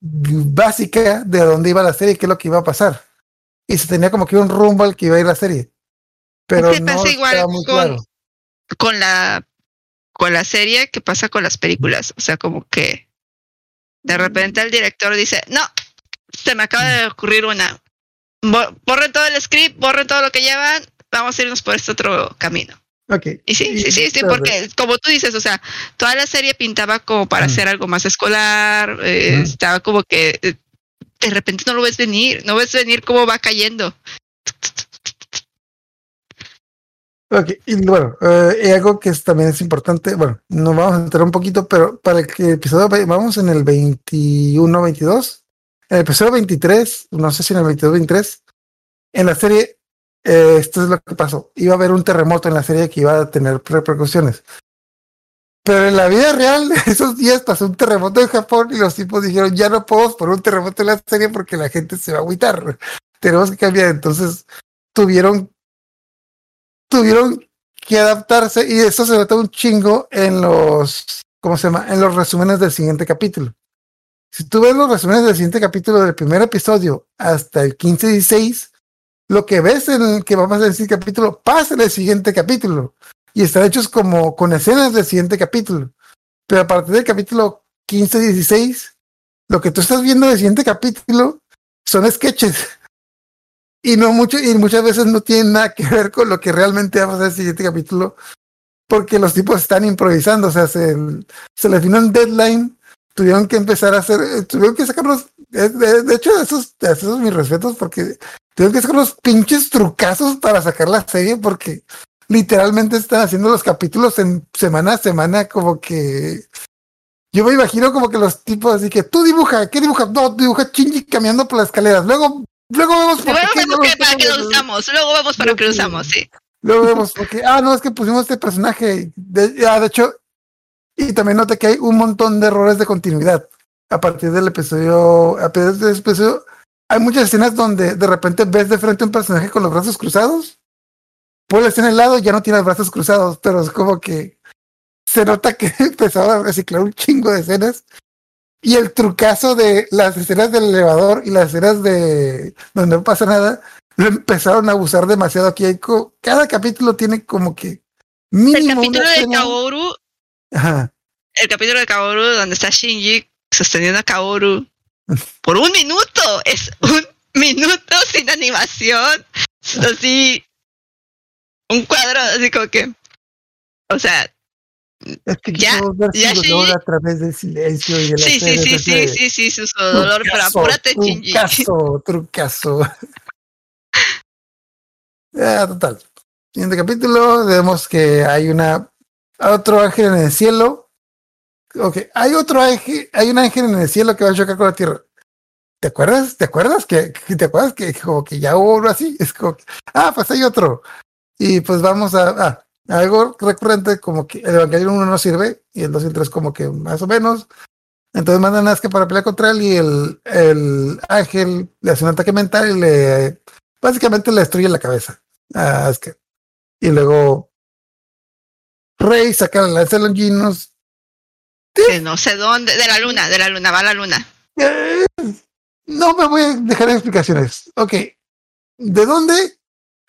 básica de dónde iba la serie y qué es lo que iba a pasar. Y se tenía como que un rumbo al que iba a ir la serie. Pero no pasa igual estaba muy con- claro. con la con la serie que pasa con las películas. O sea, como que de repente el director dice, no, se me acaba de ocurrir una. Bo- Borren todo el script, borren todo lo que llevan, vamos a irnos por este otro camino. Ok. Y sí, sí, sí, sí, porque como tú dices, o sea, toda la serie pintaba como para Ujú. hacer algo más escolar, eh, Ujú. estaba como que eh, de repente no lo ves venir, no ves venir cómo va cayendo. Ok, y bueno, eh, algo que es- también es importante, bueno, nos vamos a entrar un poquito, pero para el episodio, vamos en el 21, 22, en el episodio 23, no sé si en el 22, 23, en la serie, eh, esto es lo que pasó, iba a haber un terremoto en la serie que iba a tener repercusiones. Pero en la vida real, esos días pasó un terremoto en Japón y los tipos dijeron, ya no podemos poner un terremoto en la serie porque la gente se va a agüitar. Tenemos que cambiar. Entonces tuvieron, tuvieron que adaptarse y eso se nota un chingo en los, ¿cómo se llama? En los resúmenes del siguiente capítulo. Si tú ves los resúmenes del siguiente capítulo del primer episodio hasta el 15-16, lo que ves en el que va a pasar el siguiente capítulo pasa en el siguiente capítulo y están hechos como con escenas del siguiente capítulo. Pero a partir del capítulo 15-16, lo que tú estás viendo del siguiente capítulo son sketches. Y no mucho, y muchas veces no tienen nada que ver con lo que realmente va a pasar el siguiente capítulo, porque los tipos están improvisando, o sea, se, se les vino un deadline, tuvieron que empezar a hacer, tuvieron que sacarlos, de, de, de hecho, esos, esos mis respetos, porque tuvieron que sacar los pinches trucazos para sacar la serie, porque literalmente están haciendo los capítulos en semana a semana, como que yo me imagino como que los tipos así que tú dibuja, ¿qué dibuja? No, dibuja Shinji caminando por las escaleras. Luego, luego vemos por qué, luego que, para qué lo usamos. Luego vemos para qué lo usamos, sí. Luego vemos porque, ah, no, es que pusimos este personaje. De, ah, de hecho, y también noté que hay un montón de errores de continuidad. A partir del episodio, a partir del episodio, hay muchas escenas donde de repente ves de frente a un personaje con los brazos cruzados Paul está en el lado ya no tiene los brazos cruzados, pero es como que se nota que empezaba a reciclar un chingo de escenas. Y el trucazo de las escenas del elevador y las escenas de donde no pasa nada, lo empezaron a abusar demasiado aquí. Cada capítulo tiene como que mínimo El capítulo de Kaoru. Ajá. El capítulo de Kaoru donde está Shinji sosteniendo a Kaoru por un minuto. Es un minuto sin animación. Así un cuadro así como que, o sea, es que ya, ya su dolor a través del silencio y el sí, sí, sí, sí, sí, sí, su dolor, pero apúrate, Shinji. Trucazo, trucazo. ya, total. Siguiente capítulo, vemos que hay una otro ángel en el cielo. Ok, hay otro ángel, hay un ángel en el cielo que va a chocar con la tierra. ¿Te acuerdas? ¿Te acuerdas que, te acuerdas que como que ya hubo así? Es como ah, pues hay otro. Y pues vamos a, ah, algo recurrente como que el Evangelio 1 no sirve y el 2 y el 3 como que más o menos. Entonces mandan a Asuka para pelear contra él y el, el ángel le hace un ataque mental y le básicamente le destruye la cabeza a Asuka. Y luego Rey saca la lanza de Longinos. Que no sé dónde, de la luna, de la luna, va a la luna. Eh, no me voy a dejar explicaciones. Ok. ¿De dónde?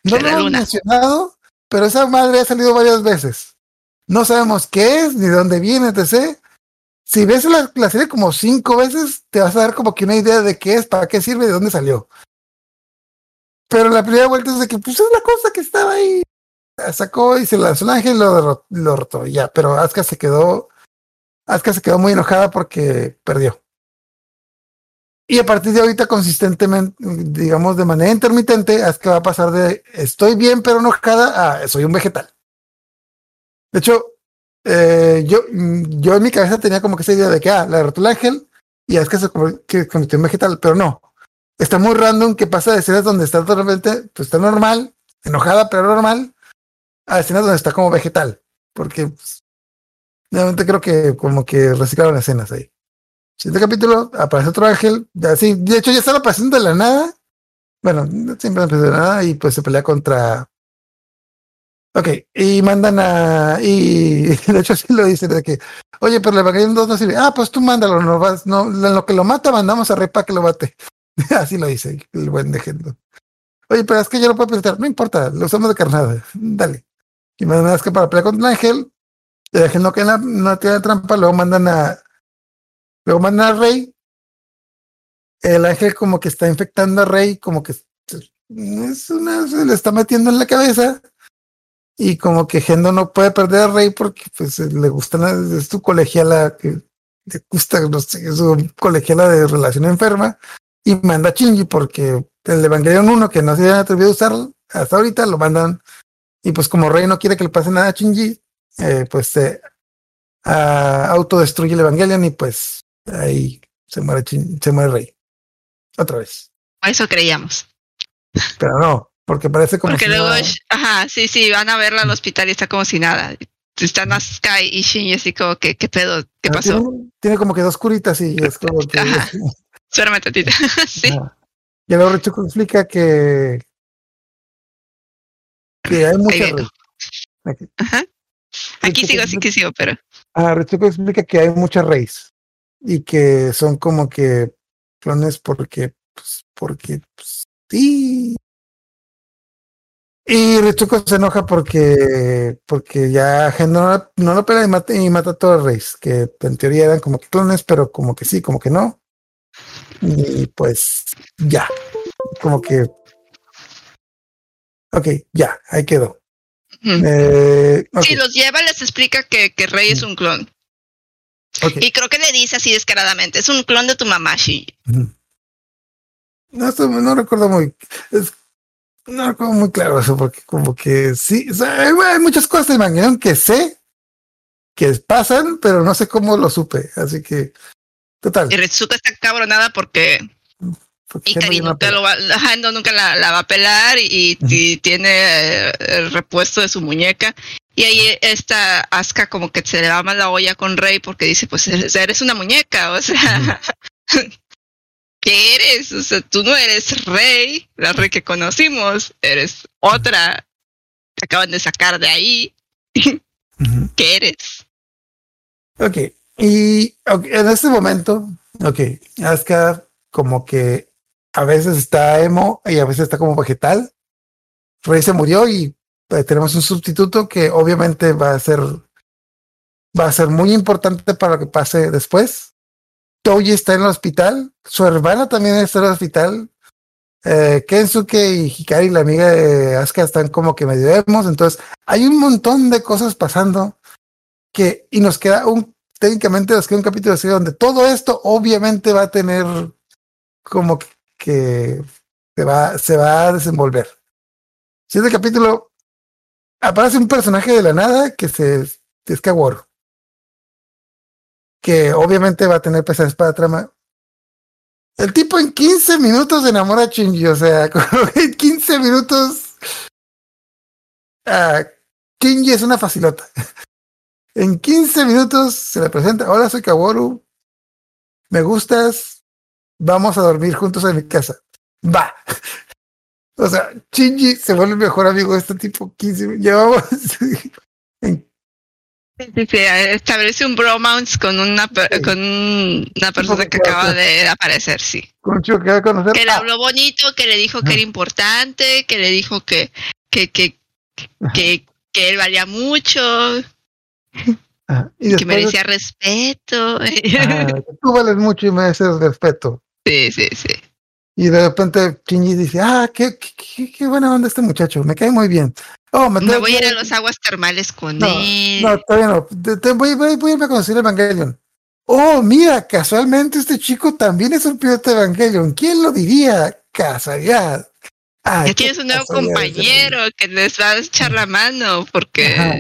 No lo hemos mencionado, pero esa madre ha salido varias veces. No sabemos qué es, ni dónde viene, etc. Si ves la, la, serie como cinco veces, te vas a dar como que una idea de qué es, para qué sirve, de dónde salió. Pero la primera vuelta es de que, pues es la cosa que estaba ahí. Sacó y se lanzó el ángel y lo, lo rotó, ya. Pero Asuka se quedó, Asuka se quedó muy enojada porque perdió. Y a partir de ahorita, consistentemente, digamos de manera intermitente, que va a pasar de estoy bien pero enojada a soy un vegetal. De hecho, eh, yo, yo en mi cabeza tenía como que esa idea de que ah, la derrotó el ángel y que se convirtió en vegetal, pero no. Está muy random que pasa de escenas donde está totalmente, pues está normal, enojada pero normal, a escenas donde está como vegetal. Porque pues, realmente creo que como que reciclaron escenas ahí. Siguiente capítulo, aparece otro ángel. Así, de hecho, ya estaba apareciendo de la nada. Bueno, siempre aparece de la nada y pues se pelea contra. Ok, y mandan a. Y de hecho, así lo dice: de que, oye, pero el Evangelion 2 no sirve. Ah, pues tú mándalo, no vas, no, lo que lo mata, mandamos a Repa que lo mate. así lo dice el buen de Oye, pero es que yo lo puedo presentar. No importa, lo usamos de carnada. Dale. Y mandan a que para pelear contra el ángel. El ángel no queda no tiene trampa, luego mandan a, Luego mandan a Rey. El ángel como que está infectando a Rey, como que es una, se le está metiendo en la cabeza. Y como que Gendo no puede perder a Rey porque pues le gusta, es su colegiala que le gusta, no sé, es su colegiala de relación enferma. Y manda a Shinji porque el Evangelion 1 que no se había atrevido a usar hasta ahorita lo mandan. Y pues como Rey no quiere que le pase nada a Shinji, eh, pues se autodestruye el Evangelion y pues ahí se muere, se muere Rey. Otra vez. Eso creíamos. Pero no, porque parece como porque luego, ajá, sí, sí, van a verla al hospital y está como si nada. están Asuka y Shinji así como que, ¿qué pedo? ¿Qué Ah, pasó? Tiene, tiene como que dos curitas y es como que. Ajá. Espérame tantito. sí. Ajá. Y luego Richuko explica que. Que hay muchas. Aquí. Ajá. Aquí Richuko sigo, sí que sigo, pero Ah, Richuko explica que hay muchas raíces y que son como que clones porque, pues, porque, pues, sí. Y Richuko se enoja porque, porque ya no, no lo pela y mata, y mata a todo el raíz, que en teoría eran como que clones, pero como que sí, como que no. Y pues, ya, como que, ok, ya, ahí quedó. Eh, si los lleva les explica que, que Rey es un clon. ok. Y creo que le dice así descaradamente, es un clon de tu mamá. Ujú. No, esto no recuerdo muy. es- no recuerdo muy claro eso, porque como que sí. o sea, hay, hay muchas cosas de Evangelion que sé que pasan, pero no sé cómo lo supe. Así que, total. Y Retsuko está cabronada porque Ikari Henry no nunca, pela. lo va, ajá, no, nunca la, la va a pelar y, y tiene eh, el repuesto de su muñeca. Y ahí esta Asuka como que se le va más la olla con Rey porque dice, pues eres, una muñeca, o sea, ¿qué eres? O sea, tú no eres Rey, la Rey que conocimos, eres otra. Te acaban de sacar de ahí. ¿Qué eres? Ok. Y en este momento, ok, Asuka como que a veces está emo y a veces está como vegetal. Rey se murió y eh, tenemos un sustituto que obviamente va a ser va a ser muy importante para lo que pase después. Toji está en el hospital, su hermana también está en el hospital. Eh, Kensuke y Hikari, la amiga de Asuka, están como que medio emos. Entonces, hay un montón de cosas pasando que, y nos queda un, técnicamente nos queda un capítulo así donde todo esto obviamente va a tener como que, que se va, se va a desenvolver. Si este capítulo aparece un personaje de la nada que se es Kaworu, que obviamente va a tener pesadas para trama. El tipo en 15 minutos se enamora a Shinji, o sea, en 15 minutos. Shinji es una facilota. En 15 minutos se le presenta, hola, soy Kaworu, me gustas, vamos a dormir juntos en mi casa. Va. O sea, Shinji se vuelve el mejor amigo de este tipo 15 minutos. Llevamos en Sí, sí, establece un bromance con una, Sí. con una persona que acaba de aparecer, sí. con que conocer. Que le Ah, habló bonito, que le dijo que era importante, que le dijo que, que, que, que, que él valía mucho, ah, y que merecía respeto. ah, tú vales mucho y mereces respeto. Sí, sí, sí. Y de repente Shinji dice, ah, qué, qué, qué- buena onda este muchacho, me cae muy bien. Oh, me, Me voy a ir a las aguas termales con No, él. No, todavía no. Te- te- voy, voy, voy a irme a conocer Evangelion. Oh, mira, casualmente este chico también es un piloto de Evangelion. ¿Quién lo diría? Casualidad. Ah, ya tienes un nuevo compañero que les va a echar la mano porque Ajá.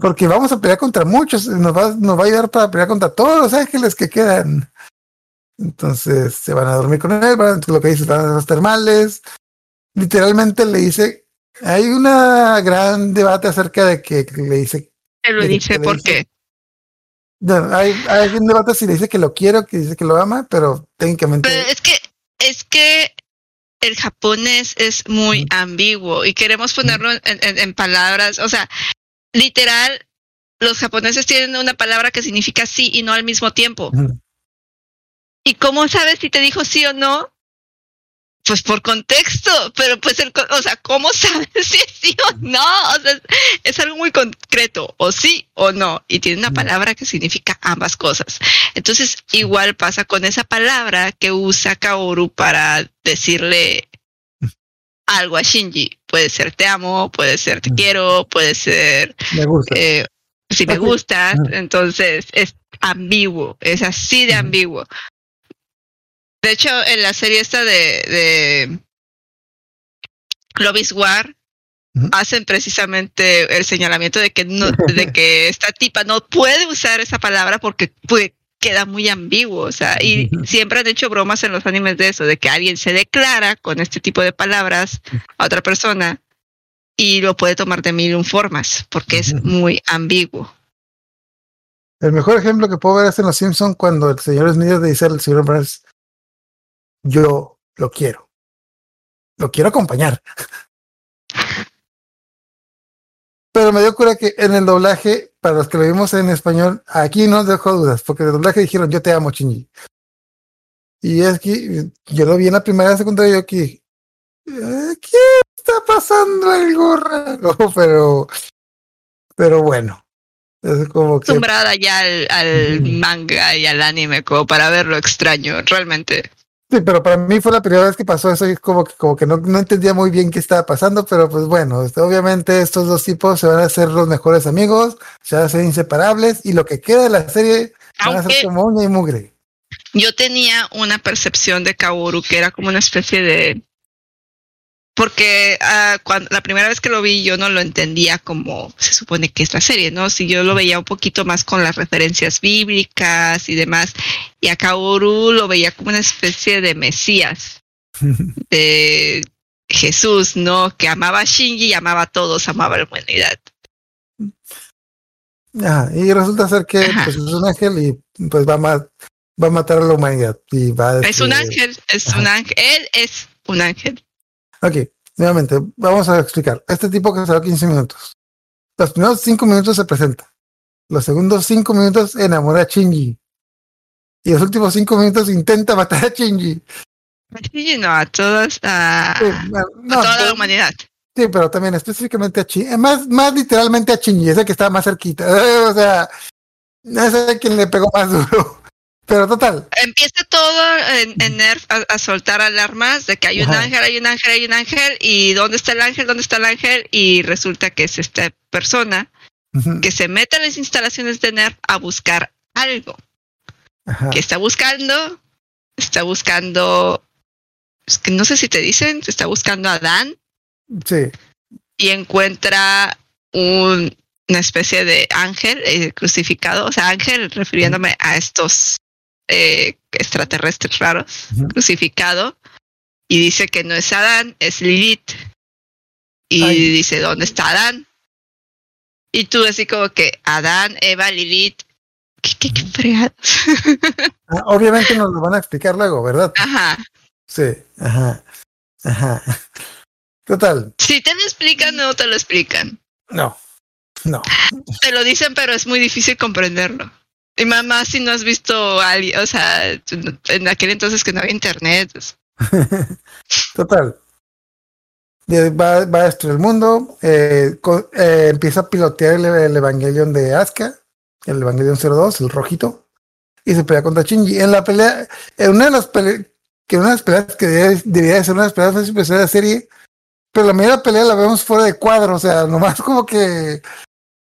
Porque vamos a pelear contra muchos. Nos va, nos va a ayudar para pelear contra todos los ángeles que quedan. Entonces se van a dormir con él. Van, lo que dice, van a los termales. Literalmente le dice. Hay una gran debate acerca de que le dice te lo dice por qué. No, hay, hay un debate si le dice que lo quiero, que dice que lo ama, pero técnicamente. Pero es que, es que el japonés es muy ambiguo y queremos ponerlo en, en- en palabras, o sea, literal, los japoneses tienen una palabra que significa sí y no al mismo tiempo. ¿Y cómo sabes si te dijo sí o no? Pues por contexto, pero pues el, o sea, ¿cómo sabes si es sí o no? O sea, es, es algo muy concreto, o sí o no, y tiene una palabra que significa ambas cosas. Entonces, igual pasa con esa palabra que usa Kaoru para decirle algo a Shinji. Puede ser te amo, puede ser te quiero, puede ser Me gusta. eh, si me gustas, Ujú. entonces es ambiguo, es así de ambiguo. De hecho, en la serie esta de, de Love is War, hacen precisamente el señalamiento de que no, de que esta tipa no puede usar esa palabra porque puede- queda muy ambiguo, o sea, y siempre han hecho bromas en los animes de eso, de que alguien se declara con este tipo de palabras a otra persona y lo puede tomar de mil formas porque es muy ambiguo. El mejor ejemplo que puedo ver es en Los Simpsons cuando el señor Smith dice al señor Burns, yo lo quiero. Lo quiero acompañar. Pero me dio cura que en el doblaje, para los que lo vimos en español, aquí no dejó dudas, porque en el doblaje dijeron, yo te amo, Shinji. Y es que yo lo vi en la primera secundaria y yo aquí, "Eh, ¿qué está pasando algo raro? Pero, pero bueno, es como que... Acostumbrada ya al, al manga y al anime como para ver lo extraño, realmente. Sí, pero para mí fue la primera vez que pasó eso y como que, como que no, no entendía muy bien qué estaba pasando, pero pues bueno, este, obviamente estos dos tipos se van a hacer los mejores amigos, se van a ser inseparables y lo que queda de la serie van a Aunque ser como uña y mugre. yo tenía una percepción de Kaoru que era como una especie de porque ah, cuando la primera vez que lo vi yo no lo entendía como se supone que es la serie, ¿no? Si yo lo veía un poquito más con las referencias bíblicas y demás, y a Kaoru lo veía como una especie de mesías, de Jesús, ¿no? Que amaba a Shinji y amaba a todos, amaba a la humanidad. Ajá, y resulta ser que pues, es un ángel y pues va a, ma- va a matar a la humanidad. Y va, Es un ángel, es ajá. un ángel, él es un ángel. Ok, nuevamente, vamos a explicar. Este tipo que va 15 minutos. Los primeros 5 minutos se presenta. Los segundos 5 minutos enamora a Shinji. Y los últimos 5 minutos intenta matar a Shinji. Shinji no, a todas, a, Sí, a bueno, no, toda pero- la humanidad. sí, pero también específicamente a Shinji. Más, más literalmente a Shinji, ese que estaba más cerquita. O sea, ese es quien le pegó más duro. Pero total, Empieza todo en, en Nerf a, a soltar alarmas de que hay un Ajá. ángel, hay un ángel, hay un ángel, y ¿dónde está el ángel? ¿Dónde está el ángel? Y resulta que es esta persona que se mete a las instalaciones de Nerf a buscar algo. ajá, que está buscando? Está buscando, es que no sé si te dicen, está buscando a Dan sí, y encuentra un- una especie de ángel eh, crucificado, o sea, ángel refiriéndome a estos eh, extraterrestres raros, crucificado, y dice que no es Adán, es Lilith. Y Ay. dice, ¿dónde está Adán? Y tú así como que Adán, Eva, Lilith, ¿qué, qué, qué fregados? Ah, obviamente nos lo van a explicar luego, ¿verdad? Ajá. Sí, ajá, ajá. Total, Si te lo explican, no te lo explican. no, no. Te lo dicen, pero es muy difícil comprenderlo. Y mamá, si no has visto a alguien, o sea, en aquel entonces que no había internet. Total. Va, va a destruir el mundo. eh, eh, empieza a pilotear el, el Evangelion de Asuka, el Evangelion 02, el rojito, y se pelea contra Shinji. En la pelea, en una de las peleas, que una de las peleas que debería, de ser una de las peleas más especiales de la serie, pero la la pelea la vemos fuera de cuadro, o sea, nomás como que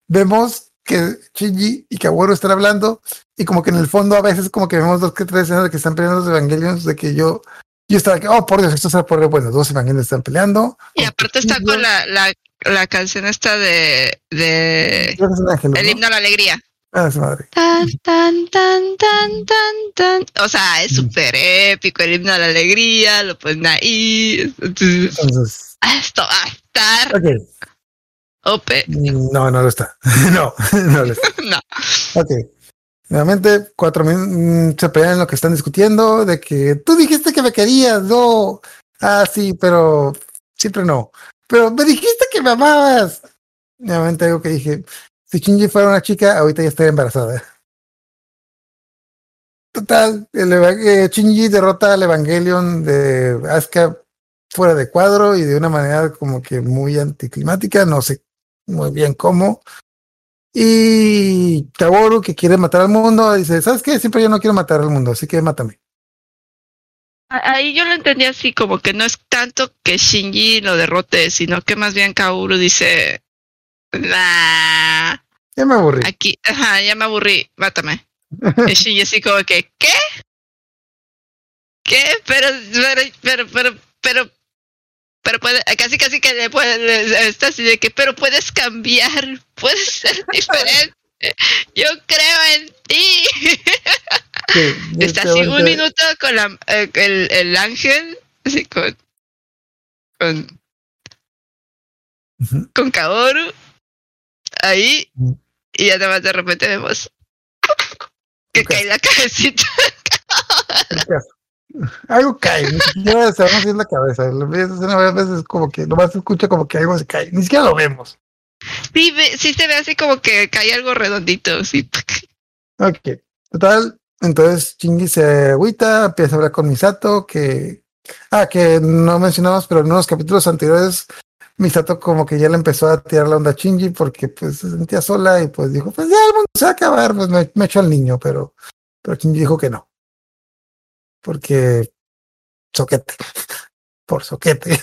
vemos que Shinji y Kaworu están hablando, y como que en el fondo a veces como que vemos dos que tres escenas de que están peleando los Evangelions, de que yo yo estaba que, oh, por Dios, esto será por bueno, dos evangelios están peleando. Y aparte está con la, la, la canción esta de, de es ángel, El ¿no? himno a la alegría. Ah, su madre. Tan, tan, tan, tan, tan, tan. O sea, es Mm. súper épico el himno a la alegría, lo ponen ahí. Entonces, Entonces, esto va a estar ok. OP. No, no lo está. no, no lo está. No. Ok. Nuevamente, cuatro minutos se pelean en lo que están discutiendo, de que tú dijiste que me querías, no. Ah, sí, pero siempre no. Pero me dijiste que me amabas. Nuevamente algo que dije, si Shinji fuera una chica, ahorita ya estaría embarazada. Total, el, eh, Shinji derrota al Evangelion de Asuka fuera de cuadro y de una manera como que muy anticlimática, no sé muy bien cómo. Y Kaworu, que quiere matar al mundo, dice, ¿sabes qué? Siempre yo no quiero matar al mundo, así que mátame. Ahí yo lo entendí así, como que no es tanto que Shinji lo derrote, sino que más bien Kaoru dice, nah, Ya me aburrí. aquí, ajá, ya me aburrí, mátame. Y Shinji así como que, ¿qué? ¿Qué? Pero, pero, pero, pero, pero, pero puede, casi casi que le puede, le- está así de que, pero puedes cambiar, puedes ser diferente. Yo creo en ti. Sí, Está así un minuto con la, eh, el, el ángel, así con, con con Kaoru ahí y ya nada más de repente vemos que cae la cabecita. Algo cae, ni siquiera sabemos si es la cabeza. Lo escena varias veces como que nomás se escucha como que algo se cae. Ni siquiera lo vemos. Sí, sí se ve así como que cae algo redondito, sí. Ok. Total. Entonces Chingy se agüita, empieza a hablar con Misato, que. Ah, que no mencionamos, pero en unos capítulos anteriores, Misato como que ya le empezó a tirar la onda a Shinji porque pues se sentía sola y pues dijo, pues ya el mundo se va a acabar, pues me, me echo al niño, pero, pero Shinji dijo que no. Porque soquete. Por soquete.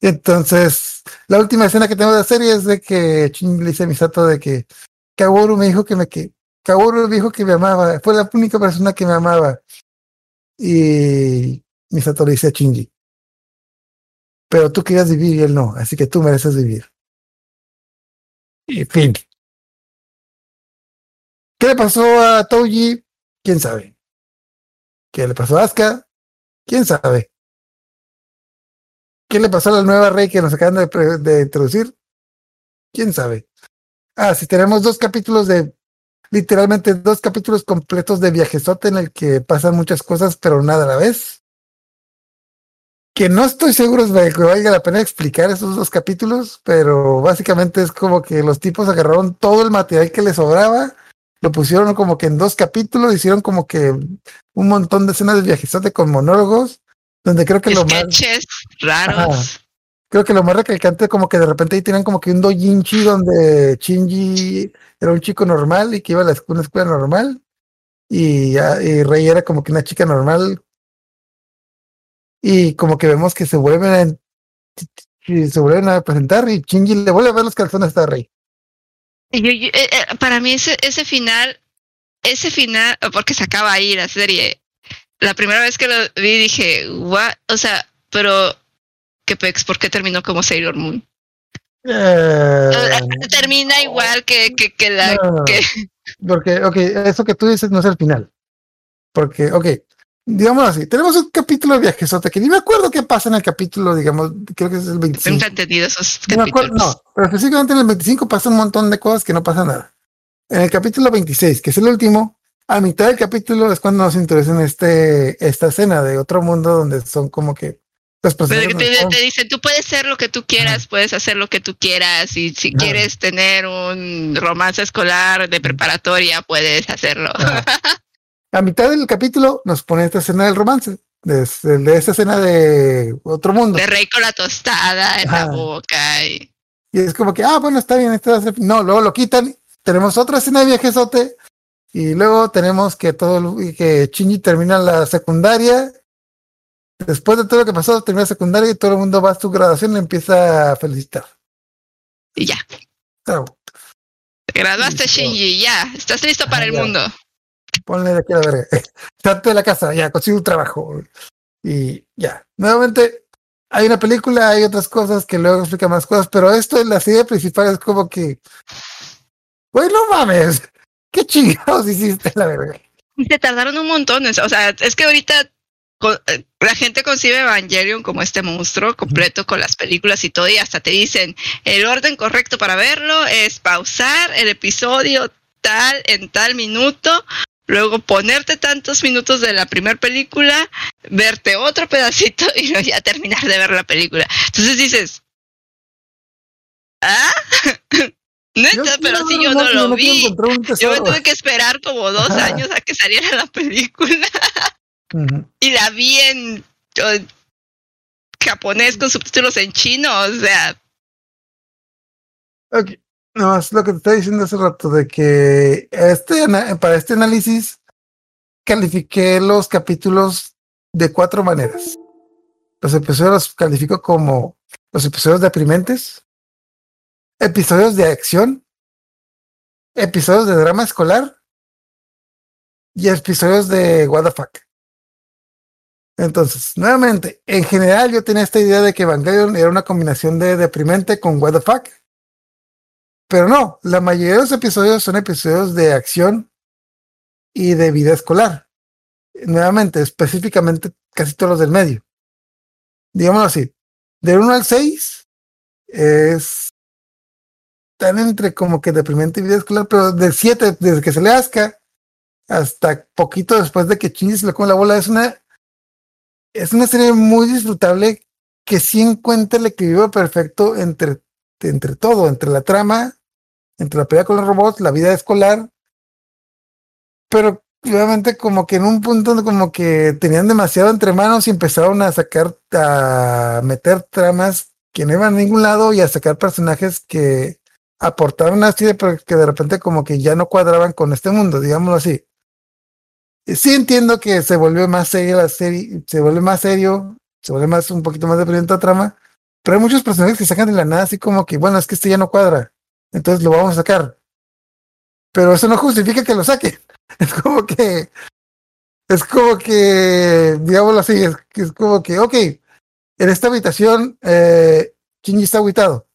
Entonces, la última escena que tengo de la serie es de que Shinji le dice a Misato de que Kaworu me dijo que me que Kaworu dijo que me amaba, fue la única persona que me amaba. Y Misato le dice a Shinji, pero tú querías vivir y él no, así que tú mereces vivir. Y fin. ¿Qué le pasó a Touji? ¿Quién sabe? ¿Qué le pasó a Asuka? ¿Quién sabe? ¿Qué le pasó a la nueva rey que nos acaban de, introducir? ¿Quién sabe? Ah, si tenemos dos capítulos de, literalmente dos capítulos completos de viajezote en el que pasan muchas cosas, pero nada a la vez. Que no estoy seguro de que valga la pena explicar esos dos capítulos, pero básicamente es como que los tipos agarraron todo el material que les sobraba, lo pusieron como que en dos capítulos, hicieron como que un montón de escenas de viajezote con monólogos, donde creo que lo más raros. creo que lo más recalcante como que de repente ahí tenían como que un dojinchi donde Shinji era un chico normal y que iba a la escu- una escuela normal y, y Rey era como que una chica normal y como que vemos que se vuelven a, se vuelven a presentar y Shinji le vuelve a ver los calzones a Rey. Y yo- yo- eh, eh, para mí ese, ese final, ese final, porque se acaba ahí la serie. La primera vez que lo vi dije, what? O sea, pero ¿qué pex? ¿Por qué terminó como Sailor Moon? Eh, Termina igual que, que, que la no. que Porque, ok, eso que tú dices no es el final. Porque, ok, digamos así, tenemos un capítulo de viajesote que ni me acuerdo qué pasa en el capítulo, digamos, creo que es el 25. nunca he esos No, me acuerdo- no, pero específicamente en el 25 pasa un montón de cosas que no pasa nada. En el capítulo 26, que es el último, a mitad del capítulo es cuando nos introducen este, esta escena de otro mundo donde son como que Pero que no te, dicen, tú puedes ser lo que tú quieras, puedes hacer lo que tú quieras, y si Ajá. quieres tener un romance escolar de preparatoria, puedes hacerlo. Ajá. A mitad del capítulo nos pone esta escena del romance, de, de esa escena de otro mundo. De rey con la tostada en la boca. Y... Y es como que, ah, bueno, está bien, este va a ser- No, luego lo quitan. Tenemos otra escena de viajesote. Y luego tenemos que todo que Shinji termina la secundaria. Después de todo lo que pasó, termina la secundaria y todo el mundo va a su graduación y le empieza a felicitar. y ya. Claro, Te graduaste. Shinji, ya. Estás listo para el ya. mundo. Ponle de aquí a la verga. Salte de la casa, ya, consigue un trabajo. Y ya. Nuevamente, hay una película, hay otras cosas que luego explican más cosas, pero esto en la serie principal es como que, güey, no mames, qué chingados hiciste la verga. Y se tardaron un montón. O sea, es que ahorita eh, la gente concibe Evangelion como este monstruo completo con las películas y todo, y hasta te dicen el orden correcto para verlo es pausar el episodio tal en tal minuto, luego ponerte tantos minutos de la primera película, verte otro pedacito y luego ya terminar de ver la película. Entonces dices, ¿ah? Neta, pero si yo no lo no vi. Yo me tuve que esperar como dos Ajá. años a que saliera la película y la vi en japonés con subtítulos en chino, o sea, Ok, no, es lo que te estaba diciendo hace rato, de que este, para este análisis califiqué los capítulos de cuatro maneras. Los episodios los califico como los episodios deprimentes, episodios de acción, episodios de drama escolar y episodios de what. Entonces, nuevamente, en general yo tenía esta idea de que Evangelion era una combinación de deprimente con what the fuck. Pero no, la mayoría de los episodios son episodios de acción y de vida escolar. Nuevamente, específicamente casi todos los del medio. Digámoslo así, del 1 al 6 es tan entre como que deprimente y vida escolar, pero de siete, desde que se le asca hasta poquito después de que Shinji se le come la bola, es una es una serie muy disfrutable que sí encuentra el equilibrio perfecto entre, entre todo, entre la trama, entre la pelea con los robots, la vida escolar, pero obviamente como que en un punto como que tenían demasiado entre manos y empezaron a sacar, a meter tramas que no iban a ningún lado y a sacar personajes que aportaban así, pero que de repente como que ya no cuadraban con este mundo, digámoslo así. Sí entiendo que se vuelve más seria la serie, se vuelve más serio, se vuelve más un poquito más deprimente la trama, pero hay muchos personajes que sacan de la nada así como que, bueno, es que este ya no cuadra, entonces lo vamos a sacar. Pero eso no justifica que lo saquen. Es como que, es como que, digámoslo así, es, es como que, ok, en esta habitación, eh, Shinji está aguitado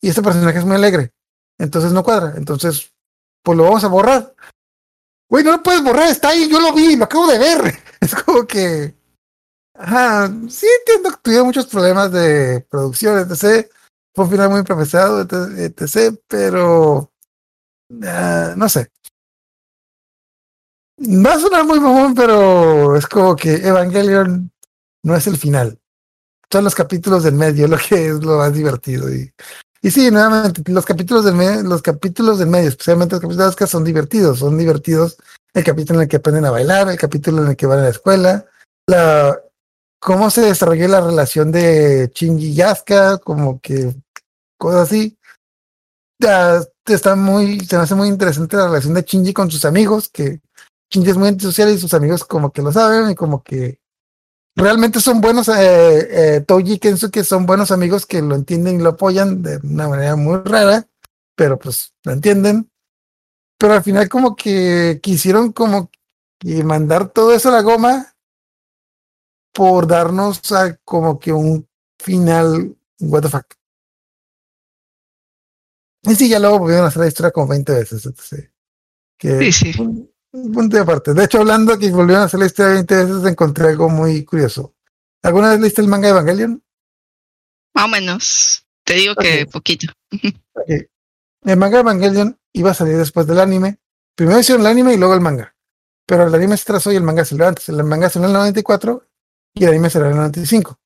y este personaje es muy alegre, entonces no cuadra, entonces, pues lo vamos a borrar. Güey, no lo puedes borrar, está ahí, yo lo vi, lo acabo de ver. Es como que. Ajá, sí entiendo que tuvieron muchos problemas de producción, etc. Fue un final muy improvisado, etc. Pero. Uh, no sé. Va a sonar muy mamón, pero es como que Evangelion no es el final. Son los capítulos del medio lo que es lo más divertido. Y, y sí, nuevamente, los capítulos del medio, los capítulos del medio, especialmente los capítulos que son divertidos, son divertidos. El capítulo en el que aprenden a bailar, el capítulo en el que van a la escuela, la cómo se desarrolló la relación de Shinji y Asuka, como que cosas así. Ya está muy, se me hace muy interesante la relación de Shinji con sus amigos, que Shinji es muy antisocial y sus amigos como que lo saben y como que realmente son buenos, eh, eh, Toji y Kensuke son buenos amigos que lo entienden y lo apoyan de una manera muy rara, pero pues lo entienden. Pero al final como que quisieron como que mandar todo eso a la goma por darnos a como que un final, what the fuck. Y sí, ya luego volvieron a hacer la historia como 20 veces. Entonces, que Sí, sí. Un, un punto de aparte. De hecho, hablando que volvieron a hacer la historia 20 veces, encontré algo muy curioso. ¿Alguna vez leíste el manga de Evangelion? Más o menos. Te digo que poquito. El manga de Evangelion iba a salir después del anime. Primero hicieron el anime y luego el manga. Pero el anime se trazó y el manga salió antes. El manga salió en el 94 y el anime salió en el 95.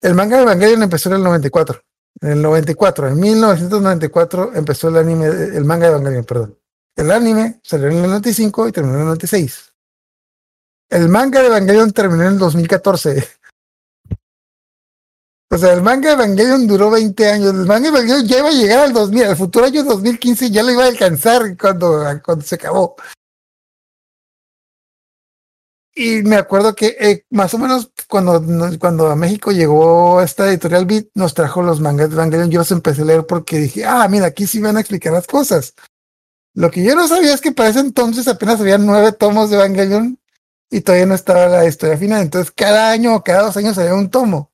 El manga de Evangelion empezó en el 94. En el 94, en 1994 empezó el anime, el manga de Evangelion, perdón. El anime salió en el 95 y terminó en el 96. El manga de Evangelion terminó en el 2014. O sea, el manga de Evangelion duró 20 años. El manga de Evangelion ya iba a llegar al 2000, al futuro año 2015 ya lo iba a alcanzar cuando, cuando se acabó. Y me acuerdo que eh, más o menos cuando, cuando a México llegó esta editorial Beat, nos trajo los mangas de Evangelion. Yo los empecé a leer porque dije, ah, mira, aquí sí van a explicar las cosas. Lo que yo no sabía es que para ese entonces apenas había nueve tomos de Evangelion y todavía no estaba la historia final. Entonces, cada año o cada dos años había un tomo.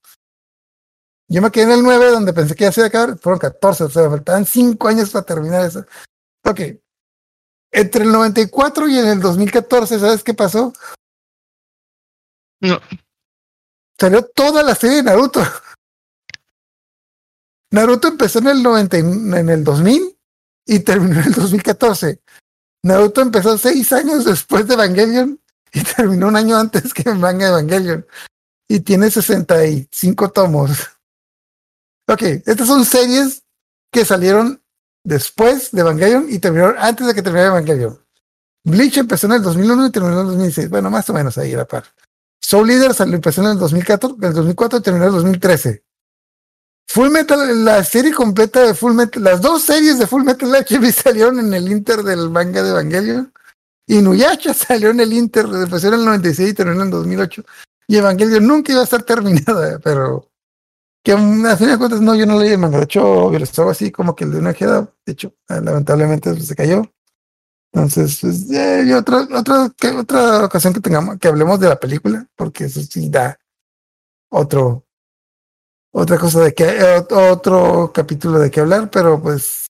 Yo me quedé en el 9, donde pensé que ya se iba a acabar. Fueron 14, o sea, faltaban 5 años para terminar eso. Ok. Entre el 94 y en el 2014, ¿sabes qué pasó? No. Salió toda la serie de Naruto. Naruto empezó en el 90, y- en el 2000 y terminó en el 2014. Naruto empezó seis años después de Evangelion y terminó un año antes que manga Evangelion. Y tiene 65 tomos. Ok, estas son series que salieron después de Evangelion y terminaron antes de que terminara Evangelion. Bleach empezó en el 2001 y terminó en el 2006. Bueno, más o menos ahí a la par. Soul Leader salió, empezó en el 2014, en el 2004 y terminó en el 2013. Full Metal, la serie completa de Full Metal, las dos series de Full Metal Alchemist salieron en el Inter del manga de Evangelion. Y Nuyasha salió en el Inter, empezó en el 96 y terminó en el 2008. Y Evangelion nunca iba a estar terminada, pero que a fin de cuentas no, yo no leí el manga. De hecho, estaba así como que el de una queda, de hecho, lamentablemente pues, se cayó. Entonces, pues, eh, y otra, otra, que- otra ocasión que tengamos, que hablemos de la película, porque eso sí da otro, otra cosa de que, eh, ot- otro capítulo de que hablar, pero pues,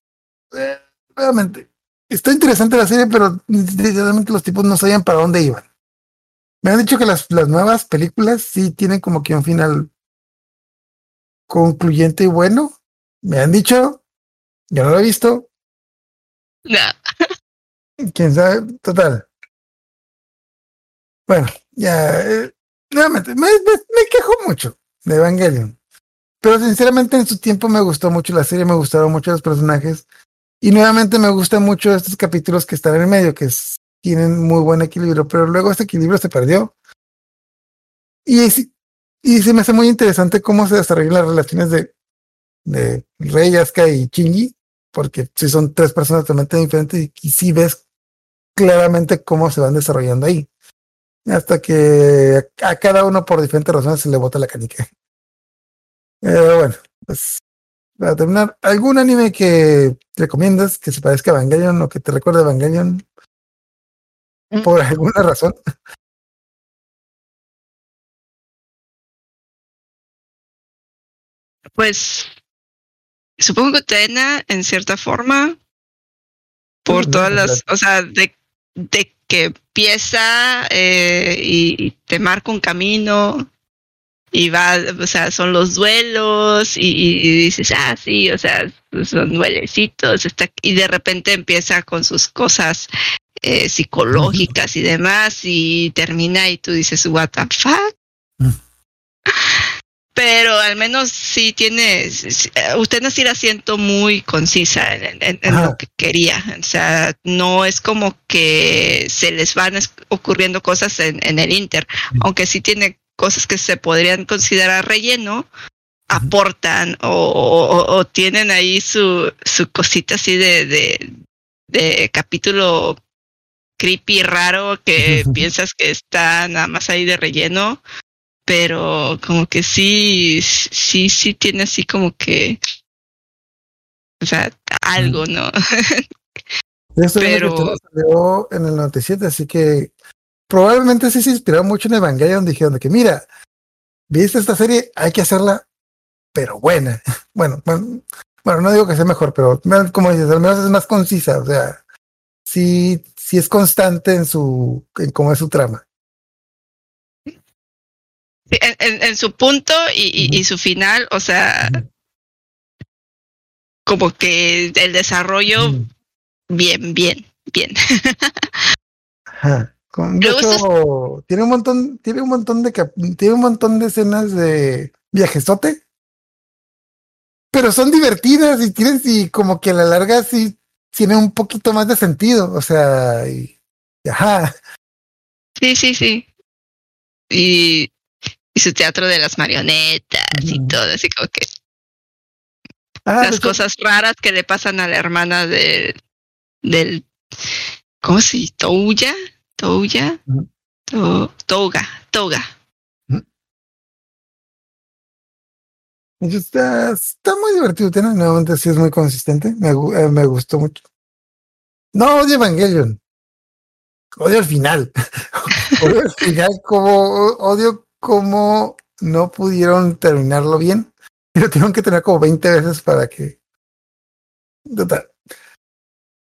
eh, realmente, está interesante la serie, pero realmente los tipos no sabían para dónde iban. Me han dicho que las, las nuevas películas sí tienen como que un final concluyente y bueno. Me han dicho, yo no lo he visto, No. quién sabe, total. Bueno, ya, eh, nuevamente, me, me, me quejo mucho de Evangelion. Pero sinceramente en su tiempo me gustó mucho la serie, me gustaron mucho los personajes. Y nuevamente me gustan mucho estos capítulos que están en el medio, que tienen muy buen equilibrio, pero luego este equilibrio se perdió. Y, es- y se me hace muy interesante cómo se desarrollan las relaciones de, de Rey, Asuka y Chingy, porque si son tres personas totalmente diferentes y, sí ves claramente cómo se van desarrollando ahí. Hasta que a, cada uno por diferentes razones se le bota la canica. Pero bueno, pues para terminar, ¿algún anime que recomiendas que se parezca a Evangelion o que te recuerde a Evangelion por alguna razón? Pues supongo que Tena, en cierta forma, por Mm, todas no, las, o sea, de, de que empieza eh, y, te marca un camino y va, o sea, son los duelos y, dices, ah, sí, o sea, son duelecitos, y de repente empieza con sus cosas eh, psicológicas y demás y termina y tú dices, what the fuck. Pero al menos sí tiene, eh, usted no sí la siento muy concisa en, en- en lo que quería. O sea, no es como que se les van ocurriendo cosas en, en el Inter, aunque sí tiene cosas que se podrían considerar relleno, aportan o, o- o tienen ahí su, su cosita así de, de, de capítulo creepy raro que piensas que está nada más ahí de relleno, pero como que sí, sí, sí tiene así como que, o sea, algo, ¿no? Pero- salió en el 97, así que probablemente sí se inspiró mucho en Evangelion. Dijeron de que, mira, viste esta serie, hay que hacerla, pero buena. Bueno, bueno, bueno, no digo que sea mejor, pero como dices, al menos es más concisa. O sea, sí, sí es constante en su, en cómo es su trama. En, en- en su punto y, y- y su final, o sea, como que el desarrollo, bien, bien, bien. Ajá. Con- hecho, tiene un montón, tiene un montón de tiene un montón de escenas de viajesote, pero son divertidas y tienen y como que a la larga sí tiene un poquito más de sentido, o sea, y, y ajá, Sí, sí, sí. Y, y su teatro de las marionetas y Ujú. todo, así como que Ah, las hecho, cosas raras que le pasan a la hermana de, del, ¿cómo se dice? Touya, Touya, Ujú. To- Touga, Touga. de hecho, está, está muy divertido, tiene, nuevamente sí es muy consistente, me, eh, me gustó mucho. No odio Evangelion, odio el final, odio el final como, odio como no pudieron terminarlo bien, y lo tuvieron que tener como 20 veces para que... Total.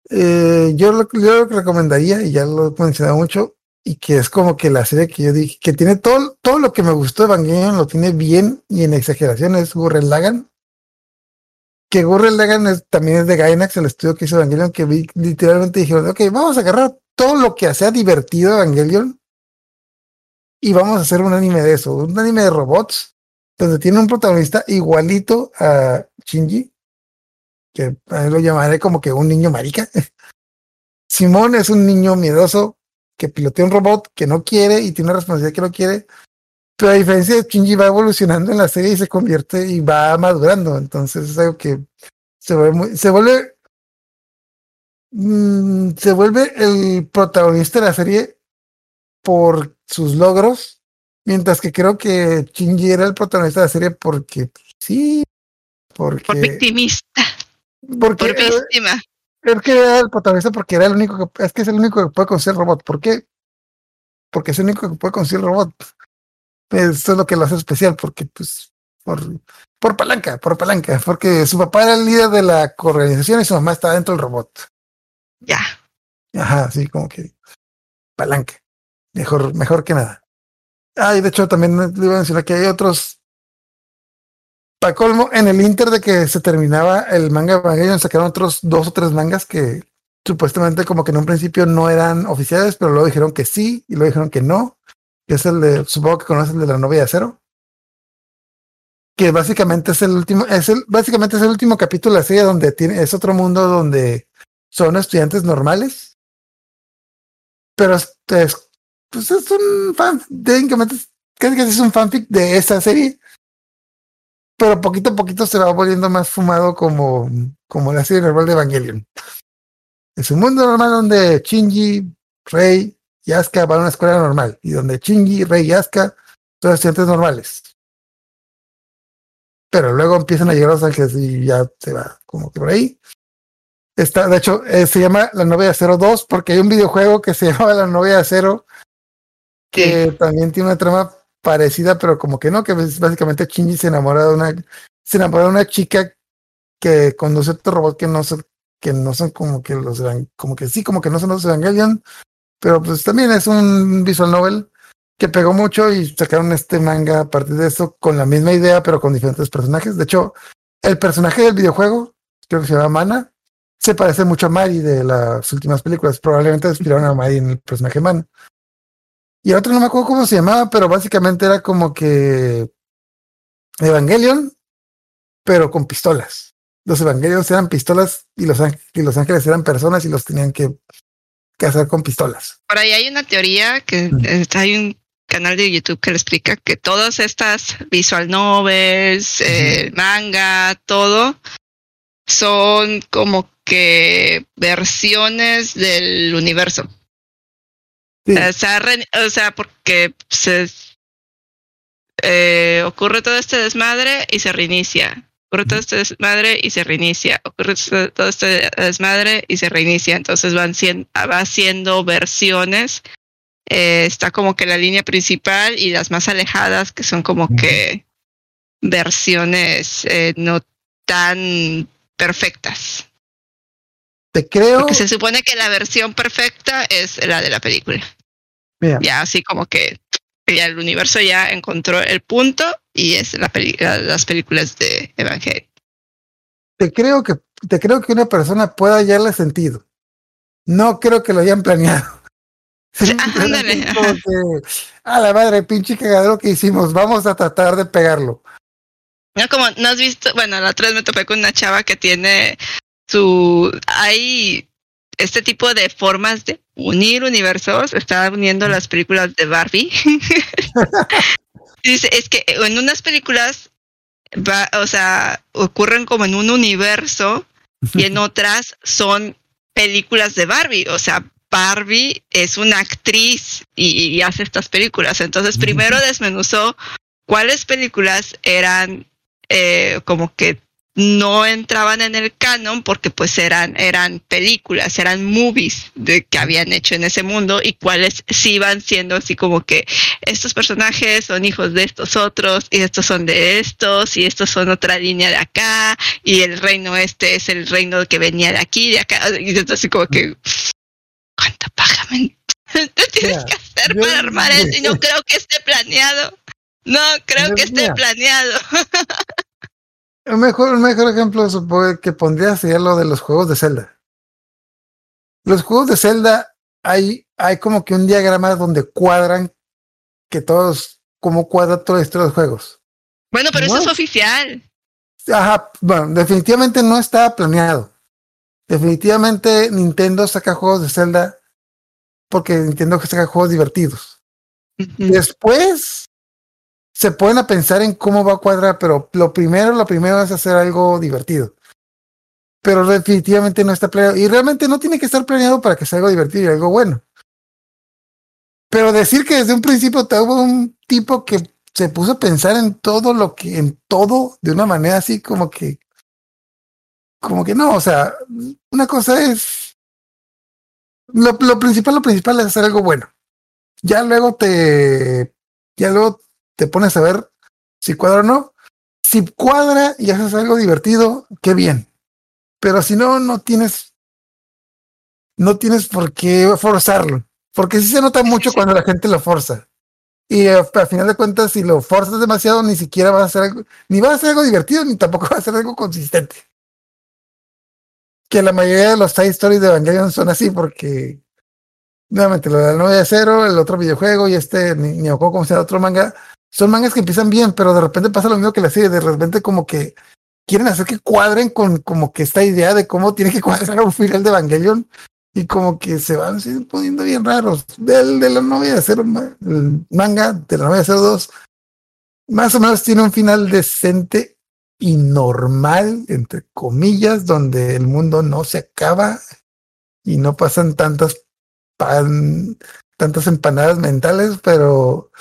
Eh, yo, lo, yo lo que recomendaría, y ya lo he mencionado mucho, y que es como que la serie que yo dije, que tiene todo, todo lo que me gustó de Evangelion, lo tiene bien y en exageración, es Gurren Lagann. Que Gurren Lagann es- también es de Gainax, el estudio que hizo Evangelion, que vi- literalmente dijeron, ok, vamos a agarrar todo lo que sea divertido Evangelion y vamos a hacer un anime de eso, un anime de robots, donde tiene un protagonista igualito a Shinji, que a él lo llamaré como que un niño marica. Simón es un niño miedoso que pilotea un robot que no quiere y tiene una responsabilidad que no quiere. Pero a diferencia de Shinji va evolucionando en la serie y se convierte y va madurando. Entonces es algo que se vuelve muy- se vuelve mm, se vuelve el protagonista de la serie por sus logros, mientras que creo que Shinji era el protagonista de la serie porque sí, porque Por victimista, porque por víctima. es que era el protagonista porque era el único que, es que es el único que puede conseguir el robot. ¿Por qué? Porque es el único que puede conseguir el robot. Eso es lo que lo hace especial, porque pues por, por palanca, por palanca, porque su papá era el líder de la organización y su mamá estaba dentro del robot. Ya. Ajá, así como que palanca. Mejor, mejor que nada. Ah, y de hecho también le iba a mencionar que hay otros Para colmo, en el inter de que se terminaba el manga Evangelion, sacaron otros dos o tres mangas que supuestamente como que en un principio no eran oficiales, pero luego dijeron que sí y luego dijeron que no. Que es el de, supongo que conoces el de la novia de acero. Que básicamente es el último, es el, básicamente es el último capítulo de la serie donde tiene, es otro mundo donde son estudiantes normales. Pero es, es- pues es un fan, técnicamente casi que es un fanfic de esa serie. Pero poquito a poquito se va volviendo más fumado como, como la serie normal de Evangelion. Es un mundo normal donde Shinji, Rei y Asuka van a una escuela normal. Y donde Shinji, Rei y Asuka son estudiantes normales. Pero luego empiezan a llegar los ángeles y ya se va como que por ahí. Está, de hecho, eh, se llama La novia 2 porque hay un videojuego que se llama La novia de Que también tiene una trama parecida, pero como que no, que básicamente Shinji se enamora de una, se enamora de una chica que conduce otro robot que no son, que no son como que los como que sí, como que no son los Evangelion, pero pues también es un visual novel que pegó mucho y sacaron este manga a partir de eso con la misma idea, pero con diferentes personajes. De hecho, el personaje del videojuego, creo que se llama Mana, se parece mucho a Mari de las últimas películas. Probablemente inspiraron a Mari en el personaje Mana. Y el otro no me acuerdo cómo se llamaba, pero básicamente era como que Evangelion, pero con pistolas. Los Evangelions eran pistolas y los, y los ángeles eran personas y los tenían que cazar con pistolas. Por ahí hay una teoría que Mm. hay un canal de YouTube que le explica que todas estas visual novels, eh, manga, todo, son como que versiones del universo. Sí, O sea, re- o sea, porque se eh, ocurre todo este desmadre y se reinicia. Ocurre todo este desmadre y se reinicia. Ocurre todo este desmadre y se reinicia. Entonces van siendo, va haciendo versiones. Eh, está como que la línea principal y las más alejadas que son como que versiones eh, no tan perfectas. te creo. Porque se supone que la versión perfecta es la de la película. Ya así como que ya el universo ya encontró el punto y es la las películas de Evangelion. te creo que te creo que una persona pueda hallarle sentido. No creo que lo hayan planeado. Sí, ándale, que, a la madre, pinche cagadero que hicimos, vamos a tratar de pegarlo. No como no has visto, bueno, la otra vez me topé con una chava que tiene su hay este tipo de formas de unir universos, está uniendo las películas de Barbie. Dice, es que en unas películas va, o sea, ocurren como en un universo y en otras son películas de Barbie. O sea, Barbie es una actriz y, y hace estas películas. Entonces, primero desmenuzó cuáles películas eran eh, como que no entraban en el canon porque pues eran eran películas, eran movies de que habían hecho en ese mundo y cuáles sí iban siendo así como que estos personajes son hijos de estos otros y estos son de estos y estos son otra línea de acá y el reino este es el reino que venía de aquí de acá. Y entonces así como que cuánta paja me tienes que hacer yo- para armar eso y no creo que esté planeado. No creo Yo- que esté planeado Un mejor, un mejor ejemplo supongo que pondría sería lo de los juegos de Zelda. Los juegos de Zelda hay, hay como que un diagrama donde cuadran que todos, cómo cuadra historia de los juegos. bueno pero eso es oficial Ajá, bueno, definitivamente no estaba planeado. Definitivamente Nintendo saca juegos de Zelda porque Nintendo saca juegos divertidos. Después se ponen a pensar en cómo va a cuadrar, pero lo primero, lo primero es hacer algo divertido. Pero definitivamente no está planeado. Y realmente no tiene que estar planeado para que sea algo divertido y algo bueno. Pero decir que desde un principio te hubo un tipo que se puso a pensar en todo lo que, en todo, de una manera así como que, como que no, o sea, una cosa es, lo, lo principal, lo principal es hacer algo bueno. Ya luego te, ya luego te pones a ver si cuadra o no. Si cuadra y haces algo divertido, qué bien. Pero si no, no tienes, no tienes por qué forzarlo. Porque sí se nota mucho cuando la gente lo forza. Y a, a final de cuentas, si lo forzas demasiado, ni siquiera vas a hacer algo, ni va a ser algo divertido, ni tampoco va a ser algo consistente. Que la mayoría de los side stories de Evangelion son así, porque nuevamente lo de la novia de cero, el otro videojuego y este, ni, ni cómo se llama otro manga, son mangas que empiezan bien, pero de repente pasa lo mismo que la serie, de repente como que quieren hacer que cuadren con como que esta idea de cómo tiene que cuadrar un final de Evangelion y como que se van poniendo bien raros. Del de la novia de cero, el manga de la novia de cero 2, más o menos tiene un final decente y normal, entre comillas, donde el mundo no se acaba y no pasan tantas pan, tantas empanadas mentales, pero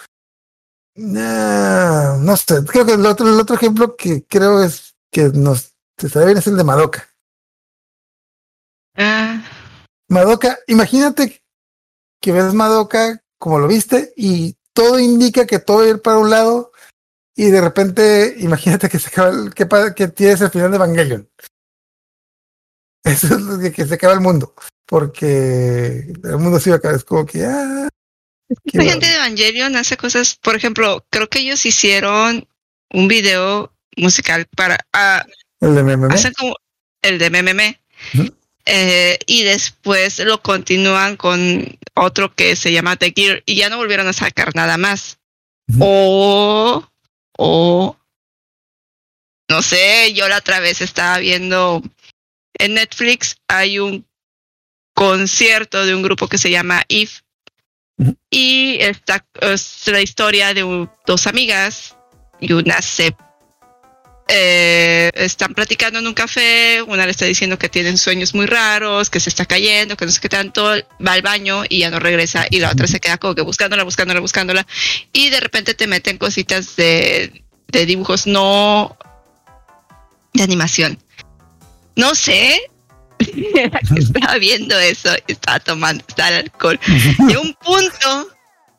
no sé, creo que el otro, el otro ejemplo que creo es que nos te bien es el de Madoka. Ah, Madoka, imagínate que ves Madoka como lo viste y todo indica que todo va a ir para un lado y de repente imagínate que se acaba el, que, que tienes el final de Evangelion. Eso es lo que, que se acaba el mundo. Porque el mundo se iba a acabar. Es como que ah, qué La gente bárbaro. de Evangelion hace cosas, por ejemplo, creo que ellos hicieron un video musical para ah, el de MMM. hacen como el de MMM eh, y después lo continúan con otro que se llama The Gear y ya no volvieron a sacar nada más. O, o, no sé, yo la otra vez estaba viendo en Netflix hay un concierto de un grupo que se llama If Y esta es la historia de dos amigas y una se eh, están platicando en un café, una le está diciendo que tienen sueños muy raros, que se está cayendo, que no sé qué tanto, va al baño y ya no regresa y la otra se queda como que buscándola, buscándola, buscándola y de repente te meten cositas de, de dibujos no de animación. No sé. estaba viendo eso y estaba tomando estaba el alcohol. Llegó un punto,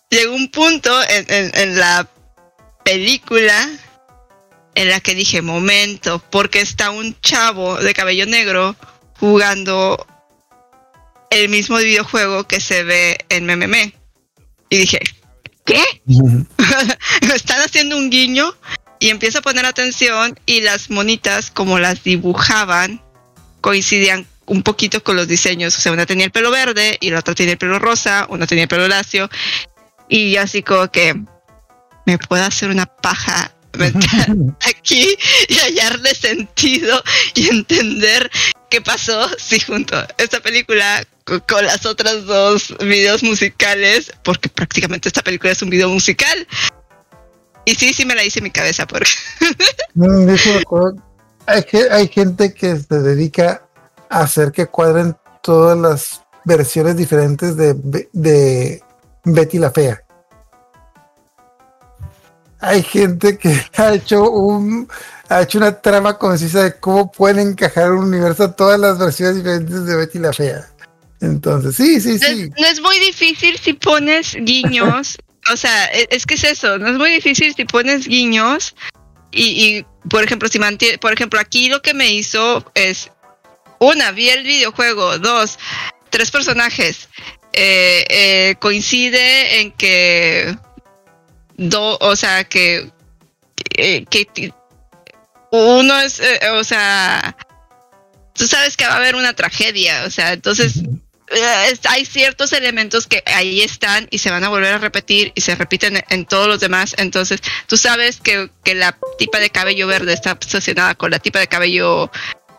llegó un punto en, en- en la película en la que dije, momento, porque está un chavo de cabello negro jugando el mismo videojuego que se ve en MMM. Y dije, ¿qué? Están haciendo un guiño y empiezo a poner atención y las monitas como las dibujaban coincidían un poquito con los diseños. O sea, una tenía el pelo verde y la otra tenía el pelo rosa, una tenía el pelo lacio. Y yo así como que me puedo hacer una paja aquí y hallarle sentido y entender qué pasó si junto esta película co- con las otras dos videos musicales, porque prácticamente esta película es un video musical. Y sí, sí me la hice en mi cabeza porque de hecho, hay, hay gente que se dedica a hacer que cuadren todas las versiones diferentes de, de Betty la Fea. Hay gente que ha hecho un ha hecho una trama concisa de cómo pueden encajar un universo a todas las versiones diferentes de Betty la Fea. Entonces, sí, sí, sí. no es muy difícil si pones guiños. o sea, e- es, que es eso, no es muy difícil si pones guiños y, y, por ejemplo, si mantiene, por ejemplo, aquí lo que me hizo es una, vi el videojuego, dos, tres personajes. eh, eh, coincide en que do, o sea que que, uno es, eh, o sea, tú sabes que va a haber una tragedia, o sea, entonces es- hay ciertos elementos que ahí están y se van a volver a repetir y se repiten en, todos los demás. Entonces, tú sabes que, que la tipa de cabello verde está obsesionada con la tipa de cabello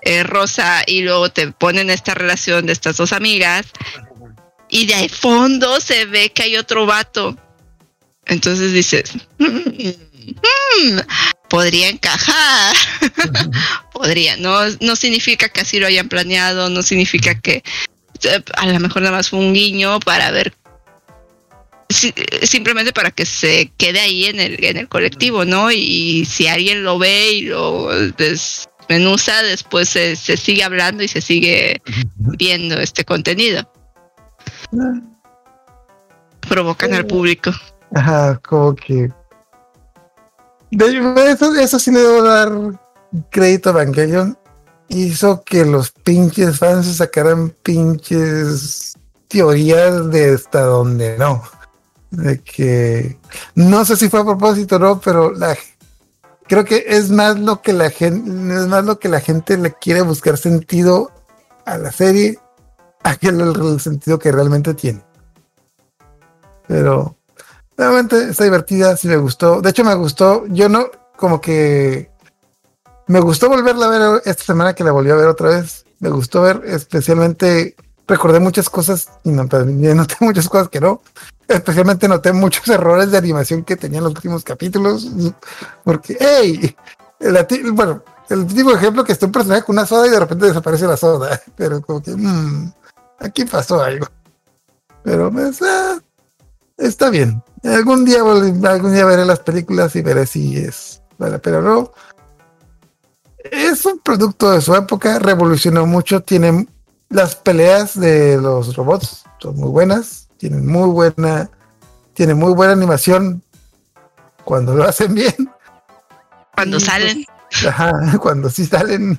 eh, rosa y luego te ponen esta relación de estas dos amigas y de fondo se ve que hay otro vato. Entonces dices, "Mm, mm, podría encajar, podría, no, no significa que así lo hayan planeado, no significa que eh, a lo mejor nada más fue un guiño para ver si- simplemente para que se quede ahí en el, en el colectivo, ¿no? Y si alguien lo ve y lo desmenuza, después se, se sigue hablando y se sigue viendo este contenido. Provocan al público. Ajá, como que. De, eso, eso sí le debo dar crédito a Evangelion. Hizo que los pinches fans sacaran pinches teorías de hasta donde no. De que no sé si fue a propósito o no, pero la, creo que es más lo que la gente, es más lo que la gente le quiere buscar sentido a la serie, a que el, el sentido que realmente tiene. Pero realmente está divertida, sí me gustó. De hecho, me gustó. Yo no, como que me gustó volverla a ver esta semana que la volví a ver otra vez. Me gustó ver, especialmente, recordé muchas cosas y no, noté muchas cosas que no. Especialmente noté muchos errores de animación que tenían los últimos capítulos. Porque, hey, bueno, el típico ejemplo que está un personaje con una soda y de repente desaparece la soda. Pero como que, mmm, aquí pasó algo. Pero pues, ah, está bien. Algún día, algún día veré las películas y veré si es. Vale, pero no. Es un producto de su época, revolucionó mucho. Tienen las peleas de los robots, son muy buenas. Tienen muy buena, tienen muy buena animación cuando lo hacen bien. Cuando y, pues, salen. Pues, ajá, cuando sí salen.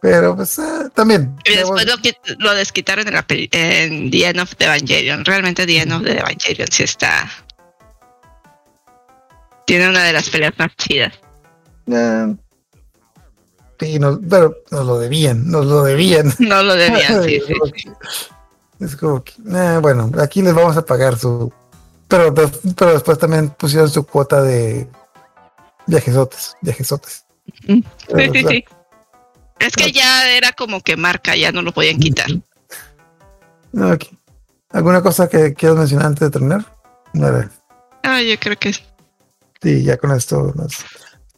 Pero pues ah, también. Y después lo, lo desquitaron en, la en The End of the Evangelion. Realmente The End of the Evangelion sí está tiene una de las peleas más chidas. Uh, sí, no, pero nos lo debían, nos lo debían. No lo debían, sí, sí, sí. Es como que, eh, bueno, aquí les vamos a pagar su. Pero, pero después también pusieron su cuota de viajesotes, viajesotes. Sí, pero, sí, sí. Es que ya era como que marca, ya no lo podían quitar. Okay. ¿Alguna cosa que quieras mencionar antes de terminar? No, ah, yo creo que Sí, ya con esto nos,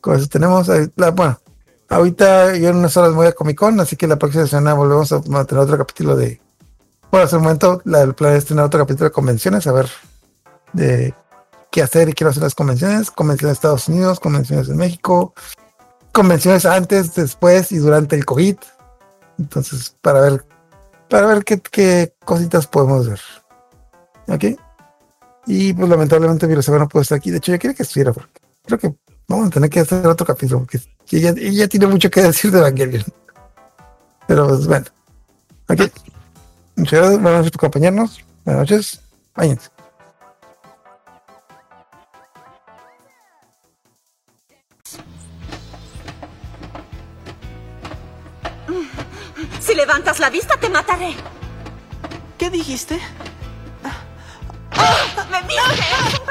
con eso tenemos. La, bueno, ahorita yo en unas horas voy a Comic Con, así que la próxima semana volvemos a tener otro capítulo de. Bueno, hasta el momento la, el plan es tener otro capítulo de convenciones, a ver de qué hacer y quiero hacer las convenciones, convenciones de Estados Unidos, convenciones de México, convenciones antes, después y durante el COVID. Entonces, para ver, para ver qué, cositas podemos ver. ¿Ok? Y pues lamentablemente Viroseba no puede estar aquí. De hecho, yo quería que estuviera porque creo que vamos a tener que hacer otro capítulo porque ella, ella tiene mucho que decir de Evangelion. Pero pues bueno. Aquí. Muchas gracias, buenas noches por acompañarnos. Buenas noches. Váyanse. Si levantas la vista, te mataré. ¿Qué dijiste? ¡Me viste!